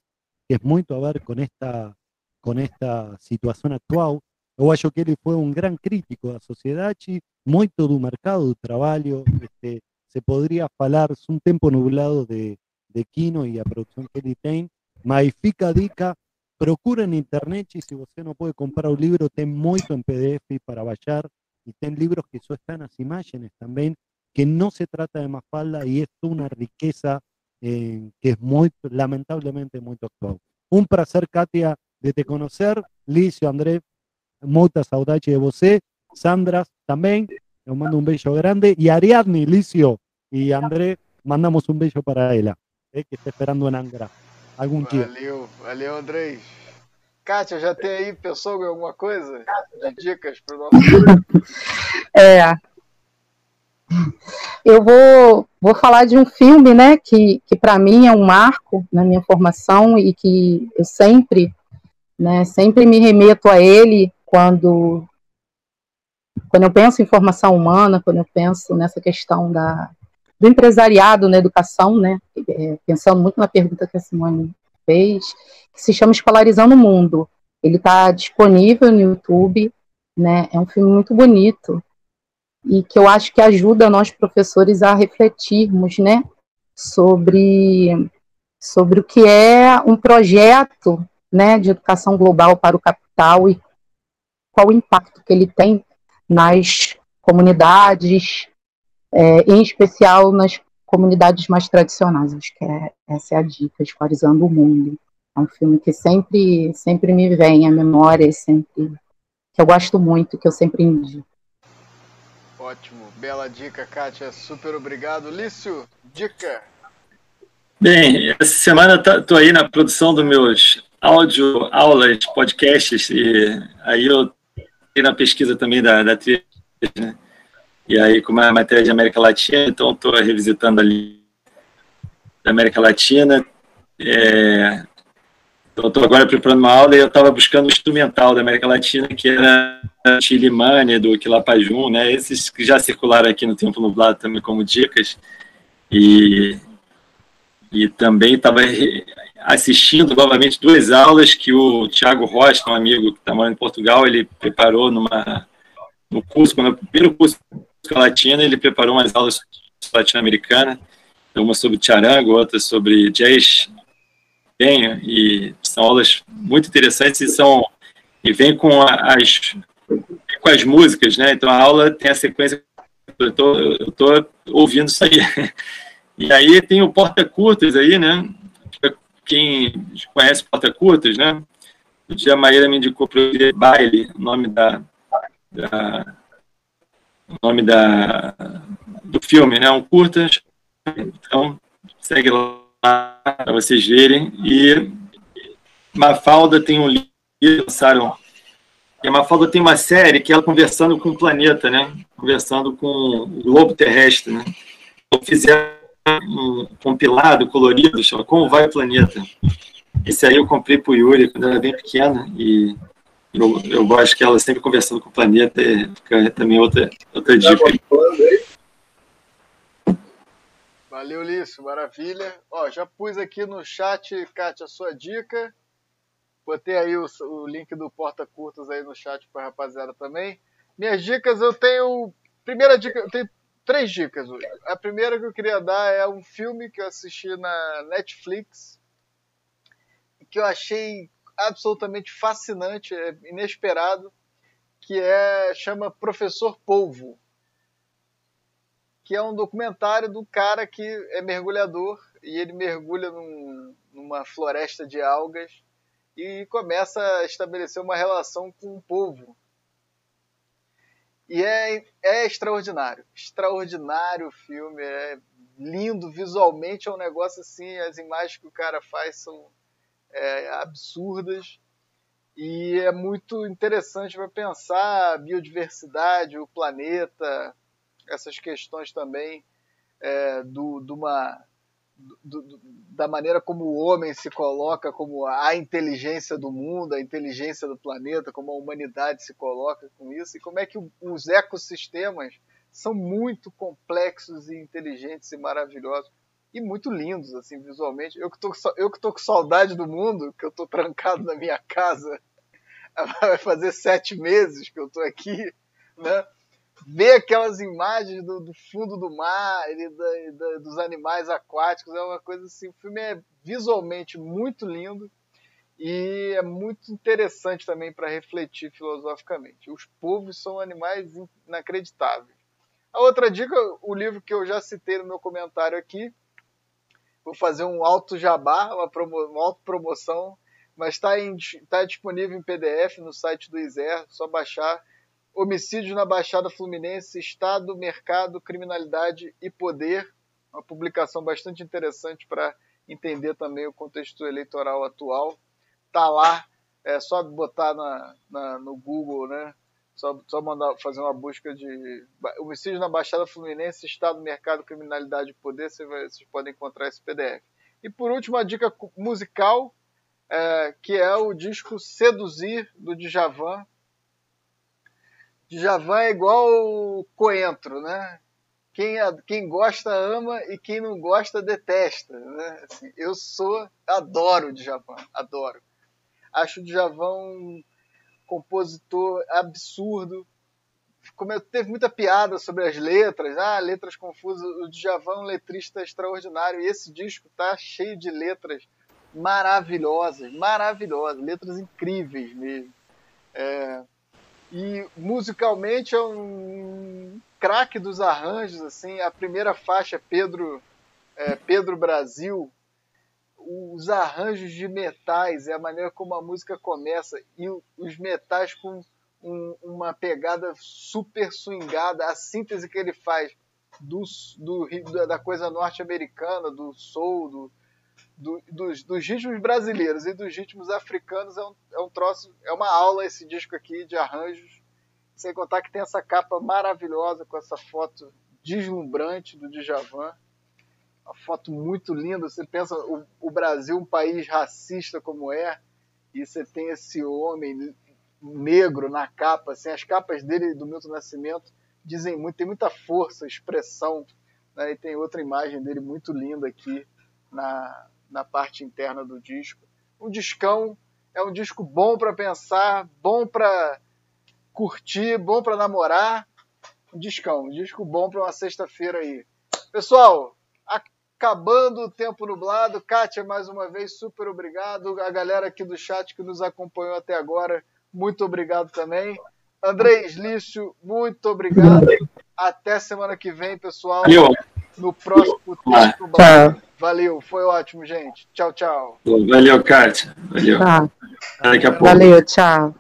D: que é muito a ver com esta, com esta situação atual. Eu acho que foi um grande crítico da sociedade, muito do mercado do trabalho, este, se podría falar un tiempo nublado de, de Kino y a producción Kelly Tain, mas fica dica, procura en internet y si usted no puede comprar un libro, ten mucho en PDF para bajar y ten libros que solo están las imágenes también, que no se trata de Mafalda y es una riqueza eh, que es muy, lamentablemente muy actual. Un placer, Katia, de te conocer. Licio, André, mucha saudade de você. Sandra, también. Le mando un beso grande. Y Ariadne, Licio y André, mandamos un beso para ella, eh, que está esperando en Angra algum dia.
C: Valeu, valeu, Andrés. Kátia, já tem aí, pensou em alguma coisa de dicas para o nosso.
F: É. Eu vou, vou falar de um filme, né, que, que para mim é um marco na minha formação e que eu sempre, né, sempre me remeto a ele quando quando eu penso em formação humana, quando eu penso nessa questão da, do empresariado na educação, né, é, pensando muito na pergunta que a Simone fez, que se chama Escolarizando o Mundo. Ele está disponível no YouTube, né, é um filme muito bonito e que eu acho que ajuda nós professores a refletirmos, né, sobre sobre o que é um projeto, né, de educação global para o capital e qual o impacto que ele tem nas comunidades, é, em especial nas comunidades mais tradicionais. Acho que é, essa é a dica, Escolarizando o Mundo. É um filme que sempre, sempre me vem à memória, sempre que eu gosto muito, que eu sempre indico.
C: Ótimo, bela dica, Kátia. Super obrigado. Lício, dica.
E: Bem, essa semana estou aí na produção dos meus áudio, aulas, podcasts, e aí eu na pesquisa também da, da Trias, né? E aí, como é a matéria de América Latina, então estou revisitando ali da América Latina. É, então, estou agora preparando uma aula e eu estava buscando o instrumental da América Latina, que era Chile Mane, do Quilapajum, né? Esses que já circularam aqui no Tempo Nublado também como dicas. E, e também estava assistindo novamente duas aulas que o Tiago Rocha, um amigo que está morando em Portugal, ele preparou numa, no curso, no primeiro curso de latina, ele preparou umas aulas latino-americana, uma sobre charango, outra sobre jazz, bem, e são aulas muito interessantes e são e vem com as com as músicas, né? Então a aula tem a sequência eu tô, eu tô ouvindo isso aí. E aí tem o porta curtas aí, né? quem conhece Porta Curtas, né? O dia Maíra me indicou para o baile, o nome da, da o nome da do filme, né? Um curtas. Então segue lá para vocês verem e Mafalda tem um livro, lançaram. E a Mafalda tem uma série que ela conversando com o planeta, né? Conversando com o globo terrestre, né? Então, fizeram um compilado colorido, chama Como Vai o Planeta. Esse aí eu comprei para o Yuri quando era bem pequena e eu, eu gosto que ela sempre conversando com o planeta e fica também outra, outra dica.
C: Valeu, Lício, maravilha. Ó, já pus aqui no chat, Kátia, a sua dica. Botei aí o, o link do Porta Curtas aí no chat para rapaziada também. Minhas dicas, eu tenho. Primeira dica, eu tenho três dicas hoje. A primeira que eu queria dar é um filme que eu assisti na Netflix, que eu achei absolutamente fascinante, é inesperado, que é chama Professor Polvo, que é um documentário do cara que é mergulhador e ele mergulha num, numa floresta de algas e começa a estabelecer uma relação com o povo. E é, é extraordinário, extraordinário o filme, é lindo visualmente, é um negócio assim, as imagens que o cara faz são é, absurdas. E é muito interessante para pensar a biodiversidade, o planeta, essas questões também é, do, do uma, do, do, da maneira como o homem se coloca como a inteligência do mundo, a inteligência do planeta, como a humanidade se coloca com isso e como é que os ecossistemas são muito complexos e inteligentes e maravilhosos e muito lindos, assim, visualmente. Eu que tô, eu que tô com saudade do mundo, que eu tô trancado na minha casa, vai fazer sete meses que eu tô aqui, né? Ver aquelas imagens do, do fundo do mar e da, da, dos animais aquáticos é uma coisa assim. O filme é visualmente muito lindo e é muito interessante também para refletir filosoficamente. Os povos são animais inacreditáveis. A outra dica, o livro que eu já citei no meu comentário aqui, vou fazer um alto jabá, uma, promo, uma auto promoção, mas está tá disponível em PDF no site do ISER, só baixar. Homicídio na Baixada Fluminense, Estado, Mercado, Criminalidade e Poder. Uma publicação bastante interessante para entender também o contexto eleitoral atual. Tá lá, é só botar na, na no Google, né? Só, só mandar fazer uma busca de homicídio na Baixada Fluminense, Estado, Mercado, Criminalidade e Poder, vocês, vocês podem encontrar esse PDF. E por último, a dica musical, é, que é o disco Seduzir, do Djavan. Djavan é igual coentro, né? Quem, quem gosta ama e quem não gosta detesta. Né? Assim, eu sou, adoro o Djavan, adoro. Acho o Djavan um compositor absurdo. Como teve muita piada sobre as letras, ah, letras confusas. O Djavan é um letrista extraordinário e esse disco tá cheio de letras maravilhosas, maravilhosas, letras incríveis mesmo. É, e musicalmente é um craque dos arranjos, assim. A primeira faixa é Pedro é, Pedro Brasil, os arranjos de metais, é a maneira como a música começa, e os metais com um, uma pegada super swingada, a síntese que ele faz do, do da coisa norte-americana, do soul, do, do, dos, dos, ritmos brasileiros e dos ritmos africanos é um, é um troço, é uma aula esse disco aqui de arranjos, sem contar que tem essa capa maravilhosa com essa foto deslumbrante do Djavan uma foto muito linda. Você pensa o, o Brasil, um país racista como é, e você tem esse homem negro na capa. Assim, as capas dele do Milton Nascimento dizem muito, tem muita força, expressão. Né? E tem outra imagem dele muito linda aqui na, na parte interna do disco. Um discão, é um disco bom para pensar, bom para curtir, bom para namorar. Um discão, um disco bom para uma sexta-feira aí. Pessoal, Acabando o tempo nublado. Kátia, mais uma vez, super obrigado. A galera aqui do chat que nos acompanhou até agora, muito obrigado também. André Lício, muito obrigado. Até semana que vem, pessoal.
E: Valeu.
C: No próximo
F: texto. Tchau.
C: Valeu, foi ótimo, gente. Tchau, tchau.
E: Valeu, Kátia. Valeu.
F: Tá.
E: Daqui a pouco.
F: Valeu, tchau.